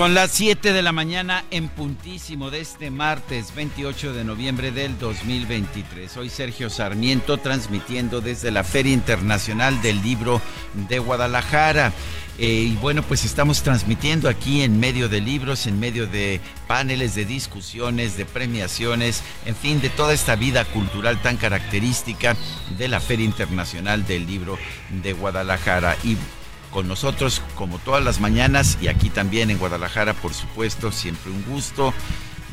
Son las 7 de la mañana en puntísimo de este martes 28 de noviembre del 2023. Soy Sergio Sarmiento transmitiendo desde la Feria Internacional del Libro de Guadalajara. Eh, y bueno, pues estamos transmitiendo aquí en medio de libros, en medio de paneles de discusiones, de premiaciones, en fin, de toda esta vida cultural tan característica de la Feria Internacional del Libro de Guadalajara. Con nosotros como todas las mañanas y aquí también en Guadalajara, por supuesto, siempre un gusto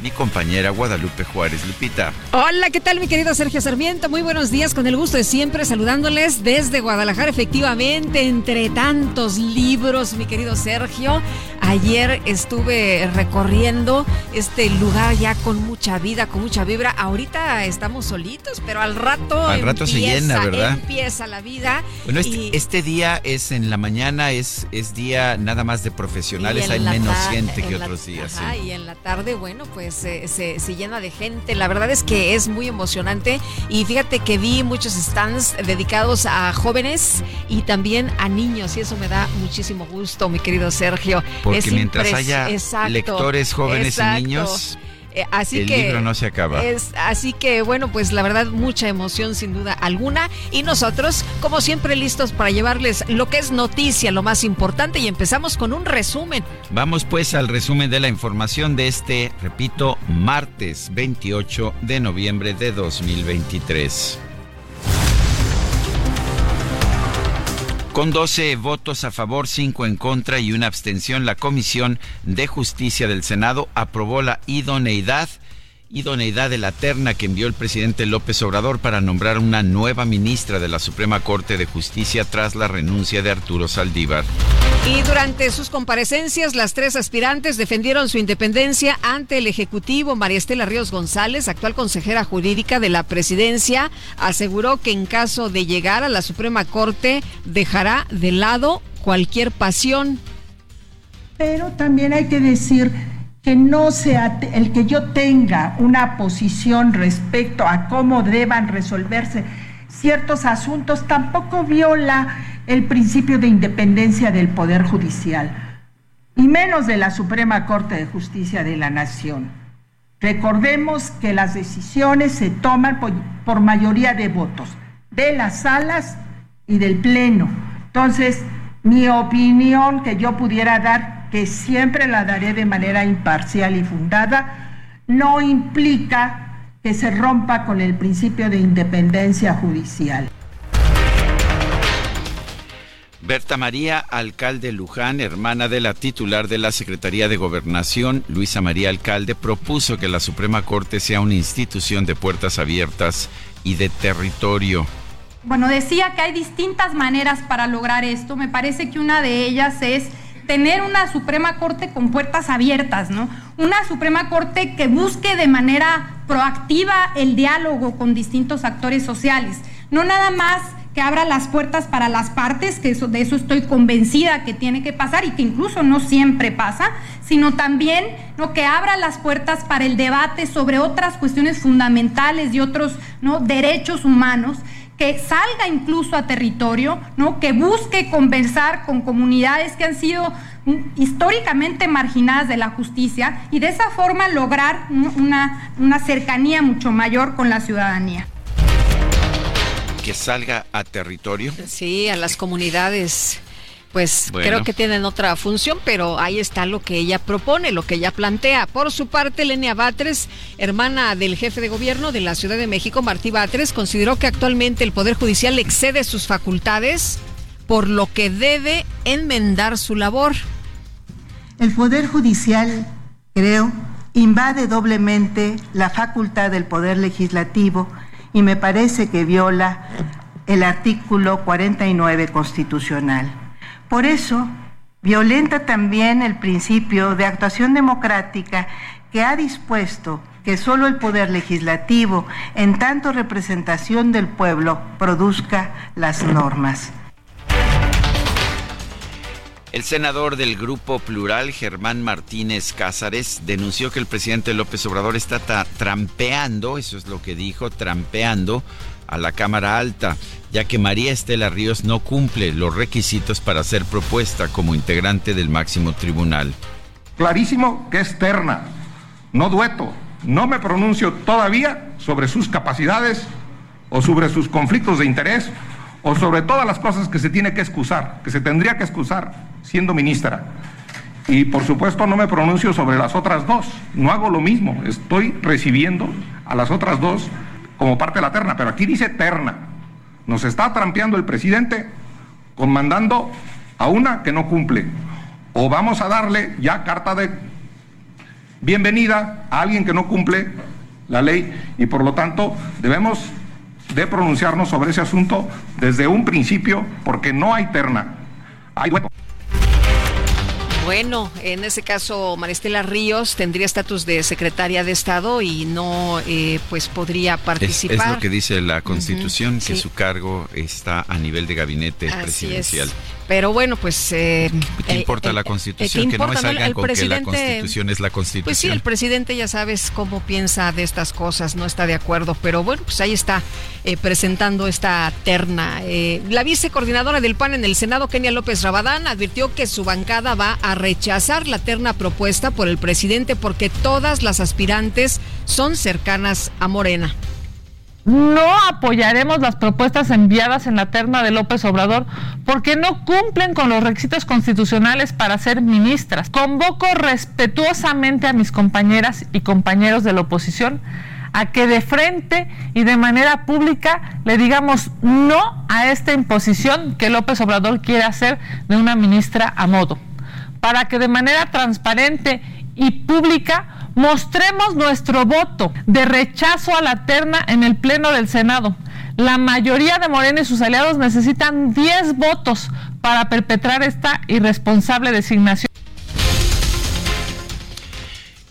mi compañera Guadalupe Juárez. Lupita. Hola, ¿qué tal mi querido Sergio Sarmiento? Muy buenos días, con el gusto de siempre saludándoles desde Guadalajara, efectivamente, entre tantos libros, mi querido Sergio. Ayer estuve recorriendo este lugar ya con mucha vida, con mucha vibra. Ahorita estamos solitos, pero al rato, al rato se llena, ¿verdad? Empieza la vida. Bueno, este, este, día es en la mañana, es, es día nada más de profesionales, hay menos gente que otros días. Ajá, Y en la tarde, bueno, pues se, se, llena de gente. La verdad es que es muy emocionante. Y fíjate que vi muchos stands dedicados a jóvenes y también a niños. Y eso me da muchísimo gusto, mi querido Sergio. Porque mientras haya lectores jóvenes y niños eh, así el que libro no se acaba. Es, así que bueno, pues la verdad mucha emoción sin duda alguna y nosotros como siempre listos para llevarles lo que es noticia, lo más importante y empezamos con un resumen. Vamos pues al resumen de la información de este, repito, martes 28 de noviembre de 2023. Con 12 votos a favor, 5 en contra y una abstención, la Comisión de Justicia del Senado aprobó la idoneidad idoneidad de la terna que envió el presidente López Obrador para nombrar una nueva ministra de la Suprema Corte de Justicia tras la renuncia de Arturo Saldívar. Y durante sus comparecencias, las tres aspirantes defendieron su independencia ante el Ejecutivo. María Estela Ríos González, actual consejera jurídica de la presidencia, aseguró que en caso de llegar a la Suprema Corte dejará de lado cualquier pasión. Pero también hay que decir que no sea el que yo tenga una posición respecto a cómo deban resolverse ciertos asuntos tampoco viola el principio de independencia del Poder Judicial, y menos de la Suprema Corte de Justicia de la Nación. Recordemos que las decisiones se toman por, por mayoría de votos de las salas y del Pleno. Entonces, mi opinión que yo pudiera dar que siempre la daré de manera imparcial y fundada, no implica que se rompa con el principio de independencia judicial. Berta María, alcalde Luján, hermana de la titular de la Secretaría de Gobernación, Luisa María Alcalde, propuso que la Suprema Corte sea una institución de puertas abiertas y de territorio. Bueno, decía que hay distintas maneras para lograr esto. Me parece que una de ellas es tener una Suprema Corte con puertas abiertas, ¿no? Una Suprema Corte que busque de manera proactiva el diálogo con distintos actores sociales, no nada más que abra las puertas para las partes, que de eso estoy convencida que tiene que pasar y que incluso no siempre pasa, sino también ¿no? que abra las puertas para el debate sobre otras cuestiones fundamentales y otros derechos humanos que salga incluso a territorio, ¿no? que busque conversar con comunidades que han sido mm, históricamente marginadas de la justicia y de esa forma lograr una, una cercanía mucho mayor con la ciudadanía. Que salga a territorio. Sí, a las comunidades pues creo que tienen otra función, pero ahí está lo que ella propone, lo que ella plantea. Por su parte, Lenia Batres, hermana del jefe de gobierno de la Ciudad de México, Martí Batres, consideró que actualmente el Poder Judicial excede sus facultades, por lo que debe enmendar su labor. El Poder Judicial, creo, invade doblemente la facultad del Poder Legislativo y me parece que viola el artículo 49 constitucional. Por eso, violenta también el principio de actuación democrática que ha dispuesto que solo el poder legislativo, en tanto representación del pueblo, produzca las normas. El senador del Grupo Plural, Germán Martínez Cázares, denunció que el presidente López Obrador está trampeando, eso es lo que dijo, trampeando a la Cámara Alta, ya que María Estela Ríos no cumple los requisitos para ser propuesta como integrante del máximo tribunal. Clarísimo que es terna, no dueto. No me pronuncio todavía sobre sus capacidades o sobre sus conflictos de interés o sobre todas las cosas que se tiene que excusar, que se tendría que excusar siendo ministra. Y por supuesto no me pronuncio sobre las otras dos, no hago lo mismo, estoy recibiendo a las otras dos como parte de la terna, pero aquí dice terna. Nos está trampeando el presidente comandando a una que no cumple. O vamos a darle ya carta de bienvenida a alguien que no cumple la ley y por lo tanto debemos de pronunciarnos sobre ese asunto desde un principio porque no hay terna. Hay bueno, en ese caso, Maristela Ríos tendría estatus de secretaria de Estado y no, eh, pues podría participar. Es, lo que dice la Constitución, que su cargo está a nivel de gabinete presidencial. Pero bueno, pues... Eh, ¿Qué eh, importa la Constitución? que no me salgan con que la Constitución es la Constitución. Pues sí, el presidente ya sabes cómo piensa de estas cosas, no está de acuerdo, pero bueno, pues ahí está presentando esta terna. la vicecoordinadora del PAN en el Senado, Kenia López Rabadán, advirtió que su bancada va a rechazar la terna propuesta por el presidente porque todas las aspirantes son cercanas a Morena. No apoyaremos las propuestas enviadas en la terna de López Obrador porque no cumplen con los requisitos constitucionales para ser ministras. Convoco respetuosamente a mis compañeras y compañeros de la oposición a que de frente y de manera pública le digamos no a esta imposición que López Obrador quiere hacer de una ministra a modo para que de manera transparente y pública mostremos nuestro voto de rechazo a la terna en el Pleno del Senado. La mayoría de Morena y sus aliados necesitan 10 votos para perpetrar esta irresponsable designación.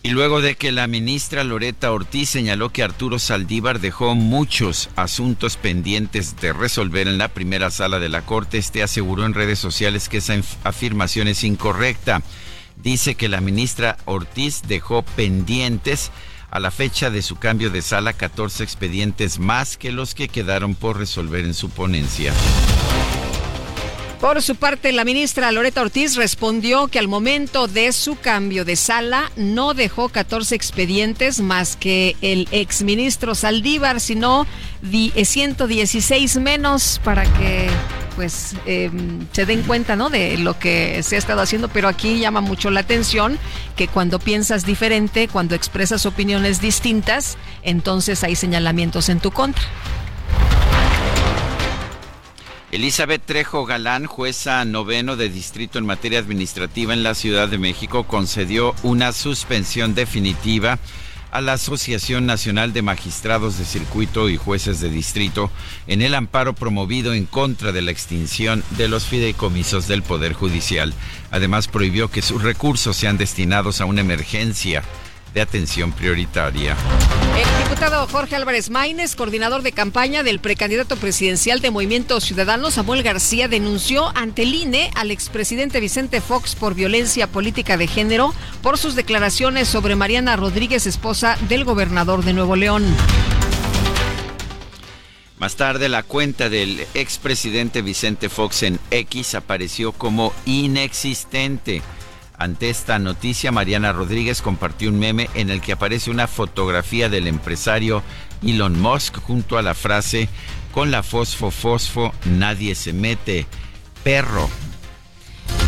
Y luego de que la ministra Loreta Ortiz señaló que Arturo Saldívar dejó muchos asuntos pendientes de resolver en la primera sala de la Corte, este aseguró en redes sociales que esa afirmación es incorrecta. Dice que la ministra Ortiz dejó pendientes a la fecha de su cambio de sala 14 expedientes más que los que quedaron por resolver en su ponencia. Por su parte, la ministra Loreta Ortiz respondió que al momento de su cambio de sala no dejó 14 expedientes más que el exministro Saldívar, sino 116 menos para que pues em, se den cuenta ¿no? de lo que se ha estado haciendo, pero aquí llama mucho la atención que cuando piensas diferente, cuando expresas opiniones distintas, entonces hay señalamientos en tu contra. Elizabeth Trejo Galán, jueza noveno de distrito en materia administrativa en la Ciudad de México, concedió una suspensión definitiva a la Asociación Nacional de Magistrados de Circuito y Jueces de Distrito en el amparo promovido en contra de la extinción de los fideicomisos del Poder Judicial. Además, prohibió que sus recursos sean destinados a una emergencia de atención prioritaria. El diputado Jorge Álvarez Maínez, coordinador de campaña del precandidato presidencial de Movimiento Ciudadano, Samuel García, denunció ante el INE al expresidente Vicente Fox por violencia política de género por sus declaraciones sobre Mariana Rodríguez, esposa del gobernador de Nuevo León. Más tarde, la cuenta del expresidente Vicente Fox en X apareció como inexistente. Ante esta noticia, Mariana Rodríguez compartió un meme en el que aparece una fotografía del empresario Elon Musk junto a la frase con la fosfo fosfo nadie se mete, perro.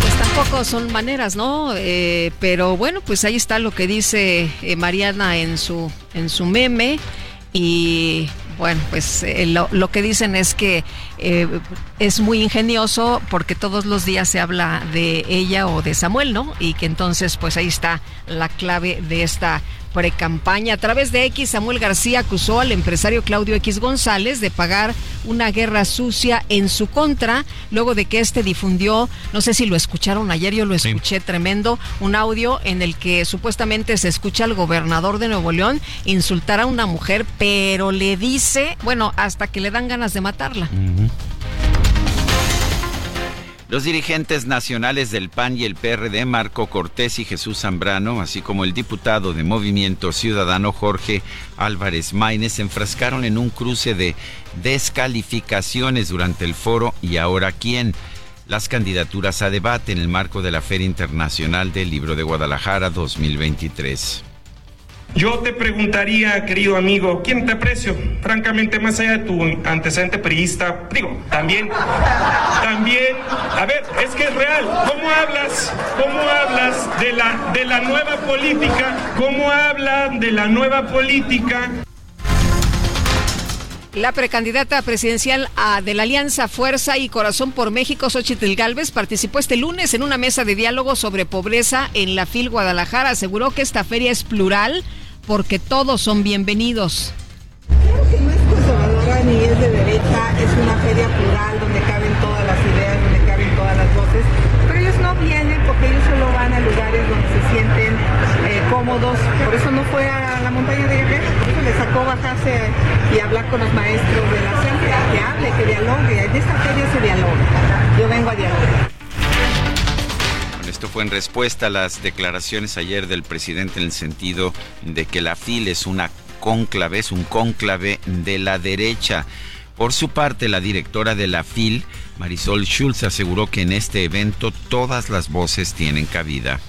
Pues tampoco son maneras, ¿no? Eh, pero bueno, pues ahí está lo que dice eh, Mariana en su, en su meme y bueno, pues eh, lo, lo, que dicen es que eh, es muy ingenioso porque todos los días se habla de ella o de Samuel, ¿no? Y que entonces pues ahí está la clave de esta pre-campaña. A través de X, Samuel García acusó al empresario Claudio X González de pagar una guerra sucia en su contra, luego de que este difundió, no sé si lo escucharon ayer, yo lo escuché tremendo, un audio en el que supuestamente se escucha al gobernador de Nuevo León insultar a una mujer, pero le dice, bueno, hasta que le dan ganas de matarla. Los dirigentes nacionales del PAN y el PRD, Marco Cortés y Jesús Zambrano, así como el diputado de Movimiento Ciudadano Jorge Álvarez Maínez, se enfrascaron en un cruce de descalificaciones durante el foro y ahora quién. Las candidaturas a debate en el marco de la Feria Internacional del Libro de Guadalajara 2023. Yo te preguntaría, querido amigo, ¿quién te aprecio? Francamente, más allá de tu antecedente periodista, digo, también, también, a ver, es que es real. ¿Cómo hablas? ¿Cómo hablas de la, de la nueva política? ¿Cómo hablan de la nueva política? La precandidata presidencial de la Alianza Fuerza y Corazón por México, Xochitl Galvez, participó este lunes en una mesa de diálogo sobre pobreza en la FIL Guadalajara. Aseguró que esta feria es plural porque todos son bienvenidos. Claro que no es conservadora ni es de derecha, es una feria plural donde caben todas las ideas, donde caben todas las voces, pero ellos no vienen porque ellos solo van a lugares donde se sienten eh, cómodos, por eso no fue a la montaña de Guerrero, sacó bajarse y hablar con los maestros de la ciencia, que hable, que dialogue, en se dialoga, yo vengo a dialogar. Esto fue en respuesta a las declaraciones ayer del presidente en el sentido de que la FIL es una cónclave, es un cónclave de la derecha. Por su parte, la directora de la FIL, Marisol Schulz, aseguró que en este evento todas las voces tienen cabida.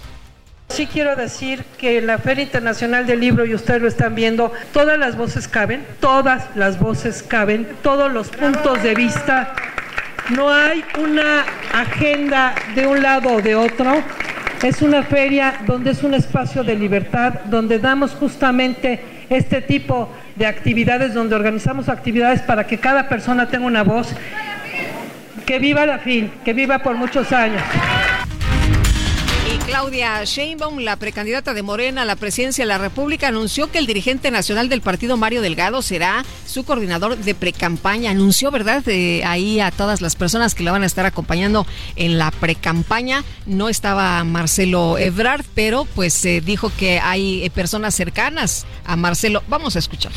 Sí quiero decir que la Feria Internacional del Libro, y ustedes lo están viendo, todas las voces caben, todas las voces caben, todos los puntos de vista no hay una agenda de un lado o de otro. Es una feria donde es un espacio de libertad, donde damos justamente este tipo de actividades, donde organizamos actividades para que cada persona tenga una voz. Que viva la FIL, que viva por muchos años. Claudia Sheinbaum, la precandidata de Morena a la presidencia de la República, anunció que el dirigente nacional del partido, Mario Delgado, será su coordinador de precampaña. Anunció, ¿verdad?, ahí a todas las personas que la van a estar acompañando en la precampaña. No estaba Marcelo Ebrard, pero pues eh, dijo que hay eh, personas cercanas a Marcelo. Vamos a escuchar.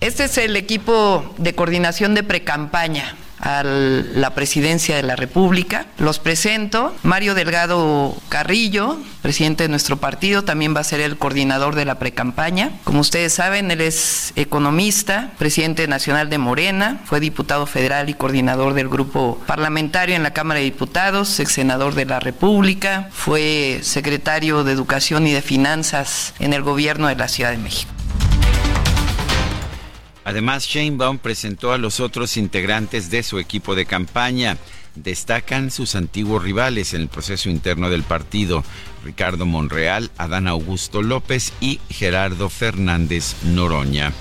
Este es el equipo de coordinación de precampaña a la presidencia de la República. Los presento. Mario Delgado Carrillo, presidente de nuestro partido, también va a ser el coordinador de la precampaña. Como ustedes saben, él es economista, presidente nacional de Morena, fue diputado federal y coordinador del grupo parlamentario en la Cámara de Diputados, ex senador de la República, fue secretario de Educación y de Finanzas en el gobierno de la Ciudad de México. Además, Sheinbaum presentó a los otros integrantes de su equipo de campaña. Destacan sus antiguos rivales en el proceso interno del partido, Ricardo Monreal, Adán Augusto López y Gerardo Fernández Noroña.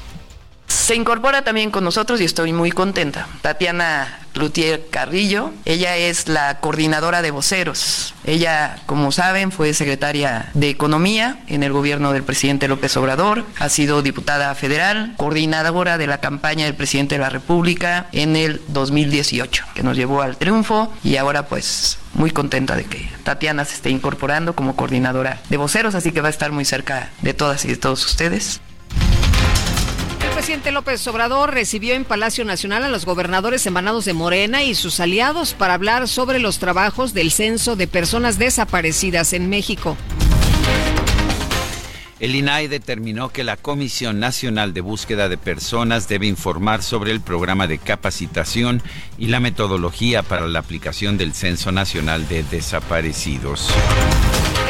Se incorpora también con nosotros y estoy muy contenta. Tatiana Cloutier Carrillo, ella es la coordinadora de voceros. Ella, como saben, fue secretaria de Economía en el gobierno del presidente López Obrador, ha sido diputada federal, coordinadora de la campaña del presidente de la República en el 2018, que nos llevó al triunfo y ahora pues muy contenta de que Tatiana se esté incorporando como coordinadora de voceros, así que va a estar muy cerca de todas y de todos ustedes. Presidente López Obrador recibió en Palacio Nacional a los gobernadores emanados de Morena y sus aliados para hablar sobre los trabajos del censo de personas desaparecidas en México. El INAI determinó que la Comisión Nacional de Búsqueda de Personas debe informar sobre el programa de capacitación y la metodología para la aplicación del Censo Nacional de Desaparecidos.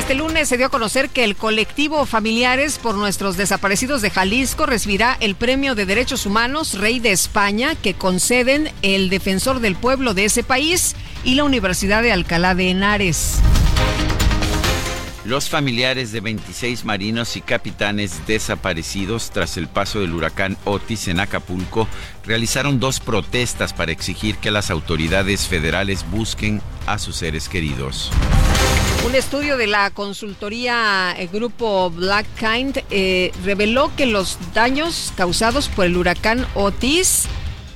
Este lunes se dio a conocer que el colectivo Familiares por nuestros desaparecidos de Jalisco recibirá el Premio de Derechos Humanos Rey de España que conceden el defensor del pueblo de ese país y la Universidad de Alcalá de Henares. Los familiares de 26 marinos y capitanes desaparecidos tras el paso del huracán Otis en Acapulco realizaron dos protestas para exigir que las autoridades federales busquen a sus seres queridos. Un estudio de la consultoría eh, Grupo Black Kind eh, reveló que los daños causados por el huracán Otis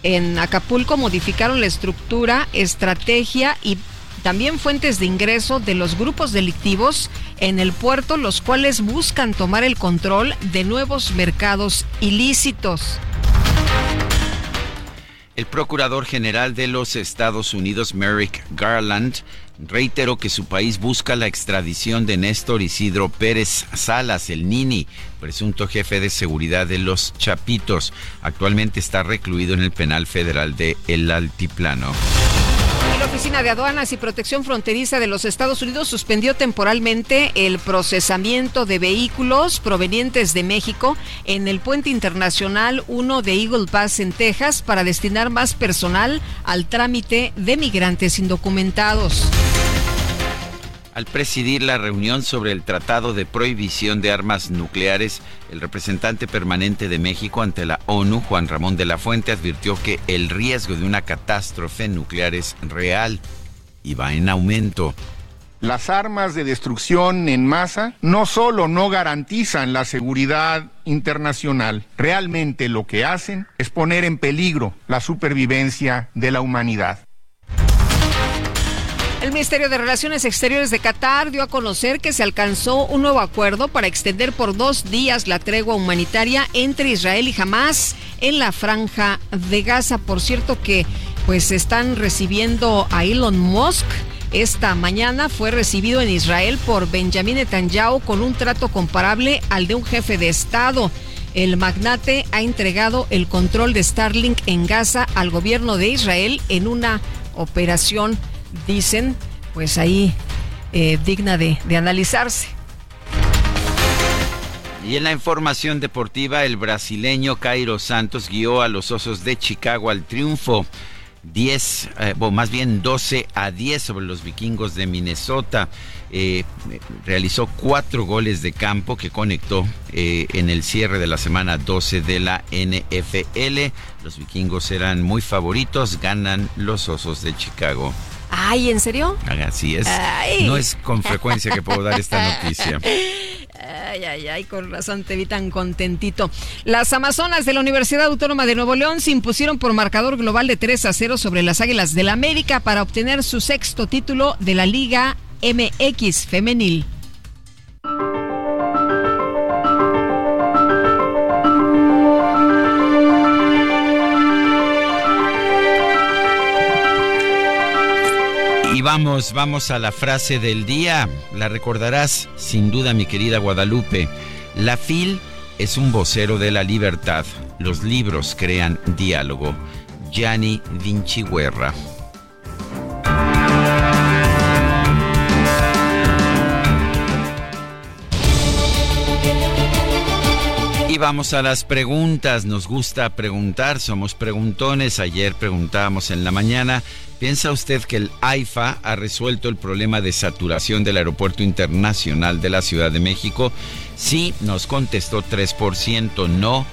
en Acapulco modificaron la estructura, estrategia y también fuentes de ingreso de los grupos delictivos en el puerto, los cuales buscan tomar el control de nuevos mercados ilícitos. El procurador general de los Estados Unidos, Merrick Garland, reiteró que su país busca la extradición de Néstor Isidro Pérez Salas, el Nini, presunto jefe de seguridad de los Chapitos. Actualmente está recluido en el penal federal de El Altiplano. La Oficina de Aduanas y Protección Fronteriza de los Estados Unidos suspendió temporalmente el procesamiento de vehículos provenientes de México en el puente internacional 1 de Eagle Pass en Texas para destinar más personal al trámite de migrantes indocumentados. Al presidir la reunión sobre el Tratado de Prohibición de Armas Nucleares, el representante permanente de México ante la ONU, Juan Ramón de la Fuente, advirtió que el riesgo de una catástrofe nuclear es real y va en aumento. Las armas de destrucción en masa no solo no garantizan la seguridad internacional, realmente lo que hacen es poner en peligro la supervivencia de la humanidad. El Ministerio de Relaciones Exteriores de Qatar dio a conocer que se alcanzó un nuevo acuerdo para extender por dos días la tregua humanitaria entre Israel y Hamas en la franja de Gaza. Por cierto que pues están recibiendo a Elon Musk. Esta mañana fue recibido en Israel por Benjamin Netanyahu con un trato comparable al de un jefe de Estado. El magnate ha entregado el control de Starlink en Gaza al gobierno de Israel en una operación dicen, pues ahí eh, digna de, de analizarse. Y en la información deportiva, el brasileño Cairo Santos guió a los Osos de Chicago al triunfo 10, eh, o más bien 12 a 10 sobre los vikingos de Minnesota. Eh, realizó cuatro goles de campo que conectó en el cierre de la semana 12 de la NFL. Los vikingos eran muy favoritos, ganan los Osos de Chicago. Ay, ¿en serio? Así es. No es con frecuencia que puedo dar esta noticia. Ay, ay, ay, con razón te vi tan contentito. Las Amazonas de la Universidad Autónoma de Nuevo León se impusieron por marcador global de 3 a 0 sobre las Águilas del la América para obtener su sexto título de la Liga MX femenil. Y vamos, vamos a la frase del día. La recordarás sin duda, mi querida Guadalupe. La FIL es un vocero de la libertad. Los libros crean diálogo. Gianni Vinci Guerra. Y vamos a las preguntas. Nos gusta preguntar, somos preguntones. Ayer preguntábamos en la mañana ¿Piensa usted que el AIFA ha resuelto el problema de saturación del Aeropuerto Internacional de la Ciudad de México? Sí, nos contestó 3%, no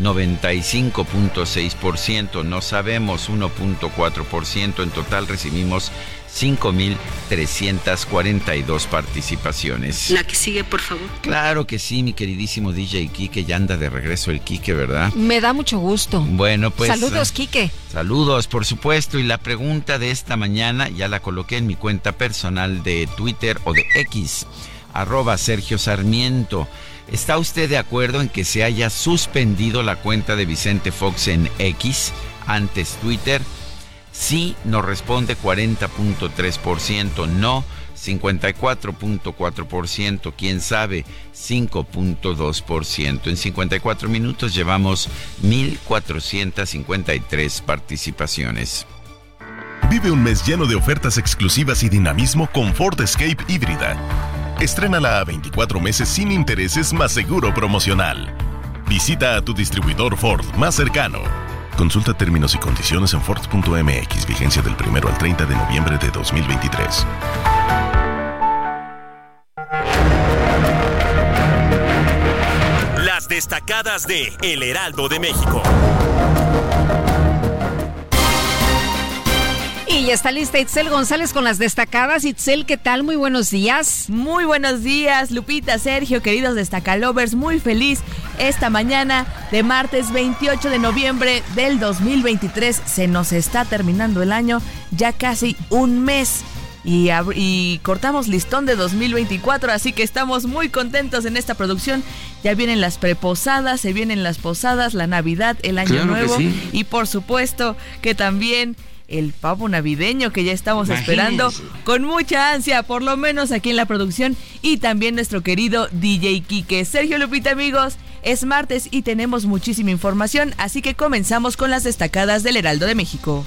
95.6%, no sabemos 1.4%, en total recibimos 5.342 participaciones. La que sigue, por favor. Claro que sí, mi queridísimo DJ Kike, ya anda de regreso el Kike, ¿verdad? Me da mucho gusto. Bueno, pues... Saludos, eh, Kike. Saludos, por supuesto. Y la pregunta de esta mañana ya la coloqué en mi cuenta personal de Twitter o de X, arroba Sergio Sarmiento. ¿Está usted de acuerdo en que se haya suspendido la cuenta de Vicente Fox en X, antes Twitter? Sí nos responde 40.3%, no 54.4%, quién sabe, 5.2%. En 54 minutos llevamos 1.453 participaciones. Vive un mes lleno de ofertas exclusivas y dinamismo con Ford Escape híbrida. Estrénala a 24 meses sin intereses más seguro promocional. Visita a tu distribuidor Ford más cercano. Consulta términos y condiciones en Ford.mx, vigencia del 1 al 30 de noviembre de 2023. Las destacadas de El Heraldo de México. Y ya está lista Itzel González con las destacadas. Itzel, ¿qué tal? Muy buenos días. Muy buenos días, Lupita, Sergio, queridos destacalovers. Muy feliz esta mañana de martes 28 de noviembre del 2023. Se nos está terminando el año, ya casi un mes. Y, y, cortamos listón de 2024, así que estamos muy contentos en esta producción. Ya vienen las preposadas, se vienen las posadas, la Navidad, el Año Nuevo y por supuesto que también el pavo navideño que ya estamos esperando con mucha ansia, por lo menos aquí en la producción y también nuestro querido DJ Kike. Sergio Lupita amigos, es martes y tenemos muchísima información, así que comenzamos con las destacadas del Heraldo de México.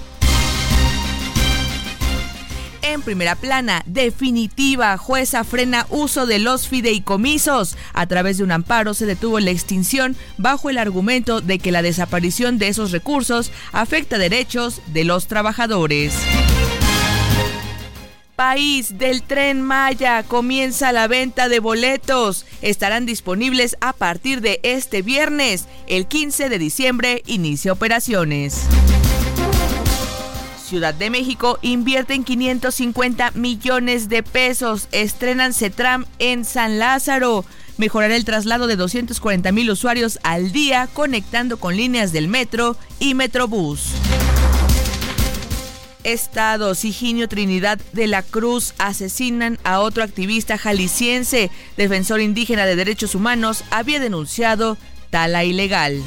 En primera plana, definitiva, jueza frena uso de los fideicomisos. A través de un amparo se detuvo la extinción bajo el argumento de que la desaparición de esos recursos afecta derechos de los trabajadores. País del tren Maya comienza la venta de boletos. Estarán disponibles a partir de este viernes. El 15 de diciembre inicia operaciones. Ciudad de México invierten 550 millones de pesos. Estrenan CETRAM en San Lázaro. Mejorará el traslado de 240 mil usuarios al día conectando con líneas del metro y Metrobús. Estados Higinio Trinidad de la Cruz asesinan a otro activista jalisciense. Defensor indígena de derechos humanos había denunciado tala ilegal.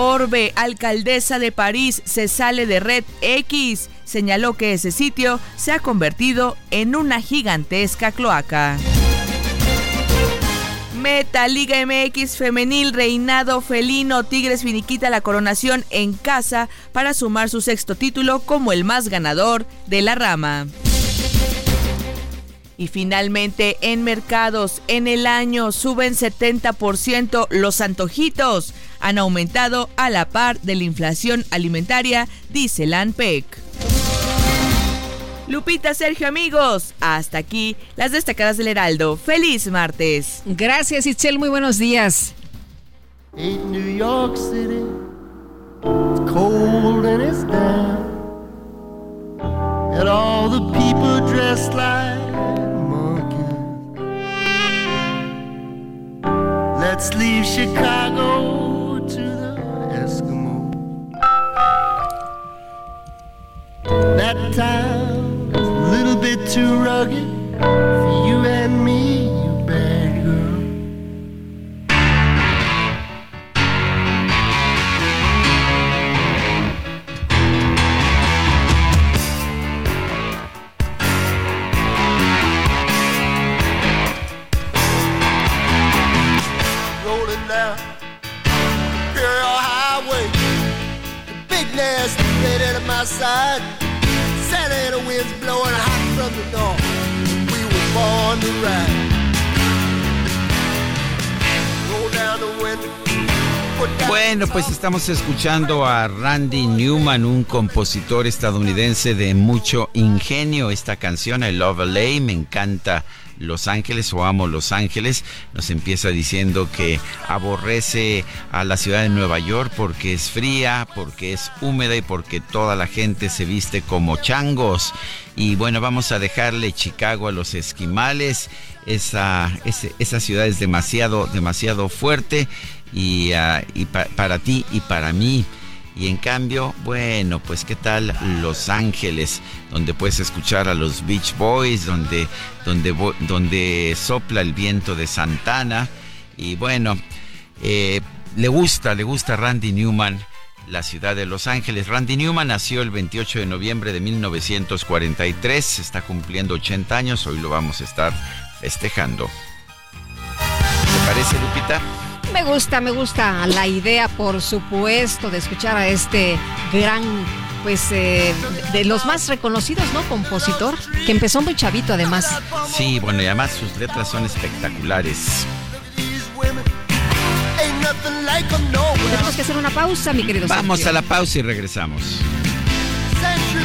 Orbe, alcaldesa de París, se sale de Red X. Señaló que ese sitio se ha convertido en una gigantesca cloaca. Meta Liga MX Femenil Reinado Felino Tigres finiquita la coronación en casa para sumar su sexto título como el más ganador de la rama. Y finalmente, en mercados, en el año suben 70% los antojitos. Han aumentado a la par de la inflación alimentaria, dice la ANPEC. Lupita, Sergio, amigos, hasta aquí las destacadas del Heraldo. ¡Feliz martes! Gracias, Itzel, muy buenos días. New York City, cold and it's And all the people dressed like Let's leave Chicago to the Eskimo. That town's a little bit too rugged for you side. Santa Ana winds blowing hot from the north. We were born to ride. Roll down the window. put down Bueno, pues estamos escuchando a Randy Newman, un compositor estadounidense de mucho ingenio. Esta canción, I Love LA, me encanta Los Ángeles o amo Los Ángeles. Nos empieza diciendo que aborrece a la ciudad de Nueva York porque es fría, porque es húmeda y porque toda la gente se viste como changos. Y bueno, vamos a dejarle Chicago a los esquimales. Esa, esa ciudad es demasiado, demasiado fuerte y, ah, para ti y para mí. Y en cambio, bueno, pues qué tal Los Ángeles, donde puedes escuchar a los Beach Boys, donde, donde, donde sopla el viento de Santana. Y bueno, eh, le gusta, le gusta Randy Newman la ciudad de Los Ángeles. Randy Newman nació el 28 de noviembre de 1943, está cumpliendo 80 años, hoy lo vamos a estar festejando. ¿Te parece, Lupita? Me gusta, me gusta la idea, por supuesto, de escuchar a este gran, pues, eh, de los más reconocidos, ¿no? Compositor, que empezó muy chavito además. Sí, bueno, y además sus letras son espectaculares. Tenemos que hacer una pausa, mi querido Vamos Sergio. a la pausa y regresamos. Century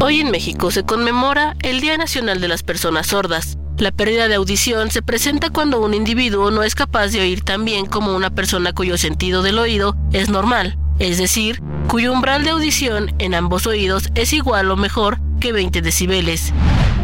Hoy en México se conmemora el Día Nacional de las Personas Sordas. La pérdida de audición se presenta cuando un individuo no es capaz de oír tan bien como una persona cuyo sentido del oído es normal, es decir, cuyo umbral de audición en ambos oídos es igual o mejor que 20 decibeles.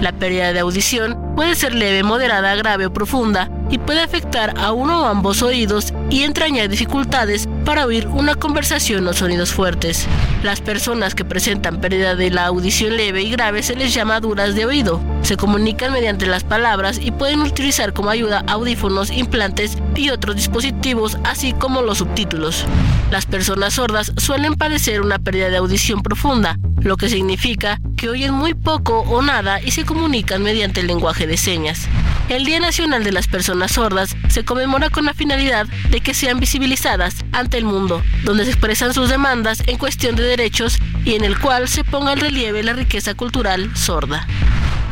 La pérdida de audición puede ser leve, moderada, grave o profunda y puede afectar a uno o ambos oídos y entrañar dificultades para oír una conversación o sonidos fuertes. Las personas que presentan pérdida de la audición leve y grave se les llama duras de oído. Se comunican mediante las palabras y pueden utilizar como ayuda audífonos, implantes y otros dispositivos, así como los subtítulos. Las personas sordas suelen padecer una pérdida de audición profunda, lo que significa que oyen muy poco o nada y se comunican mediante el lenguaje de señas. El Día Nacional de las Personas Sordas se conmemora con la finalidad de que sean visibilizadas ante el mundo, donde se expresan sus demandas en cuestión de derechos y en el cual se ponga en relieve la riqueza cultural sorda.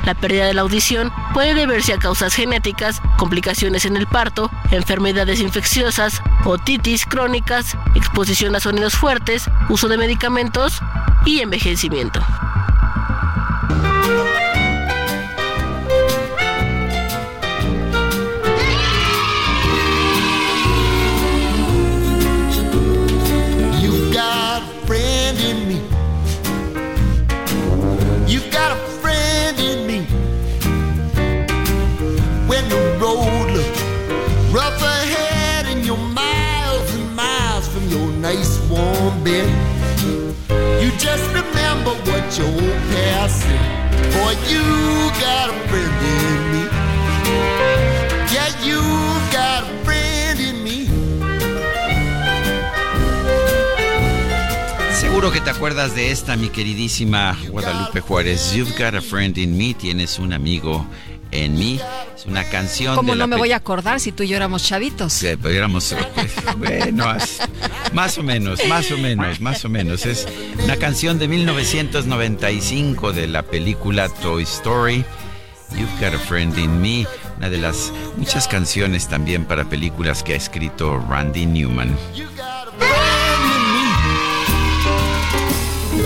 La pérdida de la audición puede deberse a causas genéticas, complicaciones en el parto, enfermedades infecciosas, otitis crónicas, exposición a sonidos fuertes, uso de medicamentos y envejecimiento. Remember what your old past said. Boy, you got a friend in me. Yeah, you got a friend in me. Seguro que te acuerdas de esta, mi queridísima Guadalupe Juárez. You've got a friend in me, tienes un amigo en mí. Es una canción ¿Cómo de la no me voy a acordar si tú y yo éramos chavitos? pudiéramos, pues, bueno, as- más o menos, más o menos, más o menos. Es una canción de 1995 de la película Toy Story. You've Got a Friend in Me, una de las muchas canciones también para películas que ha escrito Randy Newman.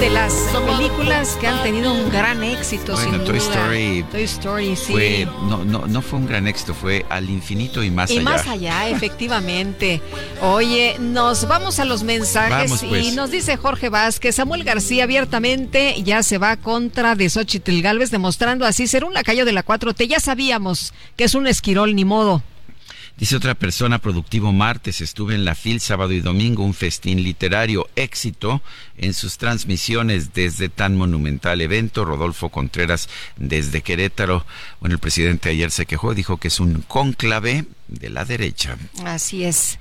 De las películas que han tenido un gran éxito, Bueno, sin Toy duda. Story Toy Story, sí. Fue, no, no, no fue un gran éxito, fue al infinito y más y allá. más allá, efectivamente. Oye, nos vamos a los mensajes Vamos, pues. y nos dice Jorge Vázquez, Samuel García abiertamente ya se va contra de Xochitl Galvez, demostrando así ser un lacayo de la 4T. Ya sabíamos que es un esquirol, ni modo. Dice otra persona, productivo martes, estuve en la FIL sábado y domingo, un festín literario, éxito en sus transmisiones desde tan monumental evento. Rodolfo Contreras desde Querétaro. Bueno, el presidente ayer se quejó, dijo que es un cónclave de la derecha. Así es.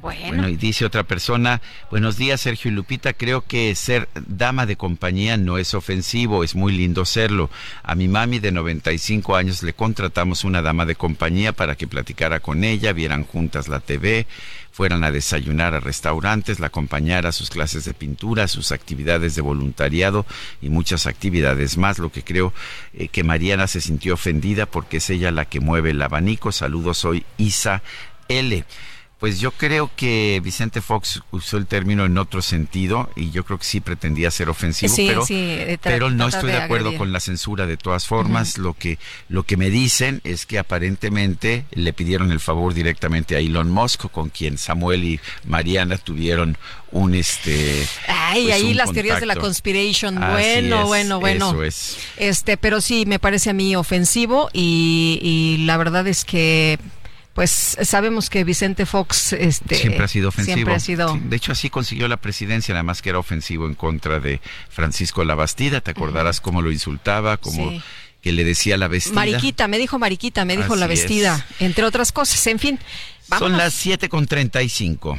Bueno. y dice otra persona, buenos días Sergio y Lupita, creo que ser dama de compañía no es ofensivo, es muy lindo serlo. A mi mami de 95 años le contratamos una dama de compañía para que platicara con ella, vieran juntas la TV, fueran a desayunar a restaurantes, la acompañara a sus clases de pintura, sus actividades de voluntariado y muchas actividades más, lo que creo eh, que Mariana se sintió ofendida porque es ella la que mueve el abanico. Saludos, soy Isa L. Pues yo creo que Vicente Fox usó el término en otro sentido y yo creo que sí pretendía ser ofensivo, pero, pero no estoy de, acuerdo con la censura de todas formas. Lo que lo que me dicen es que aparentemente le pidieron el favor directamente a Elon Musk, con quien Samuel y Mariana tuvieron un este ay pues ahí las teorías de la conspiration bueno bueno bueno. eso es. este pero sí me parece a mí ofensivo y, y la verdad es que pues sabemos que Vicente Fox este, siempre ha sido ofensivo. Siempre ha sido... de hecho, así consiguió la presidencia, nada más que era ofensivo en contra de Francisco Labastida. Te acordarás cómo lo insultaba, cómo que le decía la vestida. Mariquita, me dijo Mariquita, me dijo la vestida, entre otras cosas. En fin, Son las 7 con 35.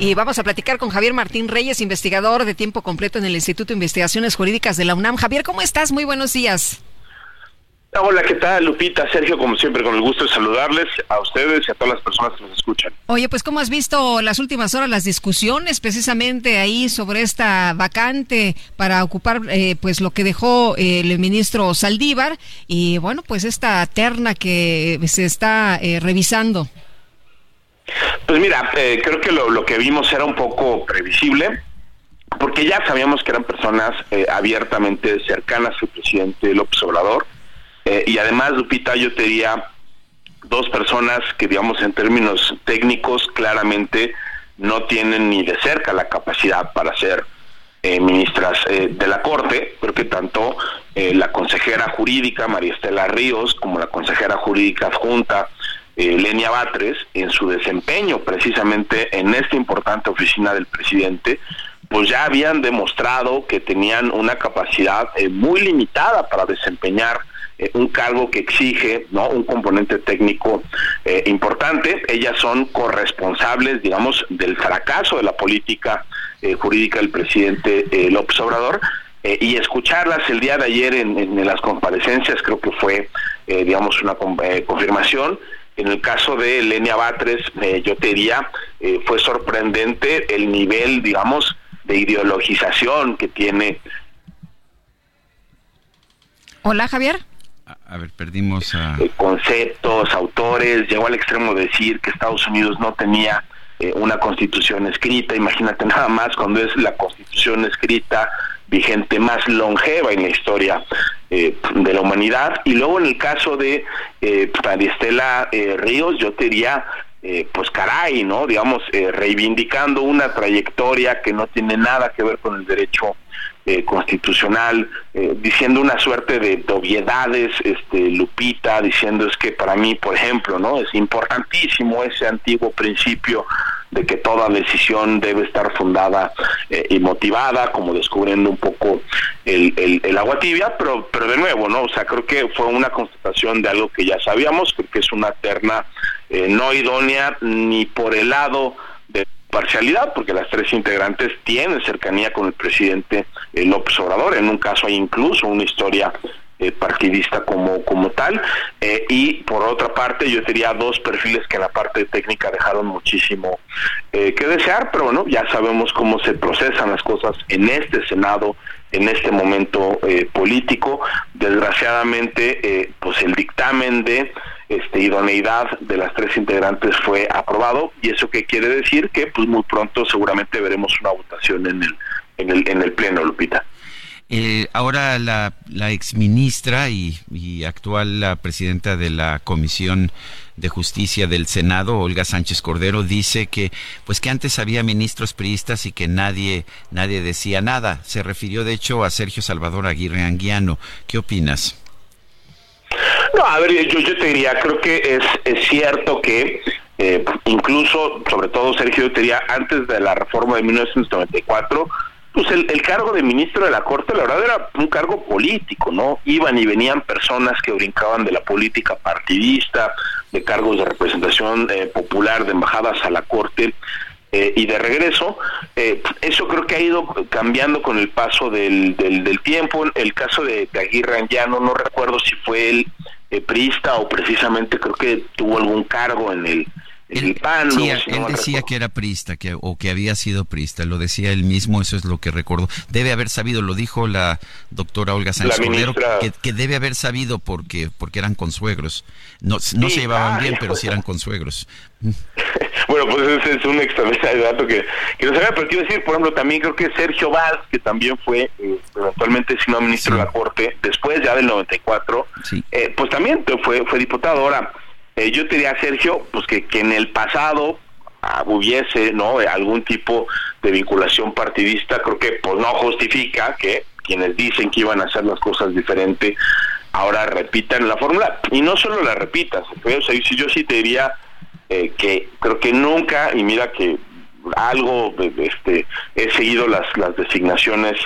Y vamos a platicar con Javier Martín Reyes, investigador de tiempo completo en el Instituto de Investigaciones Jurídicas de la UNAM. Javier, ¿cómo estás? Muy buenos días. Hola, ¿qué tal, Lupita? Sergio, como siempre, con el gusto de saludarles a ustedes y a todas las personas que nos escuchan. Oye, pues, ¿cómo has visto las últimas horas las discusiones precisamente ahí sobre esta vacante para ocupar, eh, pues, lo que dejó el ministro Saldívar y, bueno, pues, esta terna que se está eh, revisando? Pues mira, eh, creo que lo, que vimos era un poco previsible, porque ya sabíamos que eran personas eh, abiertamente cercanas al presidente López Obrador, eh, y además, Lupita, yo te diría dos personas que, digamos, en términos técnicos, claramente no tienen ni de cerca la capacidad para ser ministras de la Corte, creo que tanto la consejera jurídica María Estela Ríos como la consejera jurídica adjunta eh, Lenia Batres, en su desempeño precisamente en esta importante oficina del presidente, pues ya habían demostrado que tenían una capacidad eh, muy limitada para desempeñar eh, un cargo que exige un componente técnico importante. Ellas son corresponsables, digamos, del fracaso de la política jurídica del presidente López Obrador. y escucharlas el día de ayer en, en las comparecencias creo que fue, digamos, una confirmación en el caso de Lenia Batres, eh, yo te diría, eh, fue sorprendente el nivel, digamos, de ideologización que tiene. Hola, Javier. A, ver, perdimos a... Eh, conceptos, autores, llegó al extremo de decir que Estados Unidos no tenía una constitución escrita, imagínate nada más cuando es la constitución escrita vigente más longeva en la historia eh, de la humanidad. Y luego en el caso de eh, Estela eh, Ríos, yo te diría, eh, pues caray, ¿no? Digamos, reivindicando una trayectoria que no tiene nada que ver con el derecho constitucional, diciendo una suerte de obviedades, este, Lupita, diciendo es que para mí, por ejemplo, ¿no? Es importantísimo ese antiguo principio de que toda decisión debe estar fundada eh, y motivada, como descubriendo un poco el, el, agua tibia, pero, pero de nuevo, ¿no? O sea, creo que fue una constatación de algo que ya sabíamos, creo que es una terna eh, no idónea ni por el lado de parcialidad, porque las tres integrantes tienen cercanía con el presidente eh, López Obrador, en un caso hay incluso una historia eh, partidista como, como tal. Eh, y por otra parte, yo diría dos perfiles que en la parte técnica dejaron muchísimo eh, que desear, pero bueno, ya sabemos cómo se procesan las cosas en este Senado, en este momento político. Desgraciadamente, pues el dictamen de este, idoneidad de las tres integrantes fue aprobado y eso qué quiere decir que pues muy pronto seguramente veremos una votación en el en el, en el Pleno, Lupita. Eh, ahora la, la exministra y, y actual la presidenta de la Comisión de Justicia del Senado, Olga Sánchez Cordero, dice que pues que antes había ministros priistas y que nadie nadie decía nada. Se refirió de hecho a Sergio Salvador Aguirre Anguiano. ¿Qué opinas? No, a ver, yo, yo te diría, creo que es, es cierto que eh, incluso, sobre todo Sergio, yo te diría, antes de la reforma de 1994, pues el, el, cargo de ministro de la Corte, la verdad, era un cargo político, ¿no? Iban y venían personas que brincaban de la política partidista, de cargos de representación eh, popular, de embajadas a la Corte. Eh, y de regreso, eh, eso creo que ha ido cambiando con el paso del, del, del tiempo. El caso de, Aguirre Anguiano, no recuerdo si fue el eh, priista o precisamente creo que tuvo algún cargo en el, el PAN. Sí, no, él si no decía que era priista que, o que había sido priista, lo decía él mismo, eso es lo que recuerdo. Debe haber sabido, lo dijo la doctora Olga Sánchez Cordero, que, que debe haber sabido porque, porque eran consuegros. No, no Sí, se llevaban ah, bien, pero sí eran consuegros. Bueno, pues ese es un extraordinario dato que, que no sabía, pero quiero decir, por ejemplo, también creo que Sergio Valls, que también fue eh, eventualmente siendo ministro de la Corte, después ya del 94, eh, pues también fue, fue diputado. Ahora, eh, yo te diría, Sergio, pues que, que en el pasado hubiese no Eh, algún tipo de vinculación partidista, creo que pues no justifica que quienes dicen que iban a hacer las cosas diferente ahora repitan la fórmula. Y no solo la repitas, o sea, yo- sí te diría eh, que creo que nunca, y mira que algo, este, he seguido las, las designaciones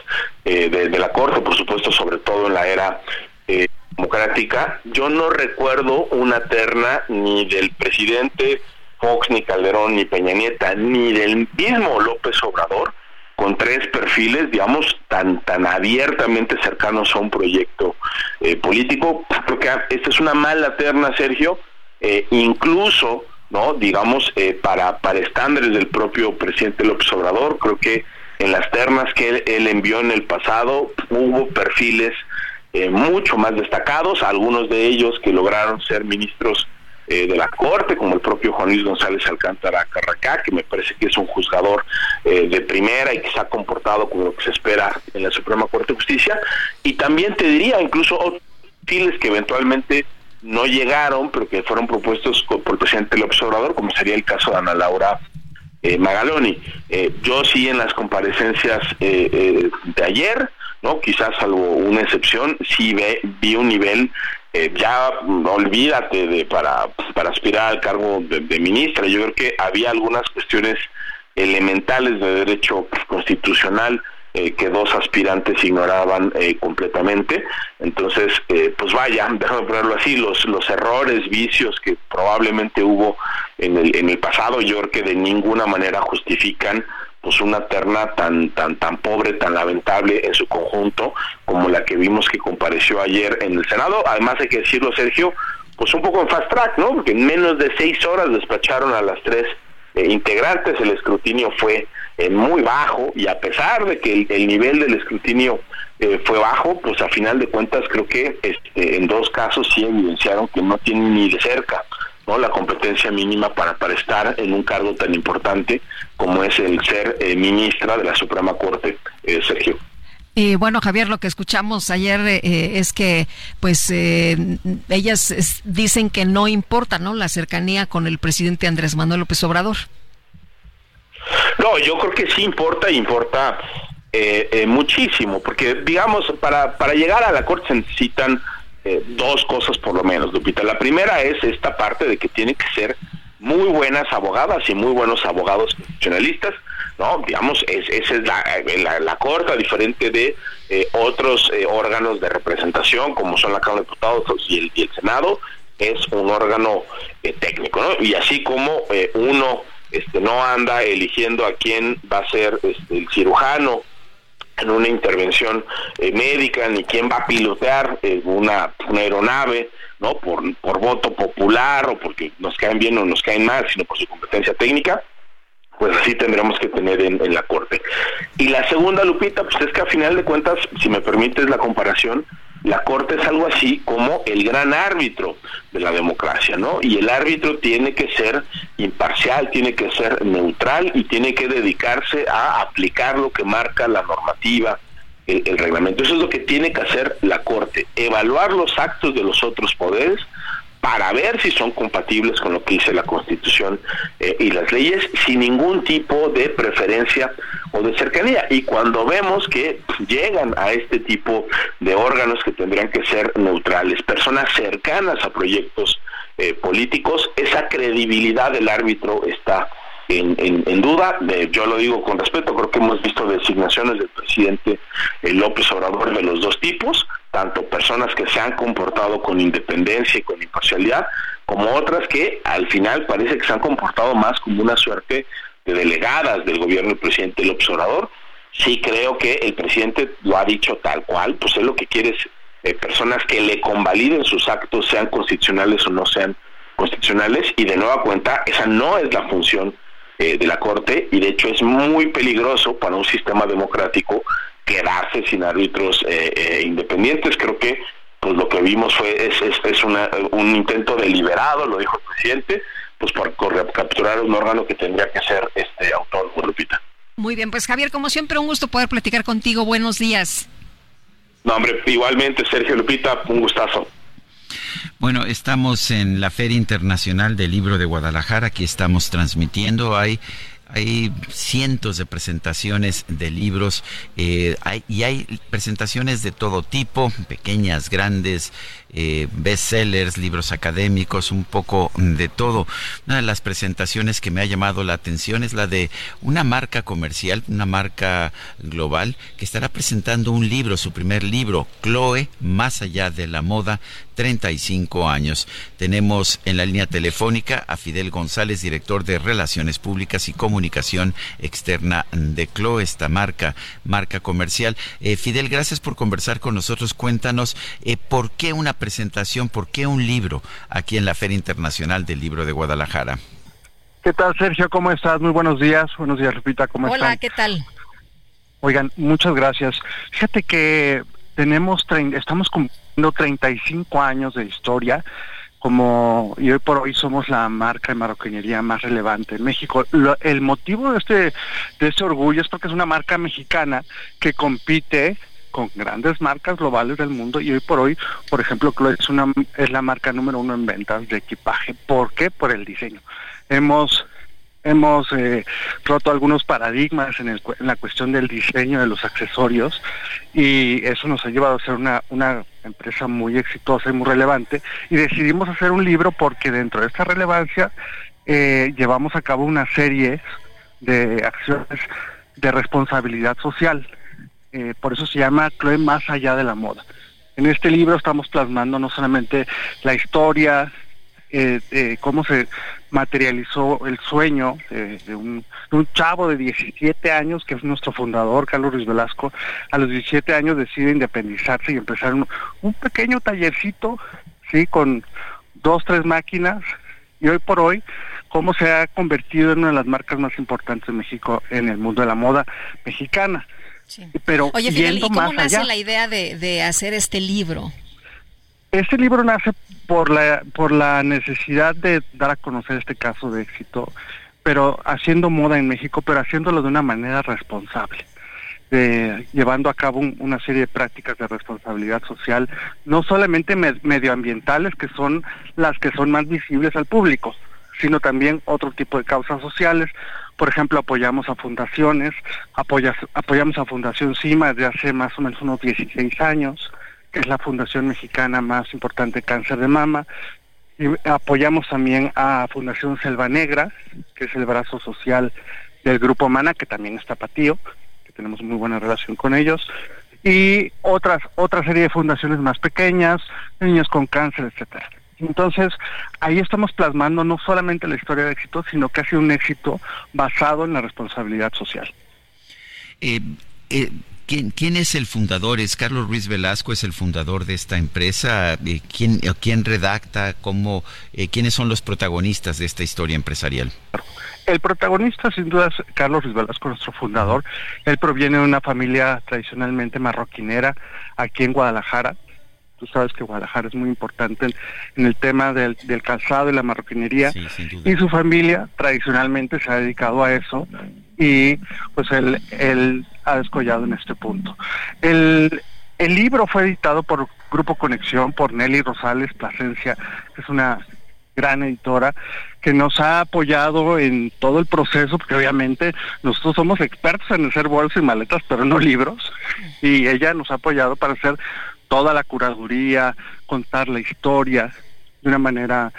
eh, de, la Corte, por supuesto, sobre todo en la era eh, democrática, yo no recuerdo una terna ni del presidente Fox, ni Calderón, ni Peña Nieta, ni del mismo López Obrador, con tres perfiles, digamos, tan tan abiertamente cercanos a un proyecto eh, político. Creo que esta es una mala terna, Sergio, eh, incluso, no, digamos, eh, para para estándares del propio presidente López Obrador. Creo que en las ternas que él, él envió en el pasado hubo perfiles eh, mucho más destacados, algunos de ellos que lograron ser ministros eh, de la Corte, como el propio Juan Luis González Alcántara Carracá, que me parece que es un juzgador eh, de primera y que se ha comportado como lo que se espera en la Suprema Corte de Justicia. Y también te diría, incluso otros que eventualmente no llegaron, pero que fueron propuestos por el presidente López Obrador, como sería el caso de Ana Laura eh, Magaloni. Eh, yo sí en las comparecencias eh, eh, de ayer, no quizás salvo una excepción, sí ve, vi un nivel eh, ya olvídate de para, para aspirar al cargo de, de ministra. Yo creo que había algunas cuestiones elementales de derecho constitucional eh, que dos aspirantes ignoraban eh, completamente. Entonces, eh, pues vaya, déjame ponerlo así, los, los errores, vicios que probablemente hubo en el, en el pasado, yo creo que de ninguna manera justifican pues una terna tan tan tan pobre, tan lamentable en su conjunto como la que vimos que compareció ayer en el Senado. Además hay que decirlo, Sergio, pues un poco en fast track, ¿no? Porque en menos de seis horas despacharon a las tres eh, integrantes, el escrutinio fue eh, muy bajo y a pesar de que el, el nivel del escrutinio eh, fue bajo, pues a final de cuentas creo que este, en dos casos sí evidenciaron que no tienen ni de cerca no la competencia mínima para, para estar en un cargo tan importante como es el ser eh, ministra de la Suprema Corte, eh, Sergio. Y bueno, Javier, lo que escuchamos ayer eh, es que, pues, eh, ellas es- dicen que no importa, ¿no? La cercanía con el presidente Andrés Manuel López Obrador. No, yo creo que sí importa, importa eh, eh, muchísimo, porque digamos, para, para llegar a la Corte se necesitan eh, dos cosas por lo menos, Lupita. La primera es esta parte de que tienen que ser muy buenas abogadas y muy buenos abogados constitucionalistas, ¿no? Digamos, es, esa es la, eh, la, la Corte, a diferente de eh, otros eh, órganos de representación, como son la Cámara de Diputados y el, Senado, es un órgano eh, técnico, ¿no? Y así como uno este, no anda eligiendo a quién va a ser este, el cirujano en una intervención eh, médica, ni quién va a pilotear eh, una, una aeronave, ¿no? Por, por voto popular o porque nos caen bien o nos caen mal, sino por su competencia técnica, pues así tendremos que tener en, en la Corte. Y la segunda, Lupita, pues es que a final de cuentas, si me permites la comparación, la Corte es algo así como el gran árbitro de la democracia, ¿no? Y el árbitro tiene que ser imparcial, tiene que ser neutral y tiene que dedicarse a aplicar lo que marca la normativa, el, reglamento. Eso es lo que tiene que hacer la Corte, evaluar los actos de los otros poderes para ver si son compatibles con lo que dice la Constitución eh, y las leyes, sin ningún tipo de preferencia o de cercanía. Y cuando vemos que llegan a este tipo de órganos que tendrían que ser neutrales, personas cercanas a proyectos eh, políticos, esa credibilidad del árbitro está en, duda. yo lo digo con respeto, creo que hemos visto designaciones del presidente eh, López Obrador de los dos tipos, tanto personas que se han comportado con independencia y con imparcialidad, como otras que al final parece que se han comportado más como una suerte de delegadas del gobierno del presidente López Obrador. Sí creo que el presidente lo ha dicho tal cual, pues él lo que quiere es eh, personas que le convaliden sus actos, sean constitucionales o no sean constitucionales, y de nueva cuenta, esa no es la función eh, de la Corte, y de hecho es muy peligroso para un sistema democrático quedarse sin árbitros eh, eh, independientes. Creo que pues lo que vimos fue es, es, un intento deliberado, lo dijo el presidente, pues por, capturar un órgano que tendría que ser este autónomo, Lupita. Muy bien, pues Javier, como siempre, un gusto poder platicar contigo. Buenos días. No, hombre, igualmente, Sergio Lupita, un gustazo. Bueno, estamos en la Feria Internacional del Libro de Guadalajara, aquí estamos transmitiendo, hay hay cientos de presentaciones de libros eh, y hay presentaciones de todo tipo, pequeñas, grandes, eh, bestsellers, libros académicos, un poco de todo. Una de las presentaciones que me ha llamado la atención es la de una marca comercial, una marca global, que estará presentando un libro, su primer libro, Chloe, Más allá de la moda, 35 años. Tenemos en la línea telefónica a Fidel González, director de Relaciones Públicas y Comunicación Externa de Chloe, esta marca, marca comercial. Eh, Fidel, gracias por conversar con nosotros. Cuéntanos eh, por qué una presentación, por qué un libro aquí en la Feria Internacional del Libro de Guadalajara. ¿Qué tal, Sergio? ¿Cómo estás? Muy buenos días. Buenos días, Lupita. ¿Cómo estás? Hola, ¿qué tal? Oigan, muchas gracias. Fíjate que tenemos, estamos cumpliendo 35 años de historia como y hoy por hoy somos la marca de marroquinería más relevante en México. el motivo de este de este orgullo es porque es una marca mexicana que compite con grandes marcas globales del mundo y hoy por hoy, por ejemplo, es una es la marca número uno en ventas de equipaje. ¿Por qué? Por el diseño. Hemos hemos eh, roto algunos paradigmas en, el, en, la cuestión del diseño de los accesorios y eso nos ha llevado a ser una, empresa muy exitosa y muy relevante y decidimos hacer un libro porque dentro de esta relevancia eh, llevamos a cabo una serie de acciones de responsabilidad social eh, por eso se llama Chloe Más allá de la moda. En este libro estamos plasmando no solamente la historia, eh, cómo se materializó el sueño de, un, chavo de 17 años, que es nuestro fundador, Carlos Ruiz Velasco. A los 17 años decide independizarse y empezar un, un pequeño tallercito, ¿sí? con dos, tres máquinas. Y hoy por hoy, cómo se ha convertido en una de las marcas más importantes de México en el mundo de la moda mexicana. Pero Oye, Fidel, ¿y cómo nace la idea de, hacer este libro? Este libro nace por la, por la necesidad de dar a conocer este caso de éxito, pero haciendo moda en México, pero haciéndolo de una manera responsable. llevando a cabo una serie de prácticas de responsabilidad social, no solamente medioambientales, que son las que son más visibles al público, sino también otro tipo de causas sociales. Por ejemplo, apoyamos a fundaciones, apoyamos a Fundación CIMA desde hace más o menos unos 16 años, que es la fundación mexicana más importante de cáncer de mama. Y apoyamos también a Fundación Selva Negra, que es el brazo social del Grupo Mana, que también está patío, que tenemos muy buena relación con ellos y otras otra serie de fundaciones más pequeñas, niños con cáncer, etcétera. Entonces, ahí estamos plasmando no solamente la historia de éxito, sino que ha sido un éxito basado en la responsabilidad social. Eh, eh, ¿quién, es el fundador? ¿Es Carlos Ruiz Velasco? ¿Es el fundador de esta empresa? Eh, ¿quién, ¿Quién redacta? ¿Cómo, ¿Quiénes son los protagonistas de esta historia empresarial? El protagonista, sin duda, es Carlos Ruiz Velasco, nuestro fundador. Él proviene de una familia tradicionalmente marroquinera aquí en Guadalajara Tú sabes que Guadalajara es muy importante en, el tema del, calzado y la marroquinería. y su familia tradicionalmente se ha dedicado a eso y pues él, él ha descollado en este punto. El, libro fue editado por Grupo Conexión, por Nelly Rosales Plasencia, que es una gran editora que nos ha apoyado en todo el proceso, porque obviamente nosotros somos expertos en hacer bolsas y maletas, pero no libros, y ella nos ha apoyado para hacer toda la curaduría, contar la historia de una manera,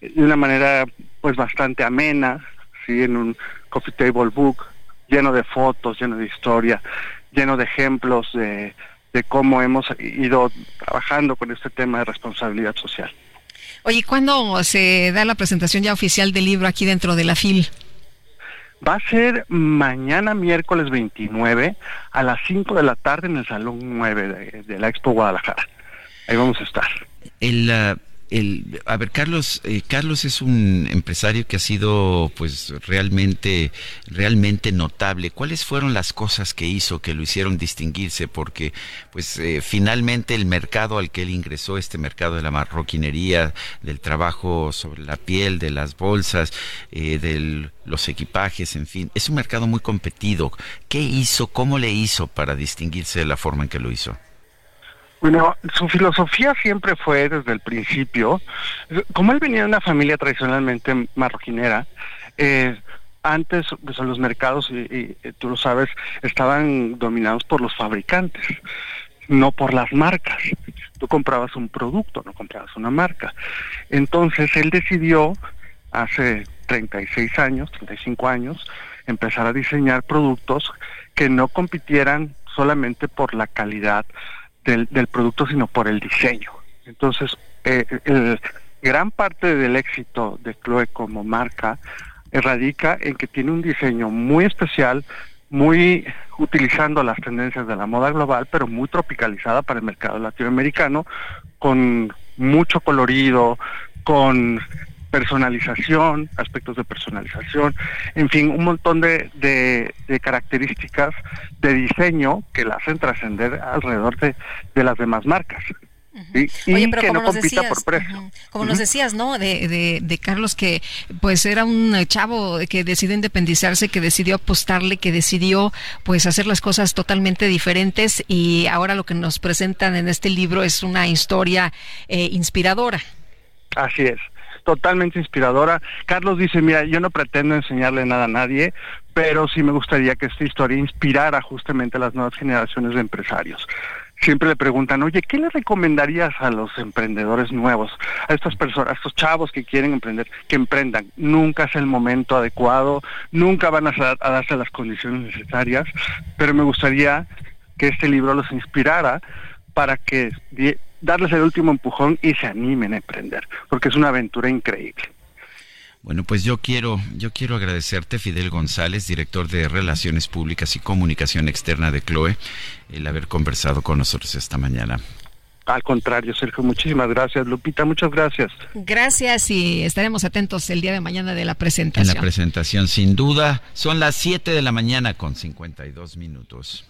de una manera pues bastante amena, sí, en un coffee table book lleno de fotos, lleno de historia, lleno de ejemplos de, de cómo hemos ido trabajando con este tema de responsabilidad social. Oye, ¿cuándo se da la presentación ya oficial del libro aquí dentro de la FIL? Va a ser mañana miércoles 29 a las 5 de la tarde en el Salón 9 de, la Expo Guadalajara. Ahí vamos a estar. El, uh, a ver, Carlos, eh, Carlos es un empresario que ha sido, pues, realmente, realmente notable. ¿Cuáles fueron las cosas que hizo que lo hicieron distinguirse? Porque, pues, eh, finalmente el mercado al que él ingresó, este mercado de la marroquinería, del trabajo sobre la piel, de las bolsas, eh, de los equipajes, en fin, es un mercado muy competido. ¿Qué hizo? ¿Cómo le hizo para distinguirse de la forma en que lo hizo? Bueno, su filosofía siempre fue desde el principio, como él venía de una familia tradicionalmente marroquinera, eh, antes pues, los mercados, y, tú lo sabes, estaban dominados por los fabricantes, no por las marcas. Tú comprabas un producto, no comprabas una marca. Entonces él decidió hace 36 años, 35 años, empezar a diseñar productos que no compitieran solamente por la calidad del, del producto, sino por el diseño. Entonces, eh, el, gran parte del éxito de Chloe como marca radica en que tiene un diseño muy especial, muy utilizando las tendencias de la moda global, pero muy tropicalizada para el mercado latinoamericano, con mucho colorido, con personalización, aspectos de personalización, en fin, un montón de, de, características de diseño que la hacen trascender alrededor de, de las demás marcas. Y, que no compita por precio. Como nos decías, ¿no? De, de, Carlos, que pues era un chavo que decidió independizarse, que decidió apostarle, que decidió pues hacer las cosas totalmente diferentes y ahora lo que nos presentan en este libro es una historia eh, inspiradora. Así es totalmente inspiradora. Carlos dice, mira, yo no pretendo enseñarle nada a nadie, pero sí me gustaría que esta historia inspirara justamente a las nuevas generaciones de empresarios. Siempre le preguntan, oye, ¿qué le recomendarías a los emprendedores nuevos, a estas personas, a estos chavos que quieren emprender, que emprendan? Nunca es el momento adecuado, nunca van a, a darse las condiciones necesarias, pero me gustaría que este libro los inspirara para que darles el último empujón y se animen a emprender, porque es una aventura increíble. Bueno, pues yo quiero, yo quiero agradecerte, Fidel González, director de Relaciones Públicas y Comunicación Externa de CLOE, el haber conversado con nosotros esta mañana. Al contrario, Sergio, muchísimas gracias. Lupita, muchas gracias. Gracias y estaremos atentos el día de mañana de la presentación. En la presentación, sin duda, son las 7 de la mañana con 52 minutos.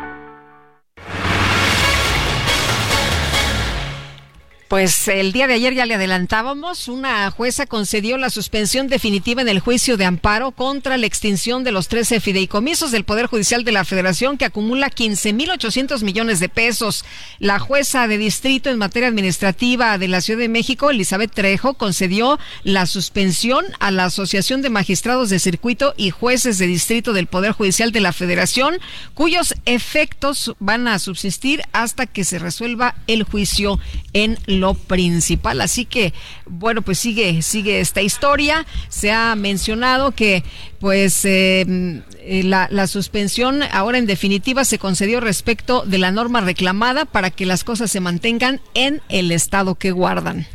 Pues el día de ayer ya le adelantábamos, una jueza concedió la suspensión definitiva en el juicio de amparo contra la extinción de los 13 fideicomisos del Poder Judicial de la Federación que acumula 15.800 millones de pesos. La jueza de distrito en materia administrativa de la Ciudad de México, Elizabeth Trejo, concedió la suspensión a la Asociación de Magistrados de Circuito y Jueces de Distrito del Poder Judicial de la Federación, cuyos efectos van a subsistir hasta que se resuelva el juicio en lo principal. Así que, bueno, pues sigue, sigue esta historia. Se ha mencionado que, pues, eh, la, la suspensión ahora en definitiva se concedió respecto de la norma reclamada para que las cosas se mantengan en el estado que guardan.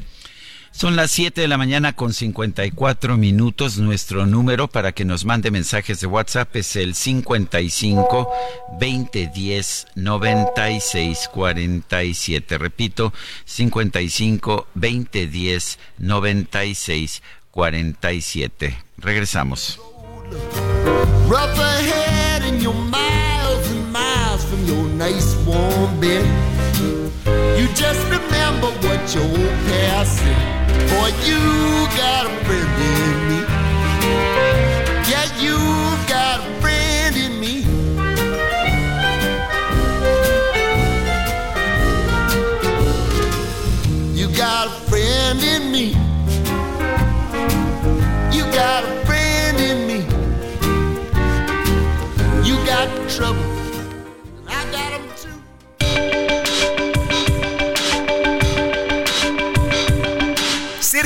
Son las 7 de la mañana con 54 minutos. Nuestro número para que nos mande mensajes de WhatsApp es el 55 2010 96 47. Repito, 55 2010 96 47. Regresamos. You just remember what your past said. Boy, you got a friend in me. Yeah, you got a friend in me. You got a friend in me. You got a friend in me. You got trouble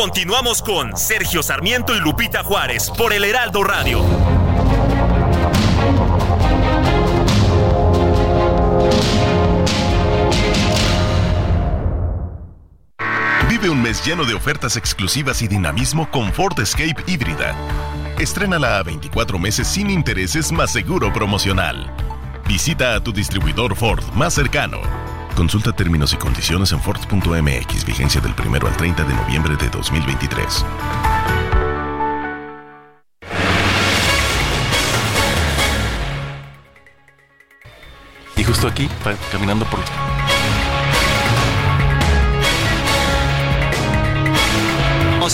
Continuamos con Sergio Sarmiento y Lupita Juárez por el Heraldo Radio. Vive un mes lleno de ofertas exclusivas y dinamismo con Ford Escape híbrida. Estrénala a 24 meses sin intereses más seguro promocional. Visita a tu distribuidor Ford más cercano. Consulta términos y condiciones en Ford.mx, vigencia del 1 al 30 de noviembre de 2023. Y justo aquí, caminando por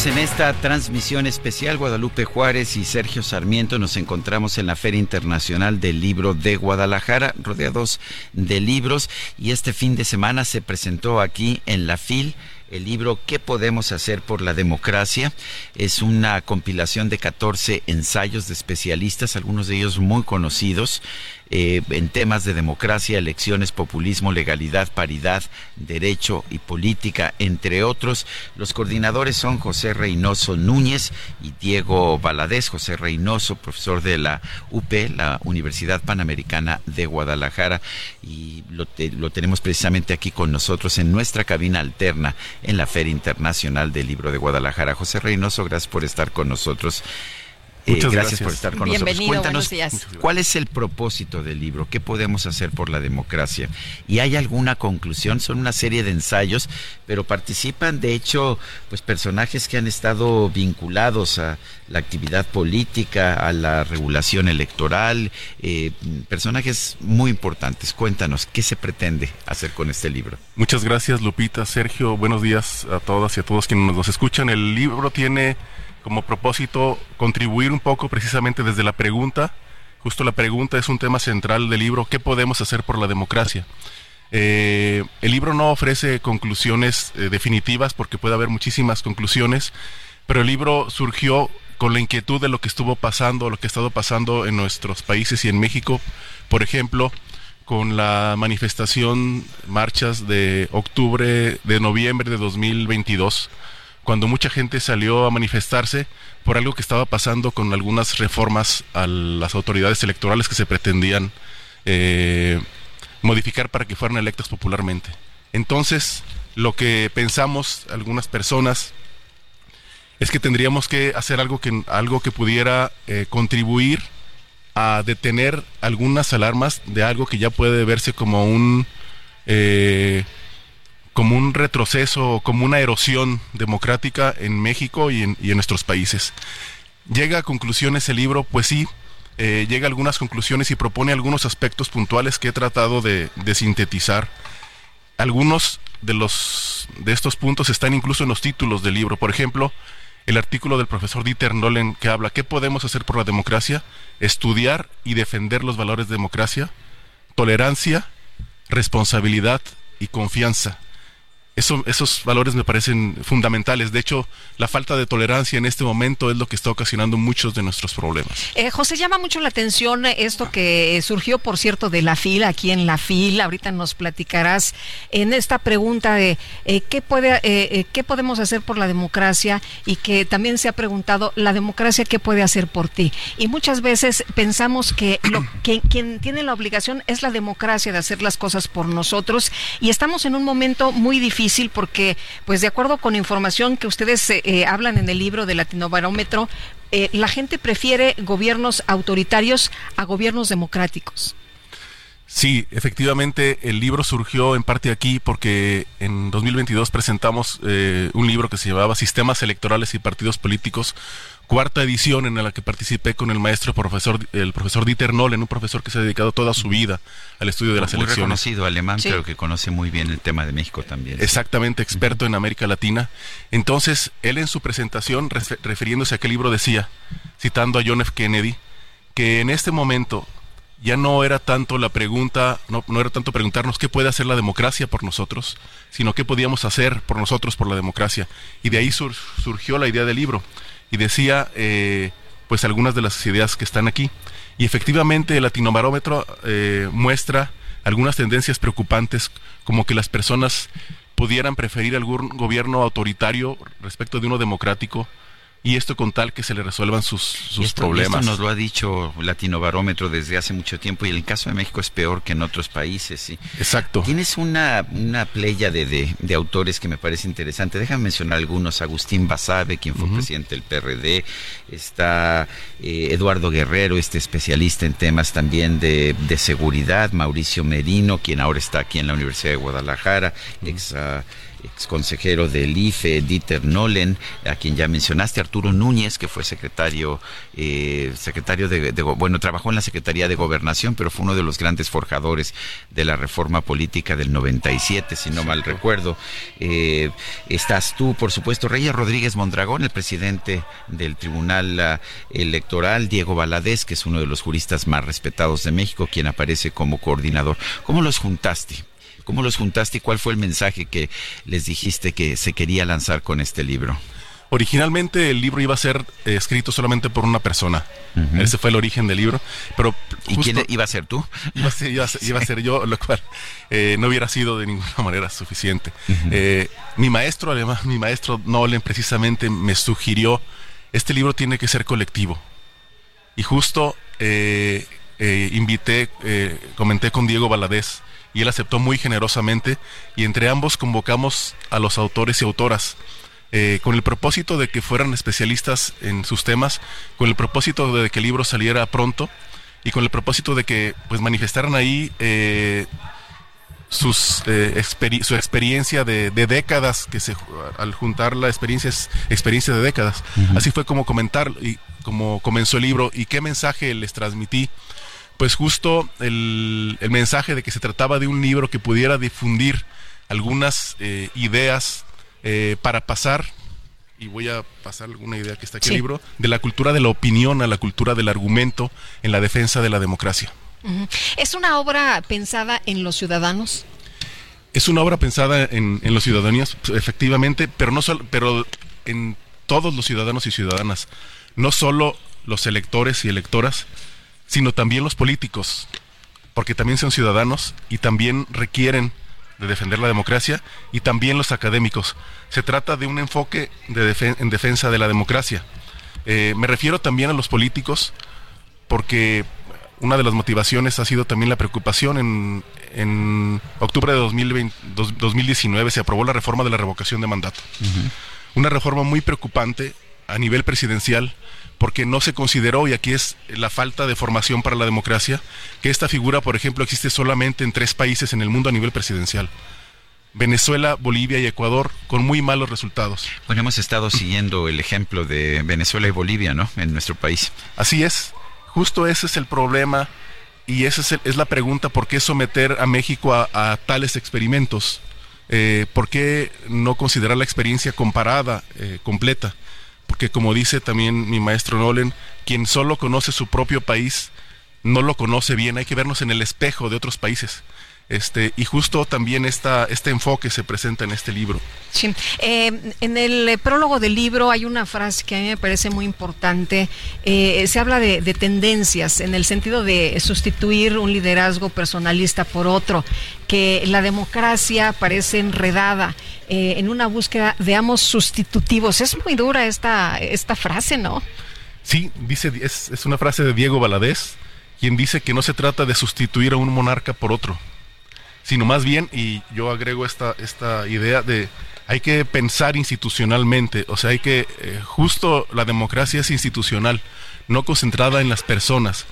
en esta transmisión especial. Guadalupe Juárez y Sergio Sarmiento nos encontramos en la Feria Internacional del Libro de Guadalajara, rodeados de libros. Y este fin de semana se presentó aquí en la FIL el libro ¿Qué podemos hacer por la democracia? Es una compilación de 14 ensayos de especialistas, algunos de ellos muy conocidos, eh, en temas de democracia, elecciones, populismo, legalidad, paridad, derecho y política, entre otros. Los coordinadores son José Reynoso Núñez y Diego Valadez. José Reynoso, profesor de la UP, la Universidad Panamericana de Guadalajara, y lo, lo tenemos precisamente aquí con nosotros en nuestra cabina alterna en la Feria Internacional del Libro de Guadalajara. José Reynoso, gracias por estar con nosotros. Muchas gracias, por estar con nosotros. Cuéntanos cuál es el propósito del libro, qué podemos hacer por la democracia. ¿Y hay alguna conclusión? Son una serie de ensayos, pero participan de hecho pues personajes que han estado vinculados a la actividad política, a la regulación electoral, eh, personajes muy importantes. Cuéntanos, ¿qué se pretende hacer con este libro? Muchas gracias Lupita, Sergio, buenos días a todas y a todos quienes nos escuchan. El libro tiene como propósito contribuir un poco precisamente desde la pregunta. Justo la pregunta es un tema central del libro, ¿qué podemos hacer por la democracia? Eh, el libro no ofrece conclusiones eh, definitivas porque puede haber muchísimas conclusiones, pero el libro surgió con la inquietud de lo que estuvo pasando, lo que ha estado pasando en nuestros países y en México, por ejemplo, con la manifestación, marchas de octubre, de noviembre de 2022 cuando mucha gente salió a manifestarse por algo que estaba pasando con algunas reformas a las autoridades electorales que se pretendían eh, modificar para que fueran electas popularmente. Entonces, lo que pensamos algunas personas es que tendríamos que hacer algo que, algo que pudiera eh, contribuir a detener algunas alarmas de algo que ya puede verse como un eh, como un retroceso, como una erosión democrática en México y en, nuestros países. Llega a conclusiones el libro, pues sí, eh, llega a algunas conclusiones y propone algunos aspectos puntuales que he tratado de, sintetizar. Algunos de, los, de estos puntos están incluso en los títulos del libro. Por ejemplo, el artículo del profesor Dieter Nolen que habla ¿Qué podemos hacer por la democracia? Estudiar y defender los valores de democracia, tolerancia, responsabilidad y confianza eso, esos valores me parecen fundamentales. De hecho, la falta de tolerancia en este momento es lo que está ocasionando muchos de nuestros problemas. Eh, José, llama mucho la atención esto que surgió, por cierto, de la fila, aquí en la fila. Ahorita nos platicarás en esta pregunta de eh, ¿qué, puede, eh, qué podemos hacer por la democracia y que también se ha preguntado, ¿la democracia qué puede hacer por ti? Y muchas veces pensamos que, lo, que quien tiene la obligación es la democracia de hacer las cosas por nosotros y estamos en un momento muy difícil porque, pues de acuerdo con información que ustedes eh, eh, hablan en el libro de Latinobarómetro, eh, la gente prefiere gobiernos autoritarios a gobiernos democráticos. Sí, efectivamente el libro surgió en parte aquí porque en 2022 presentamos un libro que se llamaba Sistemas Electorales y Partidos Políticos, cuarta edición en la que participé con el maestro profesor el profesor Dieter Nolen, un profesor que se ha dedicado toda su vida al estudio de las muy elecciones. reconocido alemán, pero que conoce muy bien el tema de México también. Exactamente, experto en América Latina. Entonces, él en su presentación, refiriéndose a aquel libro, decía, citando a John F. Kennedy, que en este momento ya no era tanto la pregunta, no, no era tanto preguntarnos qué puede hacer la democracia por nosotros, sino qué podíamos hacer por nosotros por la democracia. Y de ahí surgió la idea del libro y decía eh, pues algunas de las ideas que están aquí. Y efectivamente el latinobarómetro eh, muestra algunas tendencias preocupantes como que las personas pudieran preferir algún gobierno autoritario respecto de uno democrático, y esto con tal que se le resuelvan sus, sus problemas. esto nos lo ha dicho Latino Barómetro desde hace mucho tiempo y el caso de México es peor que en otros países. ¿sí? Exacto. Tienes una, una playa de, de, autores que me parece interesante. Déjame mencionar algunos. Agustín Basabe, quien fue presidente del PRD. Está eh, Eduardo Guerrero, este especialista en temas también de, de, seguridad. Mauricio Merino, quien ahora está aquí en la Universidad de Guadalajara. Ah, ex consejero del IFE, Dieter Nolen, a quien ya mencionaste, Arturo Núñez, que fue secretario, eh, secretario de, bueno, trabajó en la Secretaría de Gobernación, pero fue uno de los grandes forjadores de la reforma política del 97, si no mal recuerdo. Eh, estás tú, por supuesto, Reyes Rodríguez Mondragón, el presidente del Tribunal ah, Electoral, Diego Valadez, que es uno de los juristas más respetados de México, quien aparece como coordinador. ¿Cómo los juntaste? ¿Cómo los juntaste y cuál fue el mensaje que les dijiste que se quería lanzar con este libro? Originalmente el libro iba a ser eh, escrito solamente por una persona. Ese fue el origen del libro. Pero ¿Y quién iba a ser tú? Iba a ser, yo, lo cual eh, no hubiera sido de ninguna manera suficiente. Eh, mi maestro, además, mi maestro Nolan precisamente me sugirió, este libro tiene que ser colectivo. Y justo invité, comenté con Diego Valadez, y él aceptó muy generosamente y entre ambos convocamos a los autores y autoras eh, con el propósito de que fueran especialistas en sus temas, con el propósito de que el libro saliera pronto y con el propósito de que pues manifestaran ahí eh, sus, eh, su experiencia de, décadas, que se, al juntar la experiencia es experiencia de décadas. Así fue como comentar y como comenzó el libro y qué mensaje les transmití pues justo el, mensaje de que se trataba de un libro que pudiera difundir algunas eh, ideas eh, para pasar, y voy a pasar alguna idea que está aquí en el libro, de la cultura de la opinión a la cultura del argumento en la defensa de la democracia. ¿Es una obra pensada en los ciudadanos? Es una obra pensada en, en los ciudadanos, efectivamente, pero no solo, pero en todos los ciudadanos y ciudadanas, no solo los electores y electoras, sino también los políticos, porque también son ciudadanos y también requieren de defender la democracia, y también los académicos. Se trata de un enfoque de en defensa de la democracia. Eh, me refiero también a los políticos, porque una de las motivaciones ha sido también la preocupación. En, en octubre de 2019 se aprobó la reforma de la revocación de mandato. Una reforma muy preocupante a nivel presidencial porque no se consideró, y aquí es la falta de formación para la democracia, que esta figura, por ejemplo, existe solamente en tres países en el mundo a nivel presidencial. Venezuela, Bolivia y Ecuador con muy malos resultados. Bueno, hemos estado siguiendo el ejemplo de Venezuela y Bolivia, ¿no? En nuestro país. Así es. Justo ese es el problema y esa es, la pregunta, ¿por qué someter a México a, tales experimentos? Eh, ¿Por qué no considerar la experiencia comparada, eh, completa? Porque como dice también mi maestro Nolen, quien solo conoce su propio país no lo conoce bien, hay que vernos en el espejo de otros países. Este, y justo también esta, este enfoque se presenta en este libro. Sí. Eh, en el eh, prólogo del libro hay una frase que a mí me parece muy importante. Eh, se habla de, tendencias en el sentido de sustituir un liderazgo personalista por otro, que la democracia parece enredada en una búsqueda de amos sustitutivos. Es muy dura esta, esta frase, ¿no? Sí, dice, es, es una frase de Diego Valadez, quien dice que no se trata de sustituir a un monarca por otro, sino más bien, y yo agrego esta, esta idea de hay que pensar institucionalmente, o sea, hay que, eh, justo la democracia es institucional, no concentrada en las personas.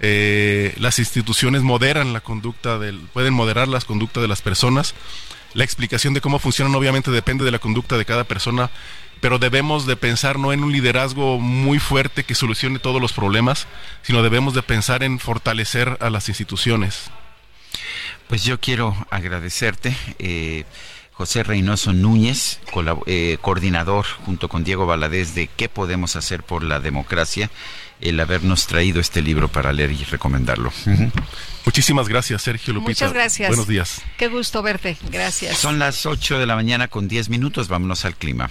Eh, las instituciones moderan la conducta del, pueden moderar las conductas de las personas. La explicación de cómo funcionan obviamente depende de la conducta de cada persona, pero debemos de pensar no en un liderazgo muy fuerte que solucione todos los problemas, sino debemos de pensar en fortalecer a las instituciones. Pues yo quiero agradecerte. Eh, José Reynoso Núñez, eh, coordinador junto con Diego Valadez de ¿Qué podemos hacer por la democracia? el habernos traído este libro para leer y recomendarlo. Muchísimas gracias, Sergio Lupita. Muchas gracias. Buenos días. Qué gusto verte. Gracias. Son las 8 de la mañana con 10 minutos. Vámonos al clima.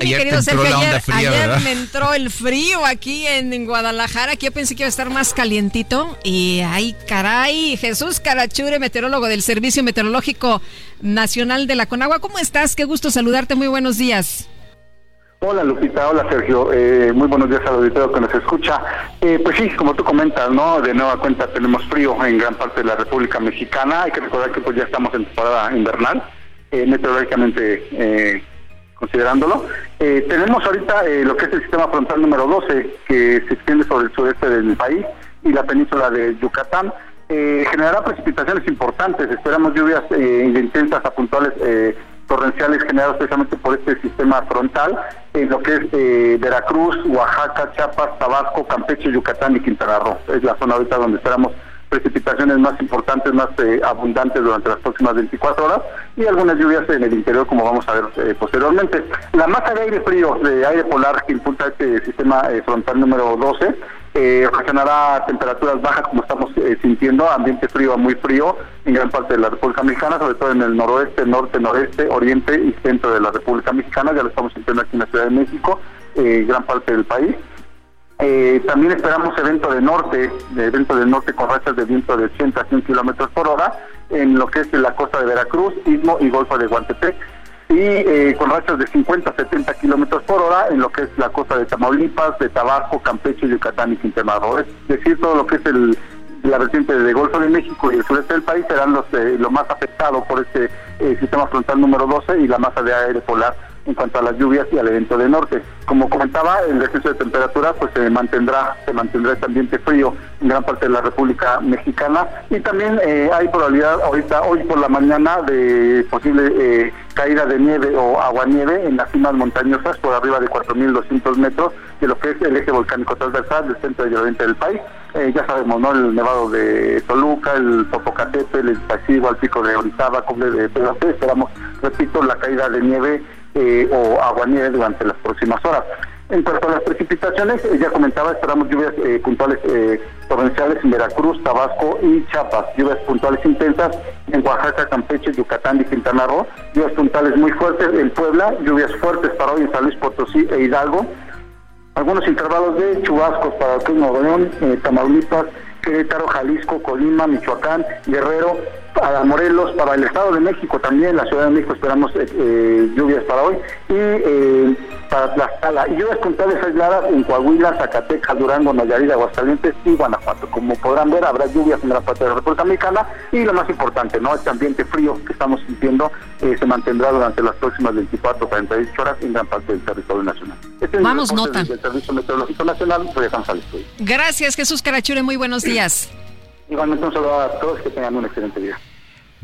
Ayer, me entró el frío aquí en, Guadalajara, que yo pensé que iba a estar más calientito. Y ay, caray, Jesús Carachure, meteorólogo del Servicio Meteorológico Nacional de la Conagua. ¿Cómo estás? Qué gusto saludarte, muy buenos días. Hola Lupita, hola Sergio, eh, muy buenos días al auditorio que nos escucha. Eh, pues sí, como tú comentas, ¿no? De nueva cuenta tenemos frío en gran parte de la República Mexicana. Hay que recordar que pues ya estamos en temporada invernal, eh, meteorológicamente eh, considerándolo. Eh, tenemos ahorita eh, lo que es el sistema frontal número 12, que se extiende sobre el sureste del país y la península de Yucatán. Eh, generará precipitaciones importantes, esperamos lluvias intensas a puntuales torrenciales generadas precisamente por este sistema frontal en lo que es Veracruz, Oaxaca, Chiapas, Tabasco, Campeche, Yucatán y Quintana Roo. Es la zona ahorita donde esperamos precipitaciones más importantes, más eh, abundantes durante las próximas 24 horas y algunas lluvias en el interior como vamos a ver eh, posteriormente. La masa de aire frío, de aire polar que impulsa este sistema eh, frontal número 12, eh, temperaturas bajas como estamos sintiendo, ambiente frío a muy frío en gran parte de la República Mexicana, sobre todo en el noroeste, norte, noreste, oriente y centro de la República Mexicana, ya lo estamos sintiendo aquí en la Ciudad de México, gran parte del país. Eh, también esperamos evento de norte, evento de norte con rachas de viento de 80 a 100 kilómetros por hora en lo que es la costa de Veracruz, Istmo y Golfo de Guantepec y eh, con rachas de 50 a 70 kilómetros por hora en lo que es la costa de Tamaulipas, de Tabasco, Campeche, Yucatán y Quintana Roo. Es decir, todo lo que es la vertiente de Golfo de México y el sureste del país serán los eh, lo más afectados por este sistema frontal número 12 y la masa de aire polar en cuanto a las lluvias y al evento de norte. Como comentaba, el descenso de temperatura pues se mantendrá, se mantendrá este ambiente frío en gran parte de la República Mexicana y también eh, hay probabilidad ahorita hoy por la mañana de posible eh, caída de nieve o aguanieve en las cimas montañosas por arriba de 4.200 metros de lo que es el eje volcánico transversal del centro y el oriente del país. Eh, ya sabemos, ¿no? El nevado de Toluca, el Popocatépetl, el Pasivo, el pico de Orizaba, Coble de Pedro esperamos, repito, la caída de nieve eh, o aguanieve durante las próximas horas. En cuanto a las precipitaciones, eh, ya comentaba, esperamos lluvias eh, puntuales torrenciales en Veracruz, Tabasco y Chiapas, lluvias puntuales intensas en Oaxaca, Campeche, Yucatán y Quintana Roo, lluvias puntuales muy fuertes en Puebla, lluvias fuertes para hoy en San Luis Potosí e Hidalgo, algunos intervalos de chubascos para Nuevo León, Tamaulipas, Querétaro, Jalisco, Colima, Michoacán, Guerrero, para Morelos, para el Estado de México también, la Ciudad de México esperamos eh, eh, lluvias para hoy, y eh, para Tlaxcala, y lluvias puntuales aisladas en Coahuila, Zacatecas, Durango, Nayarit, Aguascalientes y Guanajuato. Como podrán ver, habrá lluvias en la parte de la República Mexicana, y lo más importante, ¿no? Este ambiente frío que estamos sintiendo se mantendrá durante las próximas 24 o 48 horas en gran parte del territorio nacional. Este Vamos, nota. Servicio Meteorológico Nacional, Gracias, Jesús Carachure, muy buenos días. Igualmente un saludo a todos, que tengan un excelente día.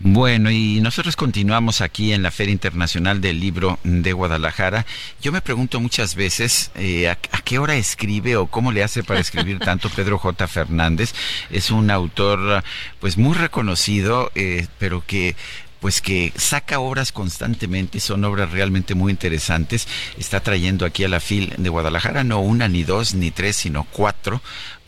Bueno, y nosotros continuamos aquí en la Feria Internacional del Libro de Guadalajara. Yo me pregunto muchas veces eh, ¿a, qué hora escribe o cómo le hace para escribir tanto Pedro J. Fernández. Es un autor pues muy reconocido, eh, pero que pues que saca obras constantemente, son obras realmente muy interesantes. Está trayendo aquí a la FIL de Guadalajara no una, ni dos, ni tres, sino cuatro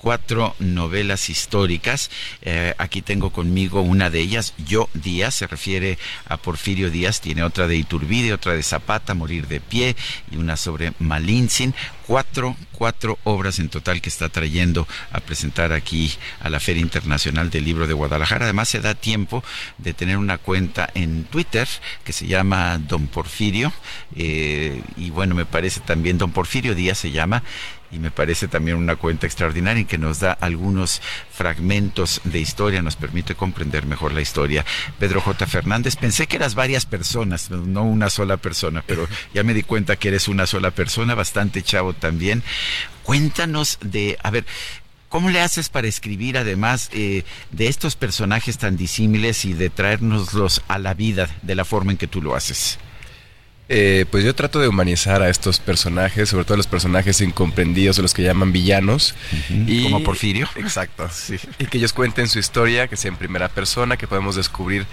cuatro novelas históricas. Eh, aquí tengo conmigo una de ellas, Yo Díaz, se refiere a Porfirio Díaz, tiene otra de Iturbide, otra de Zapata, Morir de Pie y una sobre Malintzin. Cuatro, cuatro obras en total que está trayendo a presentar aquí a la Feria Internacional del Libro de Guadalajara. Además se da tiempo de tener una cuenta en Twitter que se llama Don Porfirio eh, y bueno, me parece también Don Porfirio Díaz se llama y me parece también una cuenta extraordinaria en que nos da algunos fragmentos de historia, nos permite comprender mejor la historia. Pedro J. Fernández, pensé que eras varias personas, no una sola persona, pero ya me di cuenta que eres una sola persona, bastante chavo también. Cuéntanos de, a ver, ¿Cómo le haces para escribir además eh, de estos personajes tan disímiles y de traernoslos a la vida de la forma en que tú lo haces? Eh, pues yo trato de humanizar a estos personajes, sobre todo los personajes incomprendidos, los que llaman villanos. y, Como Porfirio. Exacto. Y que ellos cuenten su historia, que sea en primera persona, que podemos descubrir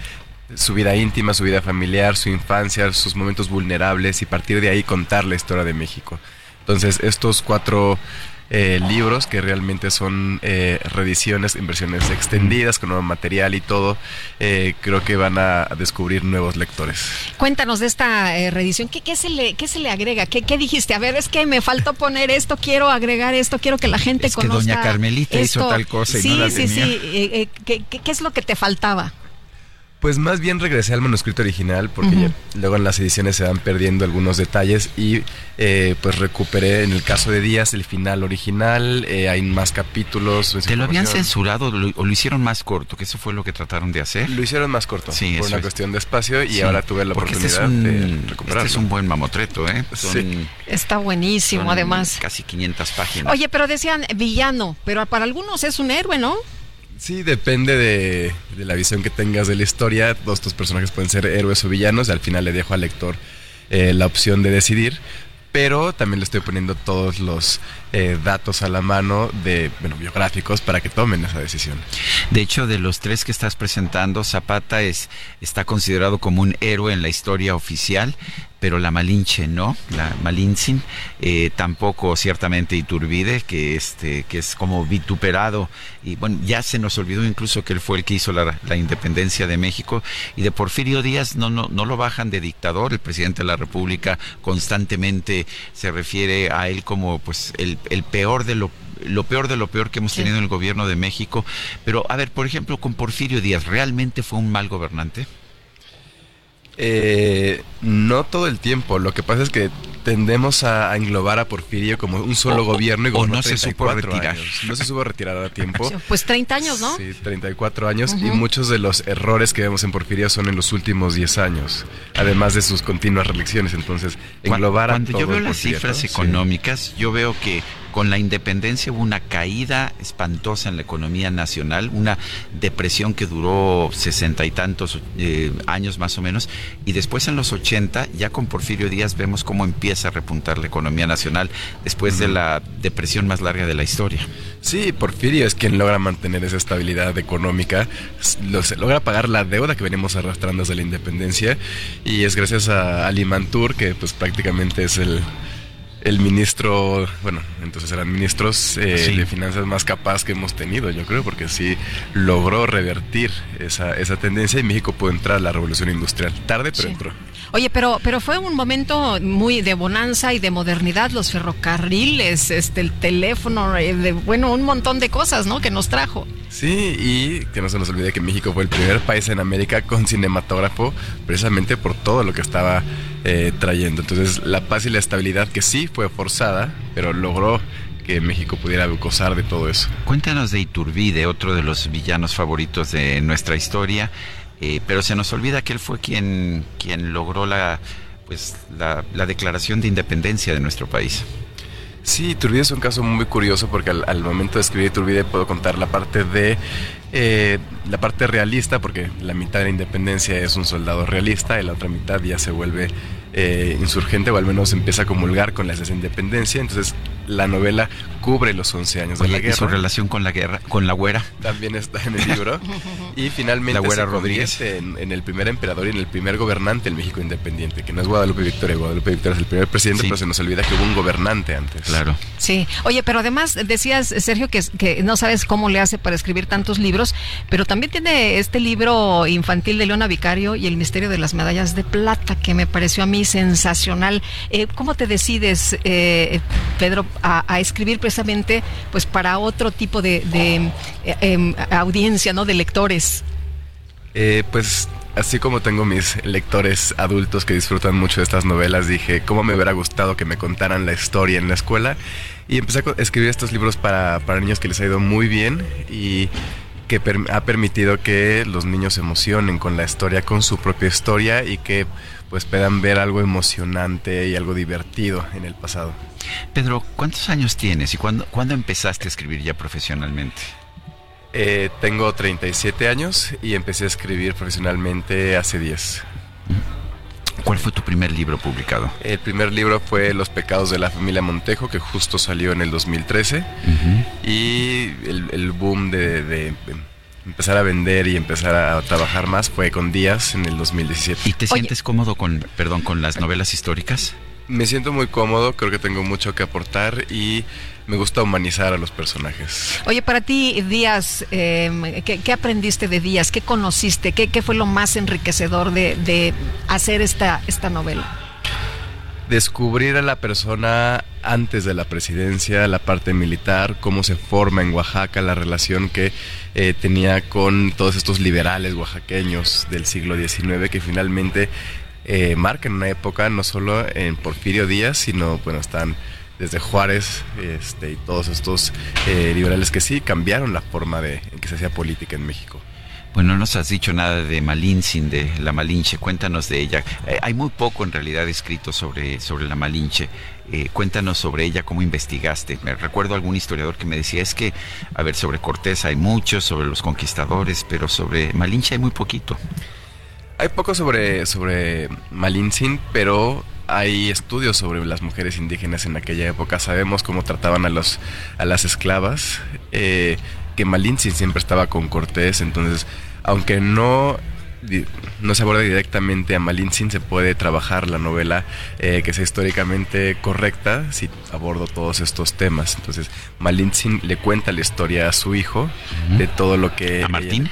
su vida íntima, su vida familiar, su infancia, sus momentos vulnerables y partir de ahí contar la historia de México. Entonces, estos cuatro eh, libros que realmente son eh, reediciones en versiones extendidas con nuevo material y todo, eh, creo que van a descubrir nuevos lectores. Cuéntanos de esta eh, reedición, ¿Qué, ¿qué, se le, ¿qué se le agrega? ¿Qué, ¿Qué, dijiste? A ver, es que me faltó poner esto, quiero agregar esto, quiero que la gente es conozca. Que doña Carmelita hizo tal cosa y sí, no la sí, tenía. Sí, ¿Qué, ¿Qué es lo que te faltaba? Pues más bien regresé al manuscrito original porque ya, luego en las ediciones se van perdiendo algunos detalles y eh, pues recuperé en el caso de Díaz el final original, eh, hay más capítulos. ¿Te lo habían censurado o lo hicieron más corto? Que eso fue lo que trataron de hacer. Lo hicieron más corto sí, por una es. cuestión de espacio y ahora tuve la oportunidad este es un, de recuperarlo. Este es un buen mamotreto, ¿eh? Son, Sí. Está buenísimo, son además. Casi 500 páginas. Oye, pero decían villano, pero para algunos es un héroe, ¿no? Sí, depende de, de la visión que tengas de la historia. Todos estos personajes pueden ser héroes o villanos. Al final le dejo al lector eh, la opción de decidir. Pero también le estoy poniendo todos los eh, datos a la mano de bueno, biográficos para que tomen esa decisión. De hecho, de los tres que estás presentando, Zapata es, está considerado como un héroe en la historia oficial, pero la Malinche no, la Malintzin, eh, tampoco ciertamente Iturbide, que, este, que es como vituperado. Y bueno, ya se nos olvidó incluso que él fue el que hizo la, la independencia de México. Y de Porfirio Díaz no, no, no lo bajan de dictador. El presidente de la República constantemente se refiere a él como pues el, el peor de lo lo peor de lo peor que hemos tenido en el gobierno de México. Pero, a ver, por ejemplo, con Porfirio Díaz, ¿realmente fue un mal gobernante? Eh, no todo el tiempo. Lo que pasa es que tendemos a, a englobar a Porfirio como un solo O- gobierno y o no se supo 34 retirar. años. No se supo retirar a tiempo. Pues 30 años, ¿no? Sí, 34 años y Ujú. muchos de los errores que vemos en Porfirio son en los últimos 10 años, además de sus continuas reelecciones. Entonces, englobar a Cuando yo todo veo el las cifras sí. económicas, yo veo que con la independencia hubo una caída espantosa en la economía nacional, una depresión que duró sesenta y tantos eh, años más o menos, y después en los 80, ya con Porfirio Díaz, vemos cómo empieza a repuntar la economía nacional después de la depresión más larga de la historia. Sí, Porfirio es quien logra mantener esa estabilidad económica, s- lo- se logra pagar la deuda que venimos arrastrando desde la independencia y es gracias a Ali Mantur, que pues prácticamente es el, el ministro, bueno, entonces eran ministros eh, Sí. de finanzas más capaz que hemos tenido, yo creo, porque sí logró revertir esa, esa tendencia y México pudo entrar a la revolución industrial. Tarde, pero Sí. entró. Oye, pero, pero fue un momento muy de bonanza y de modernidad, los ferrocarriles, este, el teléfono, eh, de, bueno, un montón de cosas, ¿no? Que nos trajo. Sí, y que no se nos olvide que México fue el primer país en América con cinematógrafo, precisamente por todo lo que estaba eh, trayendo. Entonces, la paz y la estabilidad, que sí fue forzada, pero logró que México pudiera gozar de todo eso. Cuéntanos de Iturbide, otro de los villanos favoritos de nuestra historia, eh, pero se nos olvida que él fue quien, quien logró la, pues, la, la declaración de independencia de nuestro país. Sí, Iturbide es un caso muy curioso porque al, al momento de escribir Iturbide puedo contar la parte de Eh, la parte realista, porque la mitad de la independencia es un soldado realista y la otra mitad ya se vuelve eh, insurgente o al menos empieza a comulgar con la independencia. Entonces la novela cubre los 11 años de la guerra. ¿y su relación con la guerra, con la güera. También está en el libro. y finalmente la güera se Rodríguez en, en, el primer emperador y en el primer gobernante del México independiente, que no es Guadalupe Victoria. Guadalupe Victoria es el primer presidente, pero se nos olvida que hubo un gobernante antes. Claro. Sí. Oye, pero además decías, Sergio, que, que no sabes cómo le hace para escribir tantos libros, pero también tiene este libro infantil de Leona Vicario y el misterio de las medallas de plata, que me pareció a mí sensacional. Eh, ¿Cómo te decides, eh, Pedro, a, escribir precisamente pues para otro tipo de, eh, em, audiencia, ¿no? De lectores. Eh, pues así como tengo mis lectores adultos que disfrutan mucho de estas novelas, dije, ¿cómo me hubiera gustado que me contaran la historia en la escuela? Y empecé a escribir estos libros para, para niños que les ha ido muy bien y que ha permitido que los niños se emocionen con la historia, con su propia historia y que pues puedan ver algo emocionante y algo divertido en el pasado. Pedro, ¿cuántos años tienes y cuándo, ¿cuándo empezaste a escribir ya profesionalmente? Eh, tengo 37 años y empecé a escribir profesionalmente hace 10. ¿Cuál fue tu primer libro publicado? El primer libro fue Los pecados de la familia Montejo, que justo salió en el 2013. Y el, boom de, empezar a vender y empezar a trabajar más fue con Díaz en el 2017. ¿Y te sientes cómodo con, perdón, con las novelas históricas? Me siento muy cómodo, creo que tengo mucho que aportar y me gusta humanizar a los personajes. Oye, para ti, Díaz, em, ¿qué, aprendiste de Díaz? ¿Qué conociste? ¿Qué, fue lo más enriquecedor de, hacer esta, esta novela? Descubrir a la persona antes de la presidencia, la parte militar, cómo se forma en Oaxaca, la relación que eh, tenía con todos estos liberales oaxaqueños del siglo XIX que finalmente eh, marcan una época no solo en Porfirio Díaz, sino bueno, están desde Juárez este, y todos estos eh, liberales que sí cambiaron la forma de, en que se hacía política en México. Bueno, no nos has dicho nada de Malinche, de la Malinche, cuéntanos de ella. Eh, hay muy poco en realidad escrito sobre, sobre la Malinche. Eh, cuéntanos sobre ella, cómo investigaste. Me recuerdo algún historiador que me decía, es que, a ver, sobre Cortés hay mucho, sobre los conquistadores, pero sobre Malinche hay muy poquito. Hay poco sobre, sobre Malintzin, pero hay estudios sobre las mujeres indígenas en aquella época. Sabemos cómo trataban a, los, a las esclavas, eh, que Malintzin siempre estaba con Cortés, entonces, aunque no no se aborda directamente a Malintzin, se puede trabajar la novela eh, que sea históricamente correcta si abordo todos estos temas. Entonces, Malintzin le cuenta la historia a su hijo de todo lo que... ¿A Martín?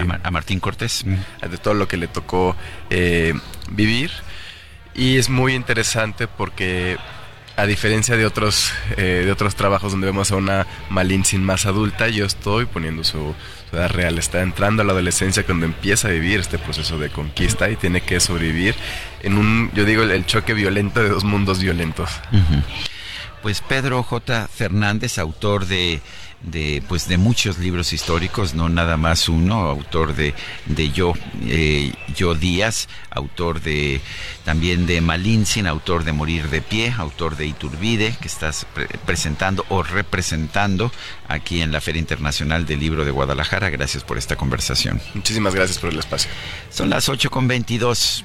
A, Martín Cortés. De todo lo que le tocó eh, vivir. Y es muy interesante porque a diferencia de otros eh, de otros trabajos donde vemos a una Malintzin más adulta, yo estoy poniendo su, edad real. Está entrando a la adolescencia cuando empieza a vivir este proceso de conquista y tiene que sobrevivir en un, yo digo, el, choque violento de dos mundos violentos. Pues Pedro J. Fernández, autor de de pues de muchos libros históricos, no nada más uno, autor de, de Yo, eh, Yo Díaz, autor de también de Malintzin, autor de Morir de Pie, autor de Iturbide, que estás presentando o representando aquí en la Feria Internacional del Libro de Guadalajara. Gracias por esta conversación. Muchísimas gracias por el espacio. Son las 8 con 22.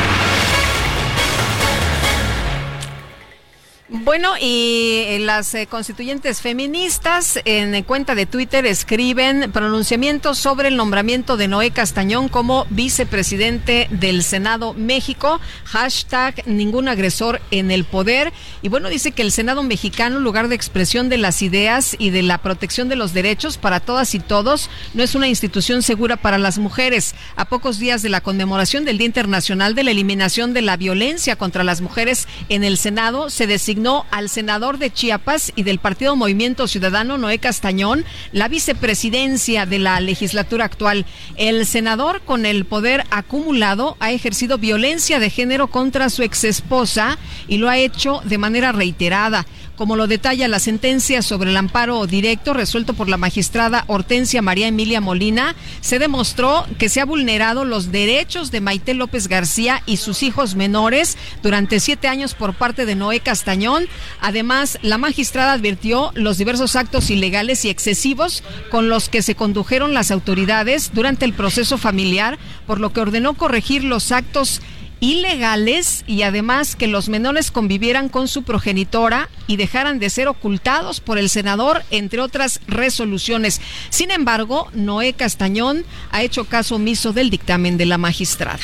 Bueno, y eh, las eh, constituyentes feministas en cuenta de Twitter escriben pronunciamientos sobre el nombramiento de Noé Castañón como vicepresidente del Senado México, hashtag ningún agresor en el poder. Y bueno, dice que el Senado mexicano, lugar de expresión de las ideas y de la protección de los derechos para todas y todos, no es una institución segura para las mujeres. A pocos días de la conmemoración del Día Internacional de la Eliminación de la Violencia contra las Mujeres en el Senado, se designó designó al senador de Chiapas y del Partido Movimiento Ciudadano, Noé Castañón, la vicepresidencia de la legislatura actual. El senador, con el poder acumulado, ha ejercido violencia de género contra su exesposa y lo ha hecho de manera reiterada como lo detalla la sentencia sobre el amparo directo resuelto por la magistrada Hortensia María Emilia Molina, se demostró que se ha vulnerado los derechos de Maite López García y sus hijos menores durante siete años por parte de Noé Castañón. Además, la magistrada advirtió los diversos actos ilegales y excesivos con los que se condujeron las autoridades durante el proceso familiar, por lo que ordenó corregir los actos ilegales y además que los menores convivieran con su progenitora y dejaran de ser ocultados por el senador, entre otras resoluciones. Sin embargo, Noé Castañón ha hecho caso omiso del dictamen de la magistrada.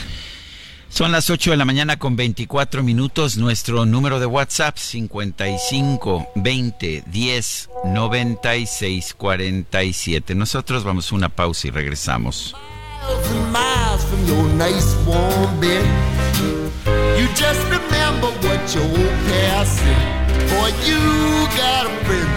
Son las 8 de la mañana con 24 minutos. Nuestro número de WhatsApp 55 20 10 96 47. Nosotros vamos a una pausa y regresamos. You just remember what your old past said. Boy, you got a friend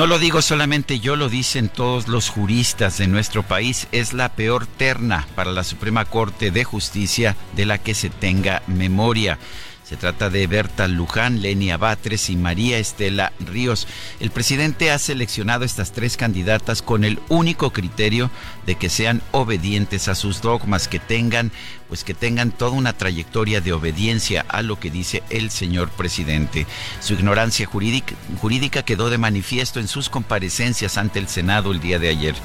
No lo digo solamente yo, lo dicen todos los juristas de nuestro país. Es la peor terna para la Suprema Corte de Justicia de la que se tenga memoria. Se trata de Berta Luján, Lenia Batres y María Estela Ríos. El presidente ha seleccionado estas tres candidatas con el único criterio de que sean obedientes a sus dogmas, que tengan pues que tengan toda una trayectoria de obediencia a lo que dice el señor presidente. Su ignorancia jurídica, quedó de manifiesto en sus comparecencias ante el Senado el día de ayer.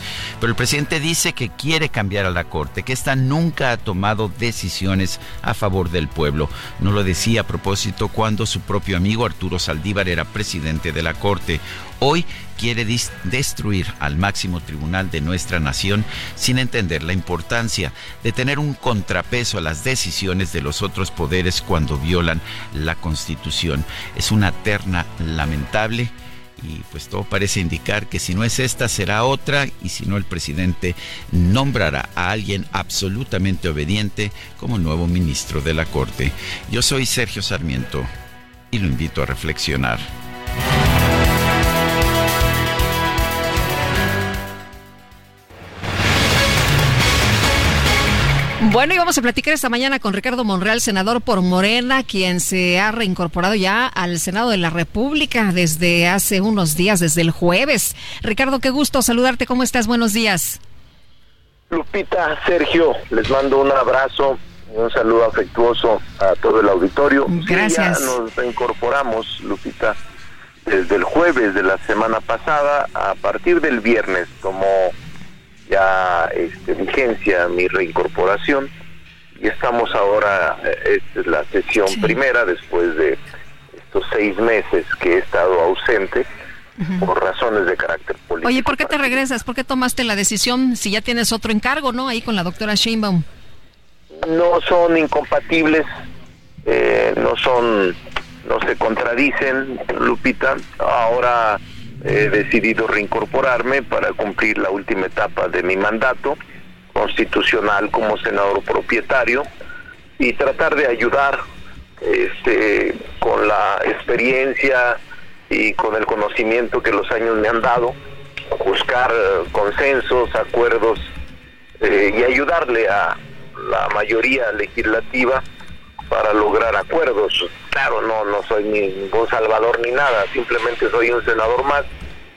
Pero el presidente dice que quiere cambiar a la Corte, que ésta nunca ha tomado decisiones a favor del pueblo. No lo decía a propósito cuando su propio amigo Arturo Saldívar era presidente de la Corte. Hoy quiere destruir al máximo tribunal de nuestra nación sin entender la importancia de tener un contrapeso a las decisiones de los otros poderes cuando violan la Constitución. Es una terna lamentable y pues todo parece indicar que si no es esta será otra y si no el presidente nombrará a alguien absolutamente obediente como nuevo ministro de la Corte. Yo soy Sergio Sarmiento y lo invito a reflexionar. Bueno, y vamos a platicar esta mañana con Ricardo Monreal, senador por Morena, quien se ha reincorporado ya al Senado de la República desde hace unos días, desde el jueves. Ricardo, qué gusto saludarte. ¿Cómo estás? Buenos días. Lupita, Sergio, les mando un abrazo y un saludo afectuoso a todo el auditorio. Gracias. ya nos reincorporamos, Lupita, desde el jueves de la semana pasada. A partir del viernes como ya este, vigencia mi reincorporación y estamos ahora, eh, esta es la sesión primera después de estos seis meses que he estado ausente por razones de carácter político. Oye, ¿por qué te regresas? ¿Por qué tomaste la decisión si ya tienes otro encargo, no? Ahí con la doctora Sheinbaum. No son incompatibles, eh, no son, no se contradicen, Lupita. Ahora he decidido reincorporarme para cumplir la última etapa de mi mandato constitucional como senador propietario y tratar de ayudar este, con la experiencia y con el conocimiento que los años me han dado, buscar eh, consensos, acuerdos eh, y ayudarle a la mayoría legislativa para lograr acuerdos. Claro, no, no soy ningún salvador ni nada, simplemente soy un senador más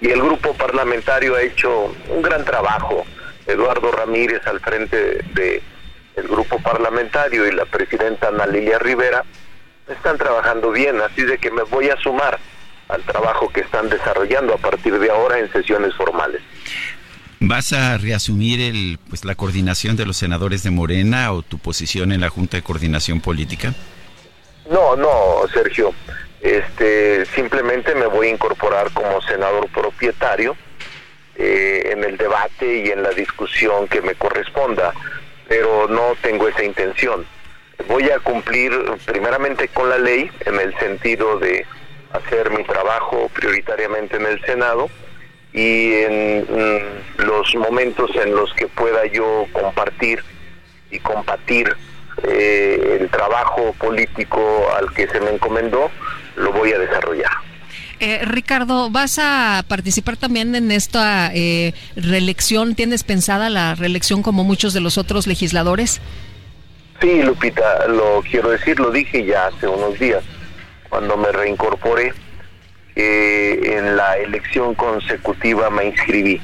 y el grupo parlamentario ha hecho un gran trabajo. Eduardo Ramírez al frente de el grupo parlamentario y la presidenta Ana Lilia Rivera están trabajando bien, así de que me voy a sumar al trabajo que están desarrollando a partir de ahora en sesiones formales. ¿Vas a reasumir el, pues, la coordinación de los senadores de Morena o tu posición en la Junta de Coordinación Política? No, no, Sergio. Este, simplemente me voy a incorporar como senador propietario eh, en el debate y en la discusión que me corresponda, pero no tengo esa intención. Voy a cumplir primeramente con la ley en el sentido de hacer mi trabajo prioritariamente en el Senado y en mm, los momentos en los que pueda yo compartir y compartir eh, el trabajo político al que se me encomendó, lo voy a desarrollar. Eh, Ricardo, ¿vas a participar también en esta eh, reelección? ¿Tienes pensada la reelección como muchos de los otros legisladores? Sí, Lupita, lo quiero decir, lo dije ya hace unos días, cuando me reincorporé en la elección consecutiva me inscribí.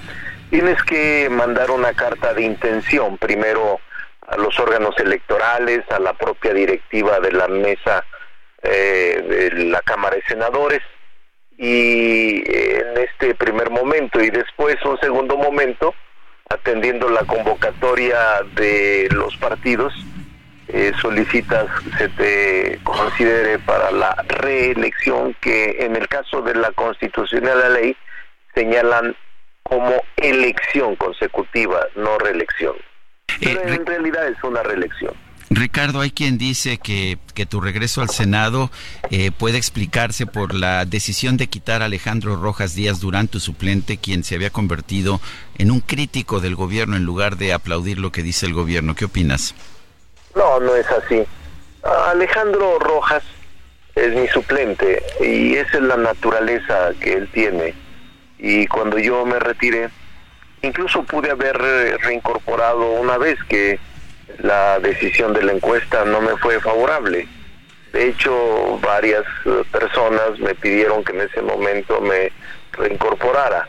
Tienes que mandar una carta de intención, primero a los órganos electorales, a la propia directiva de la mesa eh, de la Cámara de Senadores, y en este primer momento y después un segundo momento, atendiendo la convocatoria de los partidos, eh, solicitas se te considere para la reelección que en el caso de la constitución de la ley señalan como elección consecutiva, no reelección. Pero Eh, en realidad es una reelección. Ricardo, hay quien dice que, que tu regreso al Senado eh, puede explicarse por la decisión de quitar a Alejandro Rojas Díaz Durán, tu suplente, quien se había convertido en un crítico del gobierno en lugar de aplaudir lo que dice el gobierno. ¿Qué opinas? No, no es así. Alejandro Rojas es mi suplente y esa es la naturaleza que él tiene. Y cuando yo me retiré, incluso pude haber eh, reincorporado una vez que la decisión de la encuesta no me fue favorable. De hecho, varias eh, personas me pidieron que en ese momento me reincorporara.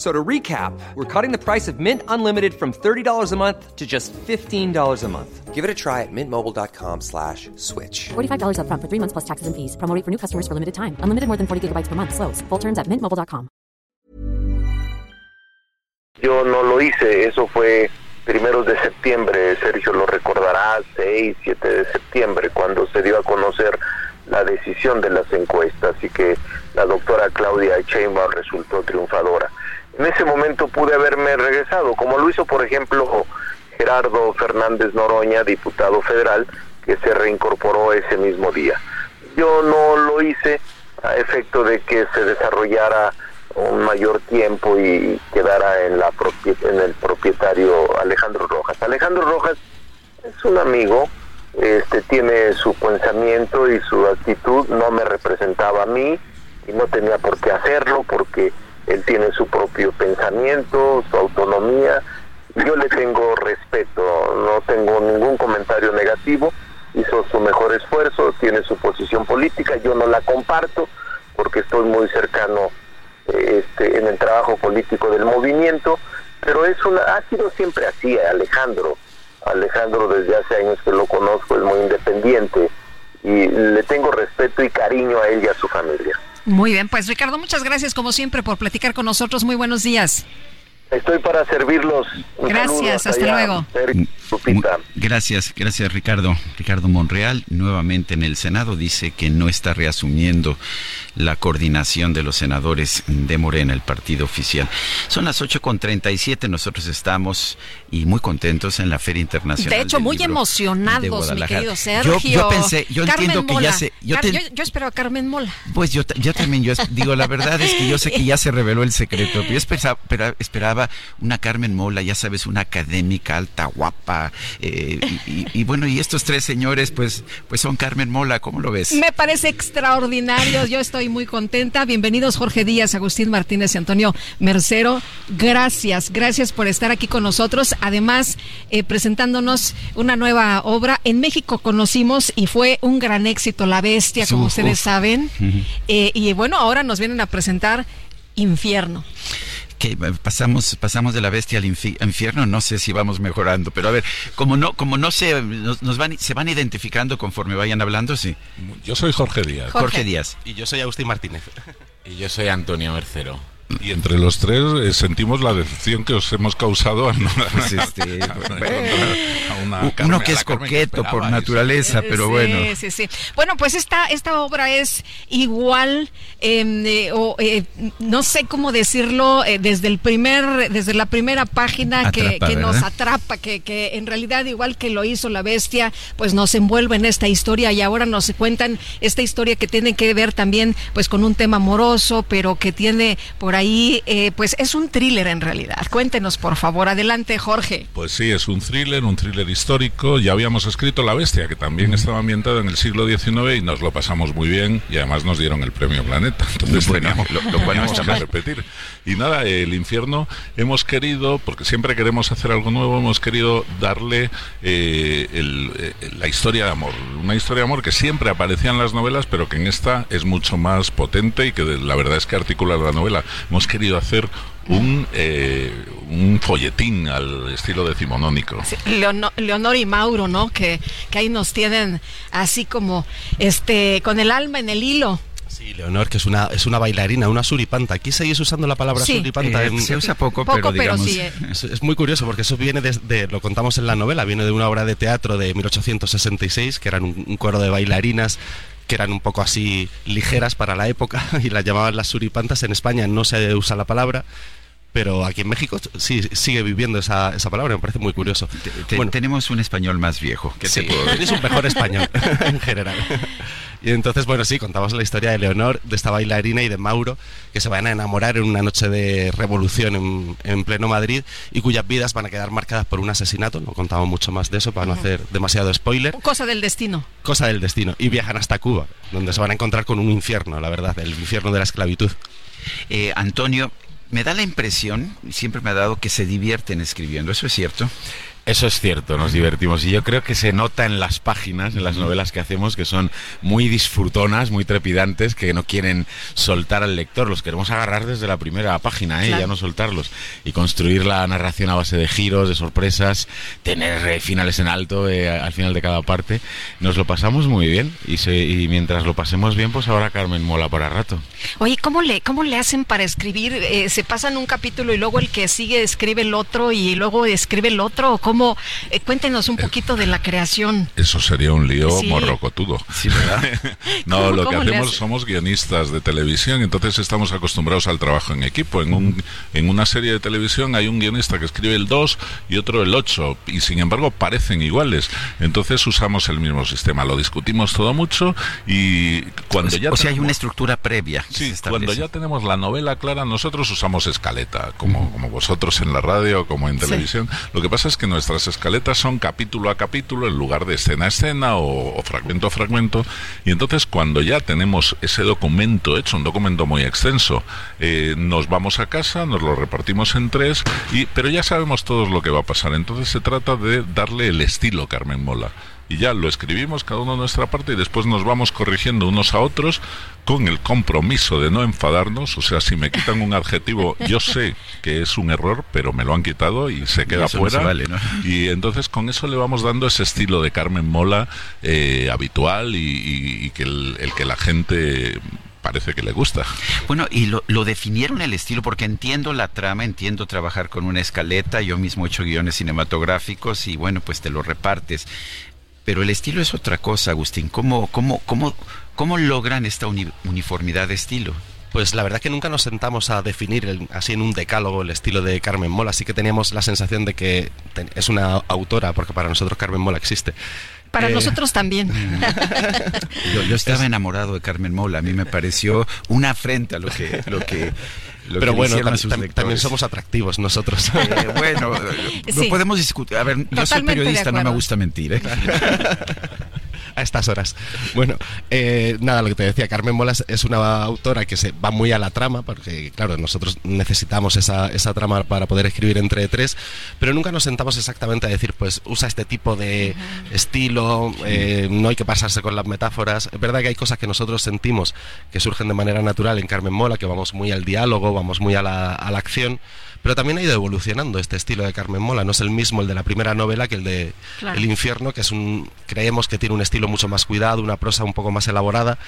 F- So to recap, we're cutting the price of Mint Unlimited from $30 a month to just $15 a month. Give it a try at mintmobile.com slash switch. $45 upfront for three months plus taxes and fees. Promo rate for new customers for limited time. Unlimited more than 40 gigabytes per month. Slows. Full terms at mintmobile.com. Yo no lo hice, eso fue primeros de septiembre, Sergio lo recordará, 6, 7 de septiembre, cuando se dio a conocer la decisión de las encuestas y que la doctora Claudia Sheinbaum resultó triunfadora. En ese momento pude haberme regresado, como lo hizo, por ejemplo, Gerardo Fernández Noroña, diputado federal, que se reincorporó ese mismo día. Yo no lo hice a efecto de que se desarrollara un mayor tiempo y quedara en la en el propietario Alejandro Rojas. Alejandro Rojas es un amigo, este tiene su pensamiento y su actitud, no me representaba a mí y no tenía por qué hacerlo porque él tiene su propio pensamiento, su autonomía. Yo le tengo respeto, no tengo ningún comentario negativo, hizo su mejor esfuerzo, tiene su posición política, yo no la comparto porque estoy muy cercano eh, este, en el trabajo político del movimiento, pero es una, ha sido siempre así, Alejandro. Alejandro desde hace años que lo conozco, es muy independiente y le tengo respeto y cariño a él y a su familia. Muy bien, pues Ricardo, muchas gracias como siempre por platicar con nosotros. Muy buenos días. Estoy para servirlos. Un Gracias, hasta allá, luego. Sergio, Lupita. Gracias, gracias Ricardo. Ricardo Monreal, nuevamente en el Senado, dice que no está reasumiendo la coordinación de los senadores de Morena, el partido oficial. Son las 8.37, nosotros estamos y muy contentos en la Feria Internacional. De hecho, del muy Libro de emocionados, mi querido Yo- Sergio. Yo, pensé, yo Carmen entiendo que Mola. ya se... Yo, Car- te- yo, yo espero a Carmen Mola. pues yo, ta- yo también, yo digo, la verdad es que yo sé que ya se reveló el secreto. Yo esperaba, espera- una Carmen Mola, ya sabes, una académica alta, guapa. eh, y, y- y bueno, y estos tres señores, pues, pues son Carmen Mola, ¿cómo lo ves? Me parece extraordinario, yo estoy muy contenta. Bienvenidos Jorge Díaz, Agustín Martínez y Antonio Mercero. Gracias, gracias por estar aquí con nosotros. Además, eh, presentándonos una nueva obra. En México conocimos y fue un gran éxito La Bestia, como ustedes saben. Eh, y bueno, ahora nos vienen a presentar Infierno. Que eh, pasamos pasamos de la bestia al infi- infierno no sé si vamos mejorando pero a ver como no como no se nos, nos van se van identificando conforme vayan hablando sí Yo soy Jorge Díaz. Jorge, Díaz Y yo soy Agustín Martínez. Y yo soy Antonio Mercero. Y entre los tres eh, sentimos la decepción que os hemos causado a, no- Pues, este, a- a una uno Carmen- que a es coqueto por naturaleza pero sí, bueno. Sí, sí. Bueno, pues esta, esta obra es igual, em, eh, o eh, no sé cómo decirlo, eh, desde el primer, desde la primera página que, Atrapa, que nos atrapa, que, que en realidad igual que lo hizo la bestia, pues nos envuelve en esta historia y ahora nos cuentan esta historia que tiene que ver también pues con un tema amoroso, pero que tiene por ahí, eh, pues es un thriller en realidad. Cuéntenos por favor, adelante Jorge. Pues sí, es un thriller, un thriller histórico. Ya habíamos escrito La Bestia, que también estaba ambientada en el siglo XIX y nos lo pasamos muy bien y además nos dieron el premio Planeta. Entonces Bueno, teníamos, lo- lo teníamos que repetir. Y nada, el infierno hemos querido, porque siempre queremos hacer algo nuevo, hemos querido darle eh, el- eh, la historia de amor. Una historia de amor que siempre aparecía en las novelas, pero que en esta es mucho más potente y que la verdad es que articula la novela. Hemos querido hacer un, eh, un folletín al estilo decimonónico. Leono- Leonor y Mauro, ¿no? Que, que ahí nos tienen así como este con el alma en el hilo. Sí, Leonor, que es una, es una bailarina, una suripanta. Aquí seguís usando la palabra Sí. suripanta. Eh, en- se usa poco, Poco, pero pero digamos sí, eh. Es, es muy curioso porque eso viene de, lo contamos en la novela, viene de una obra de teatro de 1866, que eran un, un coro de bailarinas que eran un poco así ligeras para la época y las llamaban las suripantas. En España no se usa la palabra, pero aquí en México sí sigue viviendo esa, esa palabra, me parece muy curioso. Te- Bueno, tenemos un español más viejo ¿qué Sí, te puedo decir? un mejor español en general. Y entonces, bueno, sí, contamos la historia de Leonor, de esta bailarina y de Mauro, que se van a enamorar en una noche de revolución en, en pleno Madrid y cuyas vidas van a quedar marcadas por un asesinato. No contamos mucho más de eso para no hacer demasiado spoiler. Cosa del destino. Cosa del destino. Y viajan hasta Cuba, donde se van a encontrar con un infierno, la verdad, el infierno de la esclavitud. Eh, Antonio me da la impresión y siempre me ha dado que se divierten escribiendo eso es cierto Eso es cierto, nos divertimos y yo creo que se nota en las páginas, en las novelas que hacemos, que son muy disfrutonas, muy trepidantes, que no quieren soltar al lector, los queremos agarrar desde la primera página, ¿eh? Claro. ya no soltarlos, y construir la narración a base de giros, de sorpresas, tener eh, finales en alto eh, al final de cada parte. Nos lo pasamos muy bien y, se- y mientras lo pasemos bien, pues ahora Carmen mola para rato. Oye, ¿cómo le, cómo le hacen para escribir? Eh, ¿Se pasan un capítulo y luego el que sigue escribe el otro y luego escribe el otro? ¿O cómo? Eh, cuéntenos un poquito de la creación. Eso sería un lío Sí. morrocotudo. Sí, ¿verdad? no, ¿Cómo- lo que hacemos hace? somos guionistas de televisión, entonces estamos acostumbrados al trabajo en equipo. En, un, en una serie de televisión hay un guionista que escribe el 2 y otro el 8, y sin embargo parecen iguales. Entonces usamos el mismo sistema, lo discutimos todo mucho y cuando ya o sea hay una estructura previa Sí, cuando ya tenemos la novela clara, nosotros usamos escaleta, como, como vosotros en la radio, como en Sí. televisión. Lo que pasa es que nuestras escaletas son capítulo a capítulo en lugar de escena a escena o, fragmento a fragmento. Y entonces cuando ya tenemos ese documento hecho, un documento muy extenso, eh, nos vamos a casa, nos lo repartimos en tres, y, pero ya sabemos todos lo que va a pasar. Entonces se trata de darle el estilo Carmen Mola y ya lo escribimos cada uno a nuestra parte y después nos vamos corrigiendo unos a otros con el compromiso de no enfadarnos, o sea, si me quitan un adjetivo, yo sé que es un error, pero me lo han quitado y se queda eso no se fuera. vale, ¿no? Y entonces con eso le vamos dando ese estilo de Carmen Mola eh, habitual y, y- y que el, el que la gente parece que le gusta. Bueno, y lo, lo, definieron el estilo, porque entiendo la trama, entiendo trabajar con una escaleta, yo mismo he hecho guiones cinematográficos y bueno, pues te lo repartes. Pero el estilo es otra cosa, Agustín. ¿Cómo, cómo, cómo, cómo logran esta uniformidad de estilo? Pues la verdad que nunca nos sentamos a definir así en un decálogo el estilo de Carmen Mola, así que teníamos la sensación de que es una autora, porque para nosotros Carmen Mola existe. Para eh, nosotros también. yo, estaba enamorado de Carmen Mola, a mí me pareció una afrenta lo que... Lo que pero bueno, también, somos atractivos nosotros. Eh, bueno, no podemos discutir. A ver, yo soy periodista, no me gusta mentir. ¿eh? a estas horas. Bueno, eh, nada, lo que te decía, Carmen Molas es una autora que se va muy a la trama, porque claro, nosotros necesitamos esa, esa trama para poder escribir entre tres, pero nunca nos sentamos exactamente a decir, pues usa este tipo de estilo, eh, no hay que pasarse con las metáforas. Es verdad que hay cosas que nosotros sentimos que surgen de manera natural en Carmen Mola, que vamos muy al diálogo, vamos muy a la, a la acción pero también ha ido evolucionando este estilo de Carmen Mola. No es el mismo el de la primera novela que el de El infierno, que es un creemos que tiene un estilo mucho más cuidado, una prosa un poco más elaborada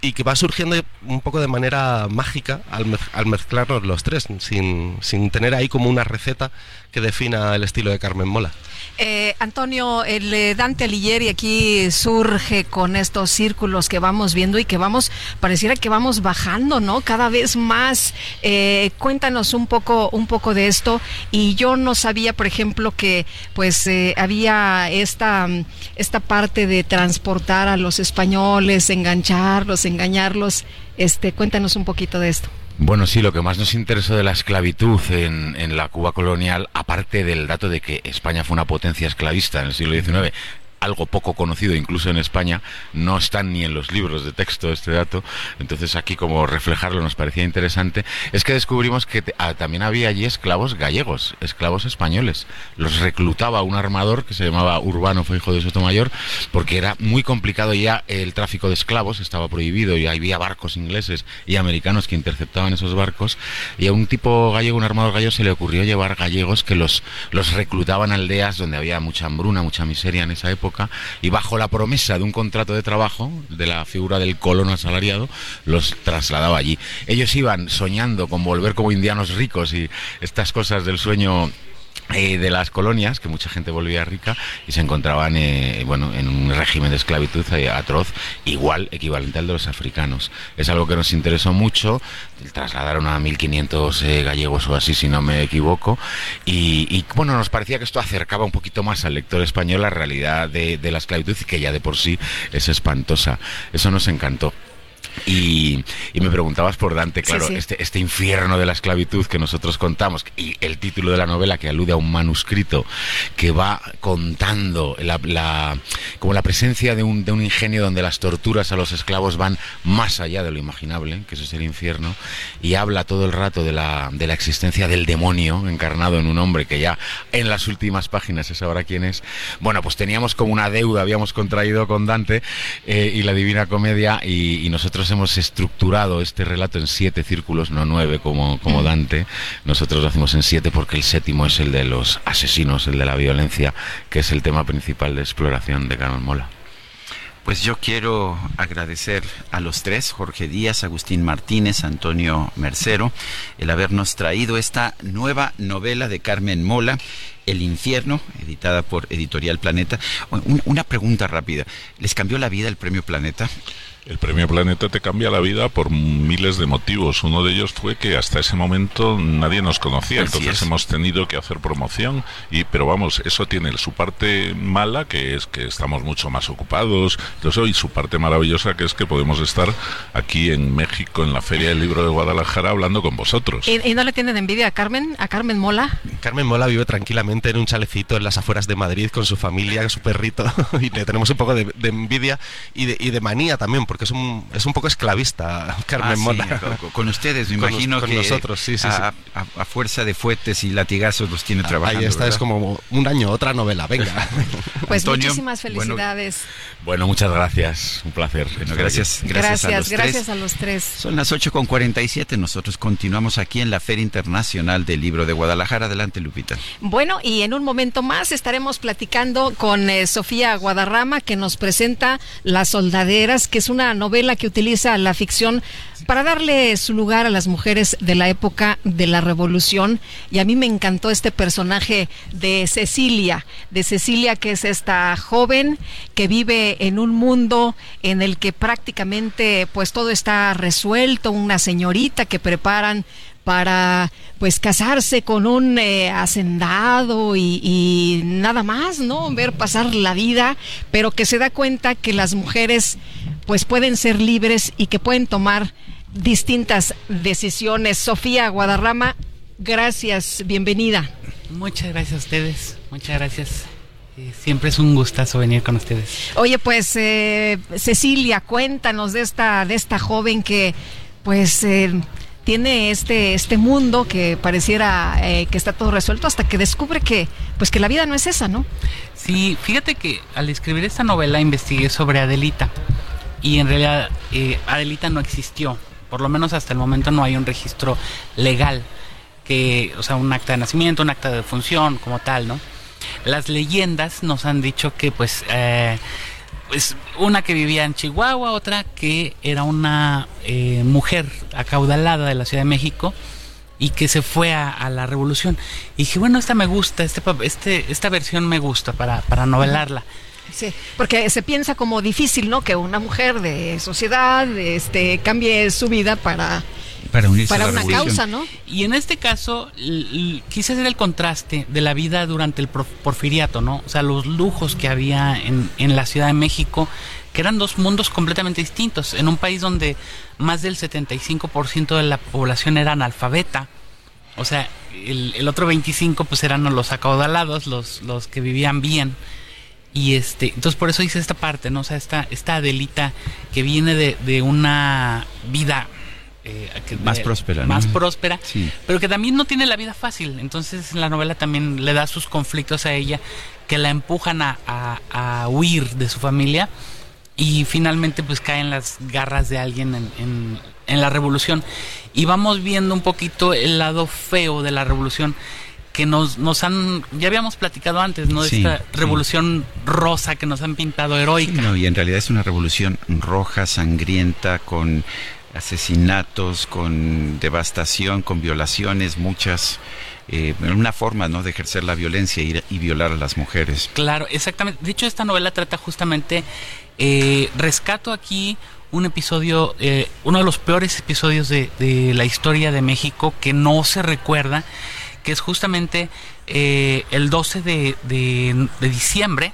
y que va surgiendo un poco de manera mágica al, al mezclarnos los tres, sin, sin tener ahí como una receta que defina el estilo de Carmen Mola. Eh, Antonio, el eh, Dante Alighieri aquí surge con estos círculos que vamos viendo y que vamos, pareciera que vamos bajando, ¿no? Cada vez más. Eh, cuéntanos un poco, un poco de esto. Y yo no sabía, por ejemplo, que pues había esta, esta parte de transportar a los españoles, engancharlos, engañarlos. Este, cuéntanos un poquito de esto. Bueno, sí, lo que más nos interesó de la esclavitud en, la Cuba colonial, aparte del dato de que España fue una potencia esclavista en el siglo XIX, algo poco conocido incluso en España, no están ni en los libros de texto este dato, entonces aquí como reflejarlo nos parecía interesante, es que descubrimos que ah, también había allí esclavos gallegos, esclavos españoles, los reclutaba un armador que se llamaba Urbano Feijo de Sotomayor, porque era muy complicado ya el tráfico de esclavos, estaba prohibido y había barcos ingleses y americanos que interceptaban esos barcos, y a un tipo gallego, un armador gallego, se le ocurrió llevar gallegos que los, los reclutaban a aldeas donde había mucha hambruna, mucha miseria en esa época, y bajo la promesa de un contrato de trabajo, de la figura del colono asalariado, los trasladaba allí. Ellos iban soñando con volver como indianos ricos y estas cosas del sueño eh, de las colonias, que mucha gente volvía rica y se encontraban eh, bueno, en un régimen de esclavitud eh, atroz, igual, equivalente al de los africanos. Es algo que nos interesó mucho, trasladaron a 1.500 gallegos o así, si no me equivoco, y, bueno, nos parecía que esto acercaba un poquito más al lector español la realidad de, de la esclavitud, que ya de por sí es espantosa. Eso nos encantó. Y, me preguntabas por Dante, claro, Este, este infierno de la esclavitud que nosotros contamos y el título de la novela que alude a un manuscrito que va contando la, como la presencia de un, de un ingenio donde las torturas a los esclavos van más allá de lo imaginable, que eso es el infierno, y habla todo el rato de la, de la existencia del demonio encarnado en un hombre que ya en las últimas páginas es ahora quién es. Bueno, pues teníamos como una deuda, habíamos contraído con Dante eh, y la Divina Comedia y nosotros hemos estructurado este relato en siete círculos, no nueve como, como. Dante. Nosotros lo hacemos en siete porque el séptimo es el de los asesinos, el de la violencia, que es el tema principal de exploración de Carmen Mola. Pues yo quiero agradecer a los tres, Jorge Díaz, Agustín Martínez, Antonio Mercero, el habernos traído esta nueva novela de Carmen Mola, El infierno, editada por Editorial Planeta. Una pregunta rápida, ¿les cambió la vida el premio Planeta? El premio Planeta te cambia la vida por miles de motivos. Uno de ellos fue que hasta ese momento nadie nos conocía, entonces hemos tenido que hacer promoción. Y, pero vamos, eso tiene su parte mala, que es que estamos mucho más ocupados, y su parte maravillosa, que es que podemos estar aquí en México, en la Feria del Libro de Guadalajara, hablando con vosotros. ¿Y, no le tienen envidia a Carmen, a Carmen Mola? Carmen Mola vive tranquilamente en un chalecito en las afueras de Madrid con su familia, su perrito, y le tenemos un poco de, envidia y de, y de manía también, porque es un, es un poco esclavista, Carmen ah, Con, ustedes, me imagino con que nosotros, sí, sí, a, a, fuerza de fuetes y latigazos los tiene trabajando. Ahí está, es como un año, otra novela, venga. pues muchísimas felicidades. Bueno, muchas gracias, un placer. gracias, gracias, a los gracias a los tres. Son las 8 con 47, nosotros continuamos aquí en la Feria Internacional del Libro de Guadalajara. Adelante, Lupita. Bueno, y en un momento más estaremos platicando con eh, Sofía Guadarrama, que nos presenta Las Soldaderas, que es una novela que utiliza la ficción para darle su lugar a las mujeres de la época de la revolución. Y a mí me encantó este personaje de Cecilia, de Cecilia que es esta joven que vive en un mundo en el que prácticamente pues todo está resuelto, una señorita que preparan para pues casarse con un eh, hacendado y, y, nada más, ¿no? Ver pasar la vida, pero que se da cuenta que las mujeres pues pueden ser libres y que pueden tomar distintas decisiones. Sofía Guadarrama, gracias, bienvenida. Muchas gracias a ustedes, muchas gracias. Eh, siempre es un gustazo venir con ustedes. Oye, pues eh, Cecilia, cuéntanos de esta, de esta joven que pues eh, tiene este, este mundo que pareciera eh, que está todo resuelto hasta que descubre que, pues que la vida no es esa, ¿no? Sí, fíjate que al escribir esta novela investigué sobre Adelita y en realidad eh, Adelita no existió, por lo menos hasta el momento no hay un registro legal que, o sea, un acta de nacimiento, un acta de defunción como tal, ¿no? Las leyendas nos han dicho que pues eh, pues una que vivía en Chihuahua, otra que era una eh, mujer acaudalada de la Ciudad de México y que se fue a, la revolución. Y dije, bueno, esta me gusta, este, este, esta versión me gusta para, para novelarla. Sí, porque se piensa como difícil, ¿no? Que una mujer de sociedad este, cambie su vida para para unirse para a la una causa, ¿no? Y en este caso quise hacer el contraste de la vida durante el porfiriato, ¿no? O sea, los lujos que había en, en la Ciudad de México, que eran dos mundos completamente distintos. En un país donde más del 75% de la población era analfabeta, o sea, el, el, otro 25 pues eran los acaudalados, los, los que vivían bien. Y este, entonces por eso hice esta parte, ¿no? O sea, esta, esta Adelita que viene de, de una vida eh, que, más próspera. Más ¿no? próspera, sí. pero que también no tiene la vida fácil. Entonces la novela también le da sus conflictos a ella que la empujan a, a, a huir de su familia y finalmente pues cae en las garras de alguien en, en, en, la revolución. Y vamos viendo un poquito el lado feo de la revolución que nos, nos han, ya habíamos platicado antes, ¿no? De sí, esta sí. revolución rosa que nos han pintado heroica. Sí, no, y en realidad es una revolución roja, sangrienta, con asesinatos, con devastación, con violaciones, muchas. Eh, una forma ¿no? de ejercer la violencia y, y, violar a las mujeres. Claro, exactamente. De hecho, esta novela trata justamente, eh, rescato aquí un episodio, eh, uno de los peores episodios de, de, la historia de México que no se recuerda, que es justamente eh, el 12 de, de, de diciembre,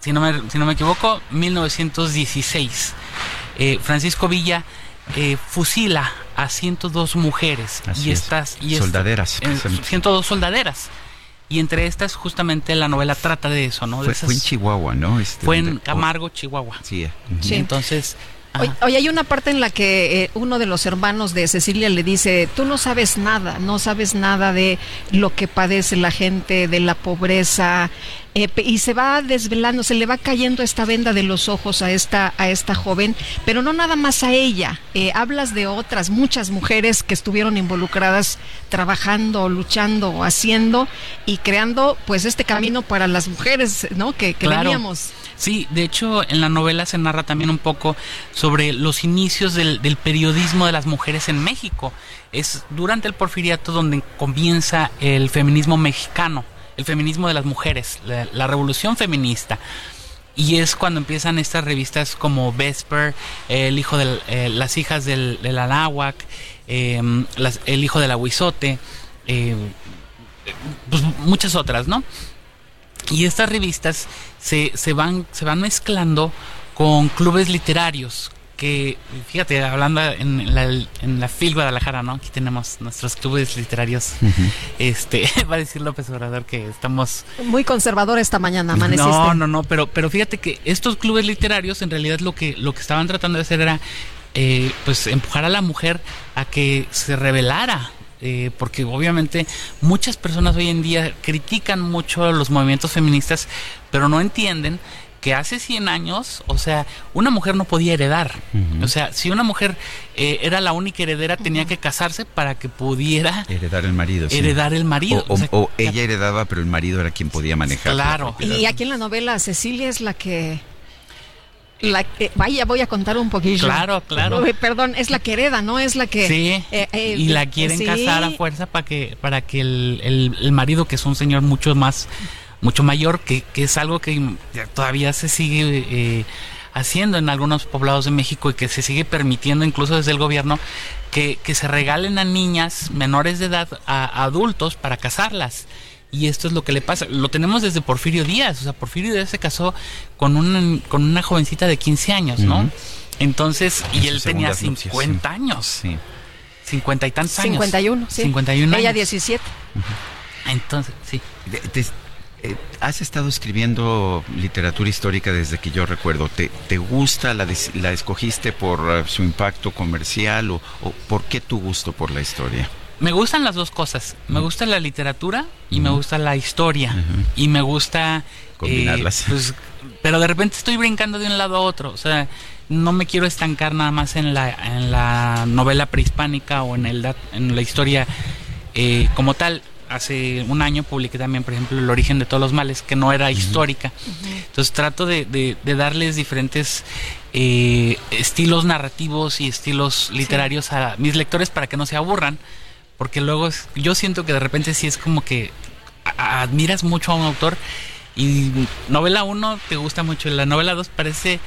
si no, me, si no me equivoco, 1916. Eh, Francisco Villa eh, fusila a 102 mujeres Así y estas y soldaderas esta, eh, 102 soldaderas y entre estas justamente la novela trata de eso no fue, de esas, fue en Chihuahua no este, fue en Camargo Chihuahua sí, uh -huh. sí. entonces Oye, oye, hay una parte en la que eh, uno de los hermanos de Cecilia le dice, tú no sabes nada, no sabes nada de lo que padece la gente, de la pobreza, eh, y se va desvelando, se le va cayendo esta venda de los ojos a esta, a esta joven, pero no nada más a ella, eh, hablas de otras, muchas mujeres que estuvieron involucradas trabajando, luchando, haciendo y creando pues este camino para las mujeres, ¿no? Que, que claro. veníamos. Sí, de hecho en la novela se narra también un poco sobre los inicios del, del, periodismo de las mujeres en México. Es durante el porfiriato donde comienza el feminismo mexicano, el feminismo de las mujeres, la, revolución feminista. Y es cuando empiezan estas revistas como Vesper, el hijo de eh, las hijas del, del las, el hijo del Aguizote, eh, pues muchas otras, ¿no? Y estas revistas se, se, van, se van mezclando con clubes literarios. Que, fíjate, hablando en la, en la FIL Guadalajara, ¿no? Aquí tenemos nuestros clubes literarios. Uh -huh. Este, va a decir López Obrador que estamos. Muy conservador esta mañana, amaneciste. No, no, no, pero, pero fíjate que estos clubes literarios, en realidad, lo que, lo que estaban tratando de hacer era. Eh, pues empujar a la mujer a que se rebelara eh, porque obviamente muchas personas hoy en día critican mucho los movimientos feministas, pero no entienden que hace 100 años, o sea, una mujer no podía heredar. Uh -huh. O sea, si una mujer eh, era la única heredera, tenía que casarse para que pudiera heredar el marido. Sí. Heredar el marido. O, o, o, sea, o, ella heredaba, pero el marido era quien podía manejar. Claro. Y aquí en la novela Cecilia es la que La que, vaya, voy a contar un poquillo. Claro, claro. Uy, Perdón, es la que hereda, ¿no? Es la que... Sí, eh, eh, y la quieren sí. casar a fuerza para que para que el, el- el marido, que es un señor mucho más, mucho mayor, que, que es algo que todavía se sigue eh, haciendo en algunos poblados de México y que se sigue permitiendo incluso desde el gobierno, que, que se regalen a niñas menores de edad a, a adultos para casarlas. Y esto es lo que le pasa. Lo tenemos desde Porfirio Díaz. O sea, Porfirio Díaz se casó con, un, con una jovencita de 15 años, ¿no? Entonces, y él tenía segundas nupcias, 50 años. Sí. 50 y tantos años. 51, sí. 51 Ella años. 17. Entonces, sí. Te- has estado escribiendo literatura histórica desde que yo recuerdo. ¿Te, te gusta? La, des- la escogiste por eh, su impacto comercial o, o por qué tu gusto por la historia? Me gustan las dos cosas. Me gusta la literatura y me gusta la historia. Y me gusta... eh, Combinarlas. pues, pero de repente estoy brincando de un lado a otro. O sea, no me quiero estancar nada más en la, en la novela prehispánica o en, el, en la historia eh, como tal. Hace un año publiqué también, por ejemplo, El origen de todos los males, que no era histórica. Entonces trato de, de- de darles diferentes eh, estilos narrativos y estilos literarios a mis lectores para que no se aburran, porque luego es- yo siento que de repente sí es como que a- a- admiras mucho a un autor y novela 1 te gusta mucho, la novela 2 parece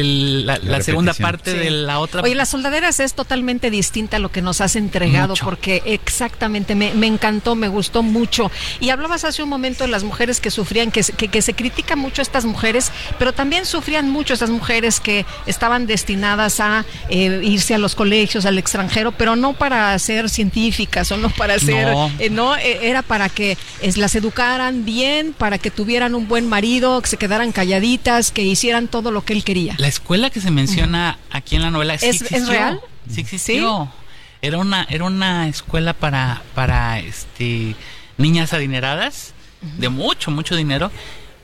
el- la, La la segunda parte Sí. de la otra. Oye, las soldaderas es totalmente distinta a lo que nos has entregado, Mucho. porque exactamente me, me encantó, me gustó mucho. Y hablabas hace un momento de las mujeres que sufrían, que, se- que, que se critica mucho a estas mujeres, pero también sufrían mucho estas mujeres que estaban destinadas a eh, irse a los colegios, al extranjero, pero no para ser científicas o no para ser, No. eh, no, eh, era para que es, las educaran bien, para que tuvieran un buen marido, que se quedaran calladitas, que hicieran todo lo que él quería. La escuela que se menciona aquí en la novela sí ¿Es- es existió. real? Sí existió. Era una era una escuela para para este niñas adineradas de mucho mucho dinero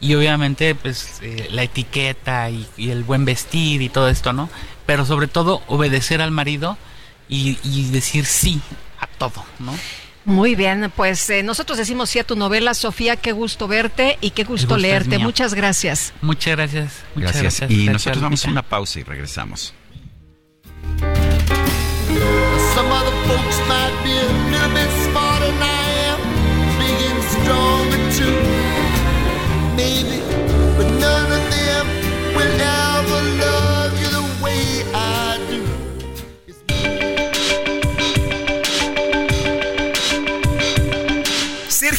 y obviamente pues eh, la etiqueta y, y el buen vestir y todo esto, ¿no? Pero sobre todo obedecer al marido y, y decir sí a todo, ¿no? Muy bien, pues eh, nosotros decimos sí a tu novela, Sofía, qué gusto verte y qué gusto, leerte. Muchas gracias. Muchas gracias. Muchas Gracias. gracias. Y nosotros vamos a una pausa y regresamos. Some other folks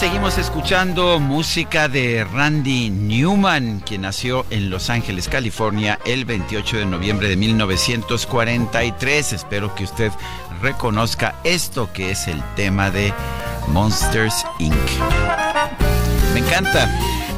Seguimos escuchando música de Randy Newman, quien nació en Los Ángeles, California, el 28 de noviembre de 1943. Espero que usted reconozca esto que es el tema de Monsters Inc. Me encanta.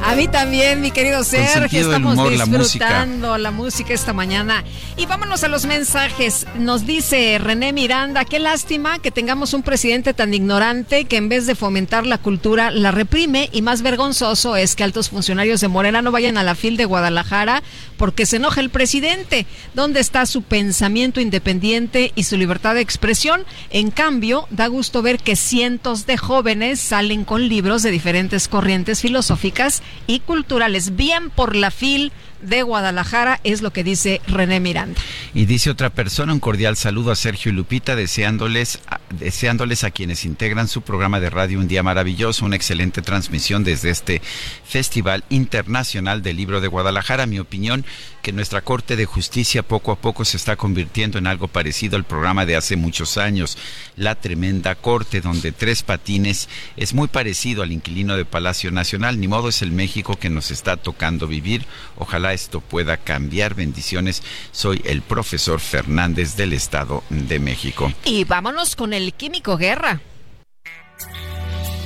A mí también, mi querido Sergio. Estamos humor, la disfrutando la música. esta mañana. Y vámonos a los mensajes. Nos dice René Miranda, qué lástima que tengamos un presidente tan ignorante que en vez de fomentar la cultura la reprime y más vergonzoso es que altos funcionarios de Morena no vayan a la FIL de Guadalajara porque se enoja el presidente. ¿Dónde está su pensamiento independiente y su libertad de expresión? En cambio, da gusto ver que cientos de jóvenes salen con libros de diferentes corrientes filosóficas y culturales. Bien por la FIL de Guadalajara, es lo que dice René Miranda. Y dice otra persona, un cordial saludo a Sergio y Lupita, deseándoles deseándoles a quienes integran su programa de radio un día maravilloso, una excelente transmisión desde este Festival Internacional del Libro de Guadalajara. Mi opinión, que nuestra Corte de Justicia poco a poco se está convirtiendo en algo parecido al programa de hace muchos años, La Tremenda Corte, donde tres patines es muy parecido al inquilino de Palacio Nacional. Ni modo es el México que nos está tocando vivir. Ojalá esto pueda cambiar. Bendiciones. Soy el profesor Fernández del Estado de México. Y vámonos con el Químico Guerra.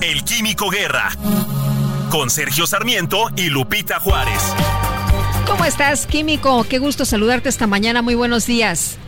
El Químico Guerra. Con Sergio Sarmiento y Lupita Juárez. ¿Cómo estás, Químico? Qué gusto saludarte esta mañana. Muy buenos días.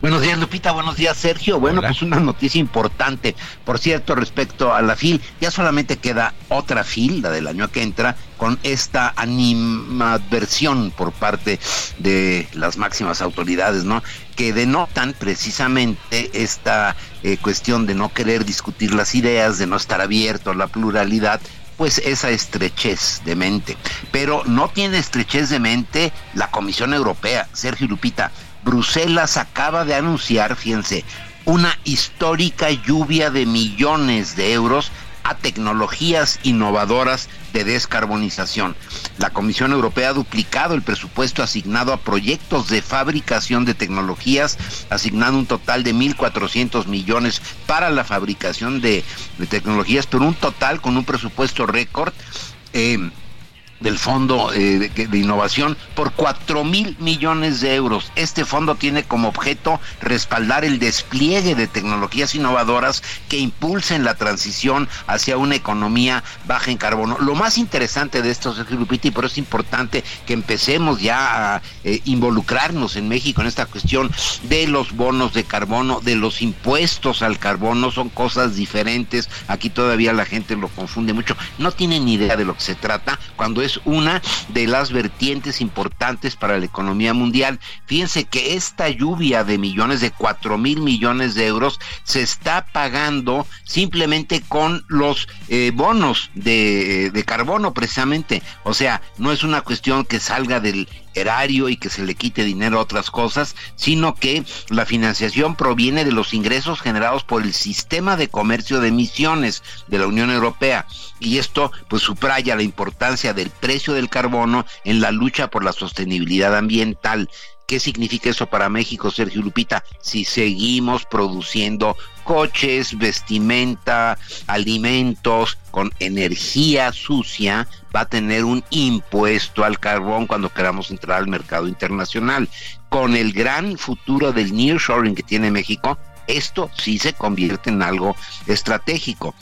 Buenos días, Lupita. Buenos días, Sergio. Bueno, pues una noticia importante. Por cierto, respecto a la FIL, ya solamente queda otra FIL, la del año que entra, con esta animadversión por parte de las máximas autoridades, ¿no? Que denotan precisamente esta eh, cuestión de no querer discutir las ideas, de no estar abierto a la pluralidad, pues esa estrechez de mente. Pero no tiene estrechez de mente la Comisión Europea, Sergio Lupita. Bruselas acaba de anunciar, fíjense, una histórica lluvia de millones de euros a tecnologías innovadoras de descarbonización. La Comisión Europea ha duplicado el presupuesto asignado a proyectos de fabricación de tecnologías, asignando un total de 1.400 millones para la fabricación de, tecnologías, pero un total con un presupuesto récord. Eh, del Fondo eh, de, de, Innovación por 4 mil millones de euros. Este fondo tiene como objeto respaldar el despliegue de tecnologías innovadoras que impulsen la transición hacia una economía baja en carbono. Lo más interesante de esto, Sergio Lupita, y por eso es importante que empecemos ya a eh, involucrarnos en México en esta cuestión de los bonos de carbono, de los impuestos al carbono, son cosas diferentes. Aquí todavía la gente lo confunde mucho. No tienen ni idea de lo que se trata cuando es una de las vertientes importantes para la economía mundial. Fíjense que esta lluvia de millones, de cuatro mil millones de euros, se está pagando simplemente con los eh, bonos de, de carbono, precisamente. O sea, no es una cuestión que salga del y que se le quite dinero a otras cosas, sino que la financiación proviene de los ingresos generados por el sistema de comercio de emisiones de la Unión Europea. Y esto pues subraya la importancia del precio del carbono en la lucha por la sostenibilidad ambiental. ¿Qué significa eso para México, Sergio Lupita? Si seguimos produciendo coches, vestimenta, alimentos con energía sucia, va a tener un impuesto al carbón cuando queramos entrar al mercado internacional. Con el gran futuro del nearshoring que tiene México, esto sí se convierte en algo estratégico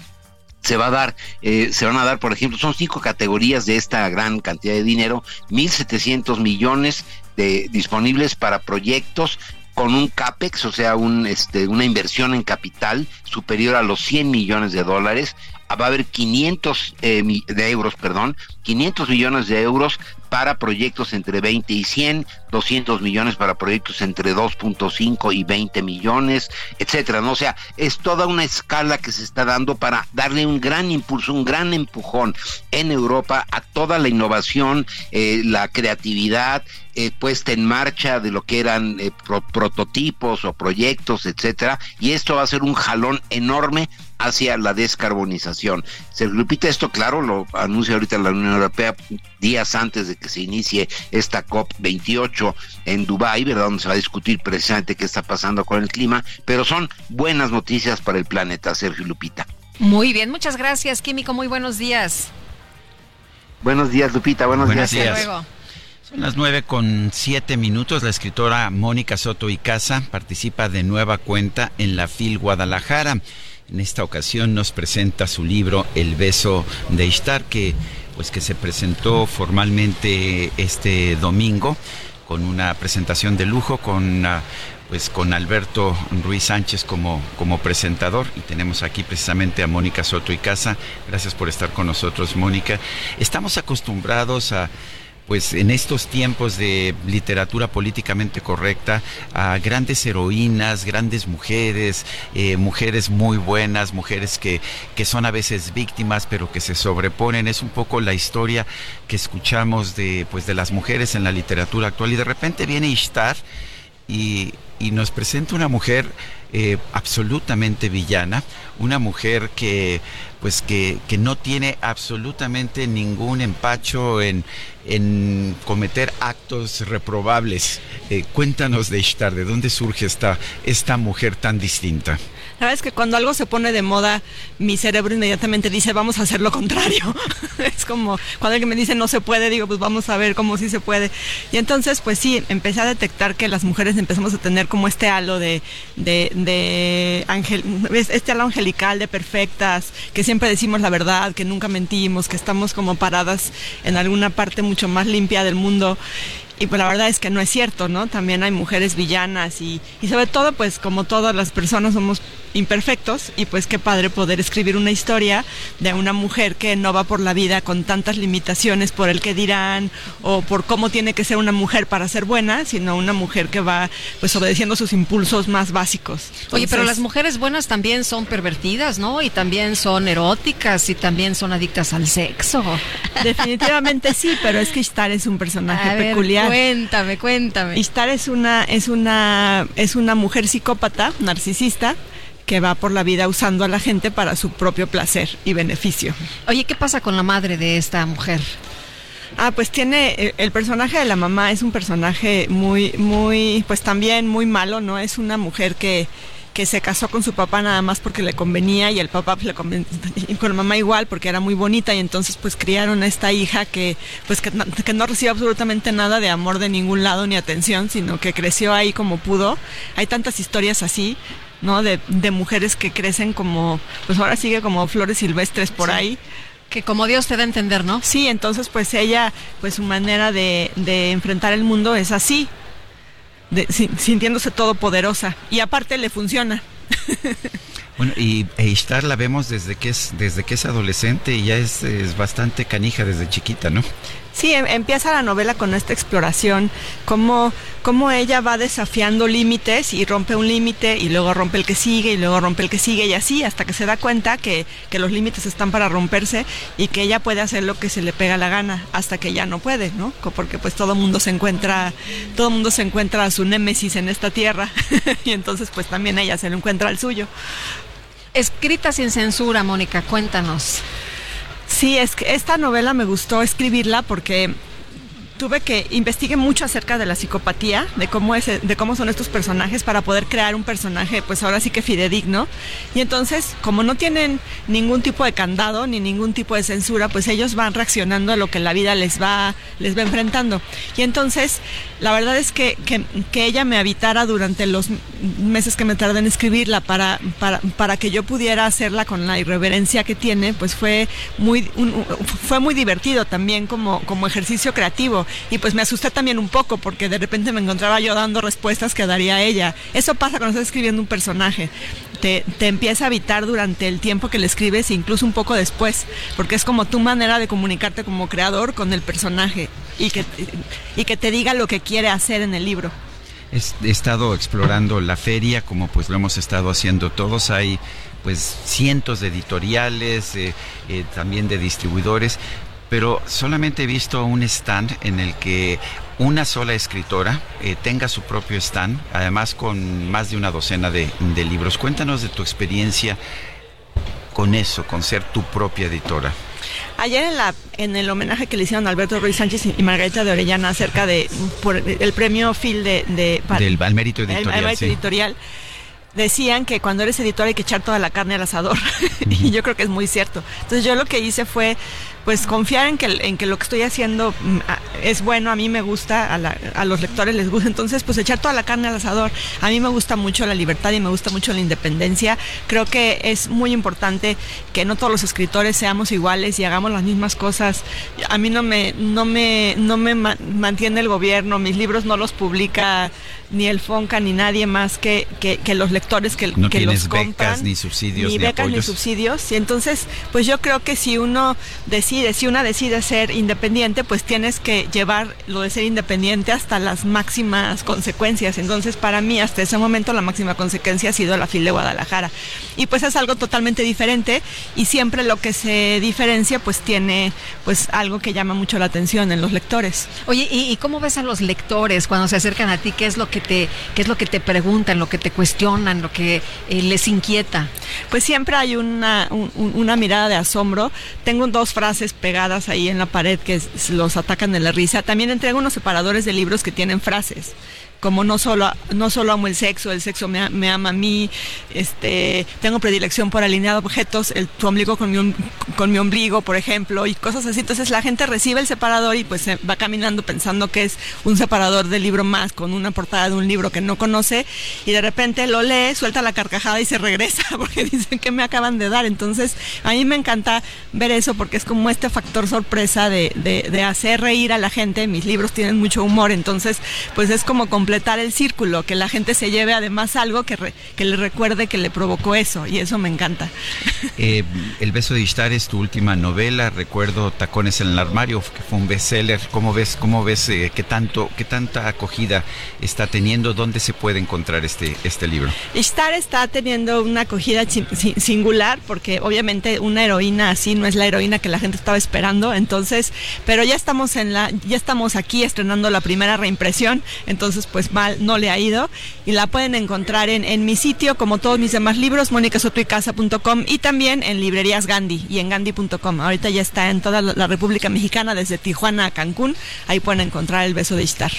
se va a dar, eh, se van a dar, por ejemplo, son cinco categorías de esta gran cantidad de dinero, 1.700 millones de, disponibles para proyectos con un CAPEX, o sea, un, este, una inversión en capital superior a los 100 millones de dólares. Va a haber 500 eh, de euros, perdón, 500 millones de euros para proyectos entre 20 y 100, 200 millones para proyectos entre 2.5 y 20 millones, etcétera, ¿no? O sea, es toda una escala que se está dando para darle un gran impulso, un gran empujón en Europa a toda la innovación, eh, la creatividad, eh, puesta en marcha de lo que eran eh, pro prototipos o proyectos, etcétera, y esto va a ser un jalón enorme hacia la descarbonización. Sergio Lupita, esto claro, lo anuncia ahorita la Unión Europea días antes de que se inicie esta COP28 en Dubái, ¿verdad? Donde se va a discutir precisamente qué está pasando con el clima, pero son buenas noticias para el planeta, Sergio Lupita. Muy bien, muchas gracias, Químico, muy buenos días. Buenos días, Lupita, buenos, Buenos días. días. Luego. Son las nueve con siete minutos. La escritora Mónica Soto y Casa participa de nueva cuenta en la FIL Guadalajara. En esta ocasión nos presenta su libro El beso de Ishtar, que pues que se presentó formalmente este domingo con una presentación de lujo con ah, pues con Alberto Ruiz Sánchez como, como presentador y tenemos aquí precisamente a Mónica Soto y Casa. Gracias por estar con nosotros, Mónica. Estamos acostumbrados a pues en estos tiempos de literatura políticamente correcta, a grandes heroínas, grandes mujeres, eh, mujeres muy buenas, mujeres que, que son a veces víctimas, pero que se sobreponen. Es un poco la historia que escuchamos de, pues, de las mujeres en la literatura actual. Y de repente viene Ishtar y, y nos presenta una mujer eh, absolutamente villana, una mujer que pues que, que no tiene absolutamente ningún empacho en, en cometer actos reprobables. Eh, cuéntanos de Ishtar, ¿de dónde surge esta, esta mujer tan distinta? La verdad es que cuando algo se pone de moda, mi cerebro inmediatamente dice, vamos a hacer lo contrario. es como cuando alguien me dice no se puede, digo, pues vamos a ver cómo sí se puede. Y entonces, pues sí, empecé a detectar que las mujeres empezamos a tener como este halo de, de, de este halo angelical de perfectas, que siempre decimos la verdad, que nunca mentimos, que estamos como paradas en alguna parte mucho más limpia del mundo. Y pues la verdad es que no es cierto, ¿no? También hay mujeres villanas y, y sobre todo, pues como todas las personas somos imperfectos y pues qué padre poder escribir una historia de una mujer que no va por la vida con tantas limitaciones por el que dirán o por cómo tiene que ser una mujer para ser buena, sino una mujer que va pues obedeciendo sus impulsos más básicos. Oye, pero las mujeres buenas también son pervertidas, ¿no? Y también son eróticas y también son adictas al sexo. Definitivamente sí, pero es que Ishtar es un personaje A ver, cuéntame, cuéntame. Ishtar es una, es una, es una mujer psicópata, narcisista, que va por la vida usando a la gente para su propio placer y beneficio. Oye, ¿qué pasa con la madre de esta mujer? Ah, pues tiene el, el personaje de la mamá es un personaje muy, muy, pues también muy malo, ¿no? Es una mujer que que se casó con su papá nada más porque le convenía y el papá pues, le conven- y con la mamá igual porque era muy bonita y entonces pues criaron a esta hija que pues que no, que no recibe absolutamente nada de amor de ningún lado ni atención sino que creció ahí como pudo hay tantas historias así no de, de mujeres que crecen como pues ahora sigue como flores silvestres por Sí. ahí Que como Dios te da a entender, ¿no? Sí, entonces pues ella, pues su manera de, de enfrentar el mundo es así, de- sin- sintiéndose todopoderosa. Y aparte le funciona. Bueno, y Ishtar la vemos desde que es, desde que es adolescente y ya es, es bastante canija desde chiquita, ¿no? Sí, em- empieza la novela con esta exploración, cómo, cómo ella va desafiando límites y rompe un límite y luego rompe el que sigue y luego rompe el que sigue y así hasta que se da cuenta que, que los límites están para romperse y que ella puede hacer lo que se le pega la gana hasta que ya no puede, ¿no? Porque pues todo mundo se encuentra, todo mundo se encuentra a su némesis en esta tierra y entonces pues también ella se lo encuentra al suyo. Escrita sin censura, Mónica, cuéntanos. Sí, es que esta novela me gustó escribirla porque tuve que investigué mucho acerca de la psicopatía, de cómo es, de cómo son estos personajes para poder crear un personaje, pues ahora sí que fidedigno. Y entonces, como no tienen ningún tipo de candado ni ningún tipo de censura, pues ellos van reaccionando a lo que la vida les va les va enfrentando. Y entonces, la verdad es que, que, que ella me habitara durante los meses que me tardé en escribirla para, para, para que yo pudiera hacerla con la irreverencia que tiene, pues fue muy, fue muy divertido también como, como ejercicio creativo. Y pues me asusté también un poco porque de repente me encontraba yo dando respuestas que daría ella. Eso pasa cuando estás escribiendo un personaje. Te, te empieza a habitar durante el tiempo que le escribes e incluso un poco después, porque es como tu manera de comunicarte como creador con el personaje y que, y que te diga lo que quiere hacer en el libro. He estado explorando la feria, como pues lo hemos estado haciendo todos. Hay pues cientos de editoriales, eh, eh, también de distribuidores, pero solamente he visto un stand en el que una sola escritora eh, tenga su propio stand, además con más de una docena de, de libros. Cuéntanos de tu experiencia con eso, con ser tu propia editora? Ayer en, la, en el homenaje que le hicieron a Alberto Ruiz Sánchez y Margarita de Orellana acerca de por el premio Phil de, de del al mérito editorial, el, al mérito sí. editorial decían que cuando eres editor hay que echar toda la carne al asador y yo creo que es muy cierto. Entonces yo lo que hice fue pues confiar en que, en que lo que estoy haciendo mm, es bueno, a mí me gusta, a, la- a los lectores les gusta, entonces pues echar toda la carne al asador. A mí me gusta mucho la libertad y me gusta mucho la independencia. Creo que es muy importante que no todos los escritores seamos iguales y hagamos las mismas cosas. A mí no me, no me, no me ma- mantiene el gobierno, mis libros no los publica ni el Fonca ni nadie más que, que, que los lectores que, No que los becas, compran ni subsidios, ni becas ni subsidios y entonces pues yo creo que si uno decide si una decide ser independiente pues tienes que llevar lo de ser independiente hasta las máximas consecuencias entonces para mí hasta ese momento la máxima consecuencia ha sido la FIL de Guadalajara y pues es algo totalmente diferente y siempre lo que se diferencia pues tiene pues algo que llama mucho la atención en los lectores Oye, ¿y, y cómo ves a los lectores cuando se acercan a ti? ¿Qué es lo que te, qué es lo que te preguntan, lo que te cuestionan, lo que eh, les inquieta? Pues siempre hay una, un- un- una mirada de asombro. Tengo dos frases pegadas ahí en la pared que los atacan de la risa. También entrego unos separadores de libros que tienen frases. Como no solo, no solo amo el sexo, el sexo me, ama a mí, este, tengo predilección por alinear objetos, el, tu ombligo con mi, con mi ombligo, por ejemplo, y cosas así. Entonces la gente recibe el separador y pues va caminando pensando que es un separador de libro más con una portada de un libro que no conoce y de repente lo lee, suelta la carcajada y se regresa porque dicen que me acaban de dar. Entonces a mí me encanta ver eso porque es como este factor sorpresa de, de- de hacer reír a la gente. Mis libros tienen mucho humor, entonces pues es como completar el círculo, que la gente se lleve además algo que, re- que le recuerde que le provocó eso y eso me encanta. Eh, el beso de Ishtar es tu última novela. Recuerdo Tacones en el armario, que fue un bestseller. ¿Cómo ves, cómo ves eh, qué tanto, qué tanta acogida está teniendo? ¿Dónde se puede encontrar este, este libro? Ishtar está teniendo una acogida singular porque obviamente una heroína así no es la heroína que la gente estaba esperando, entonces, pero ya estamos en la ya estamos aquí estrenando la primera reimpresión, entonces pues mal no le ha ido y la pueden encontrar en, en mi sitio como todos mis demás libros monicasotoycasa.com y también en librerías Gandhi y en gandhi.com. Ahorita ya está en toda la República Mexicana desde Tijuana a Cancún, ahí pueden encontrar el beso de Ishtar.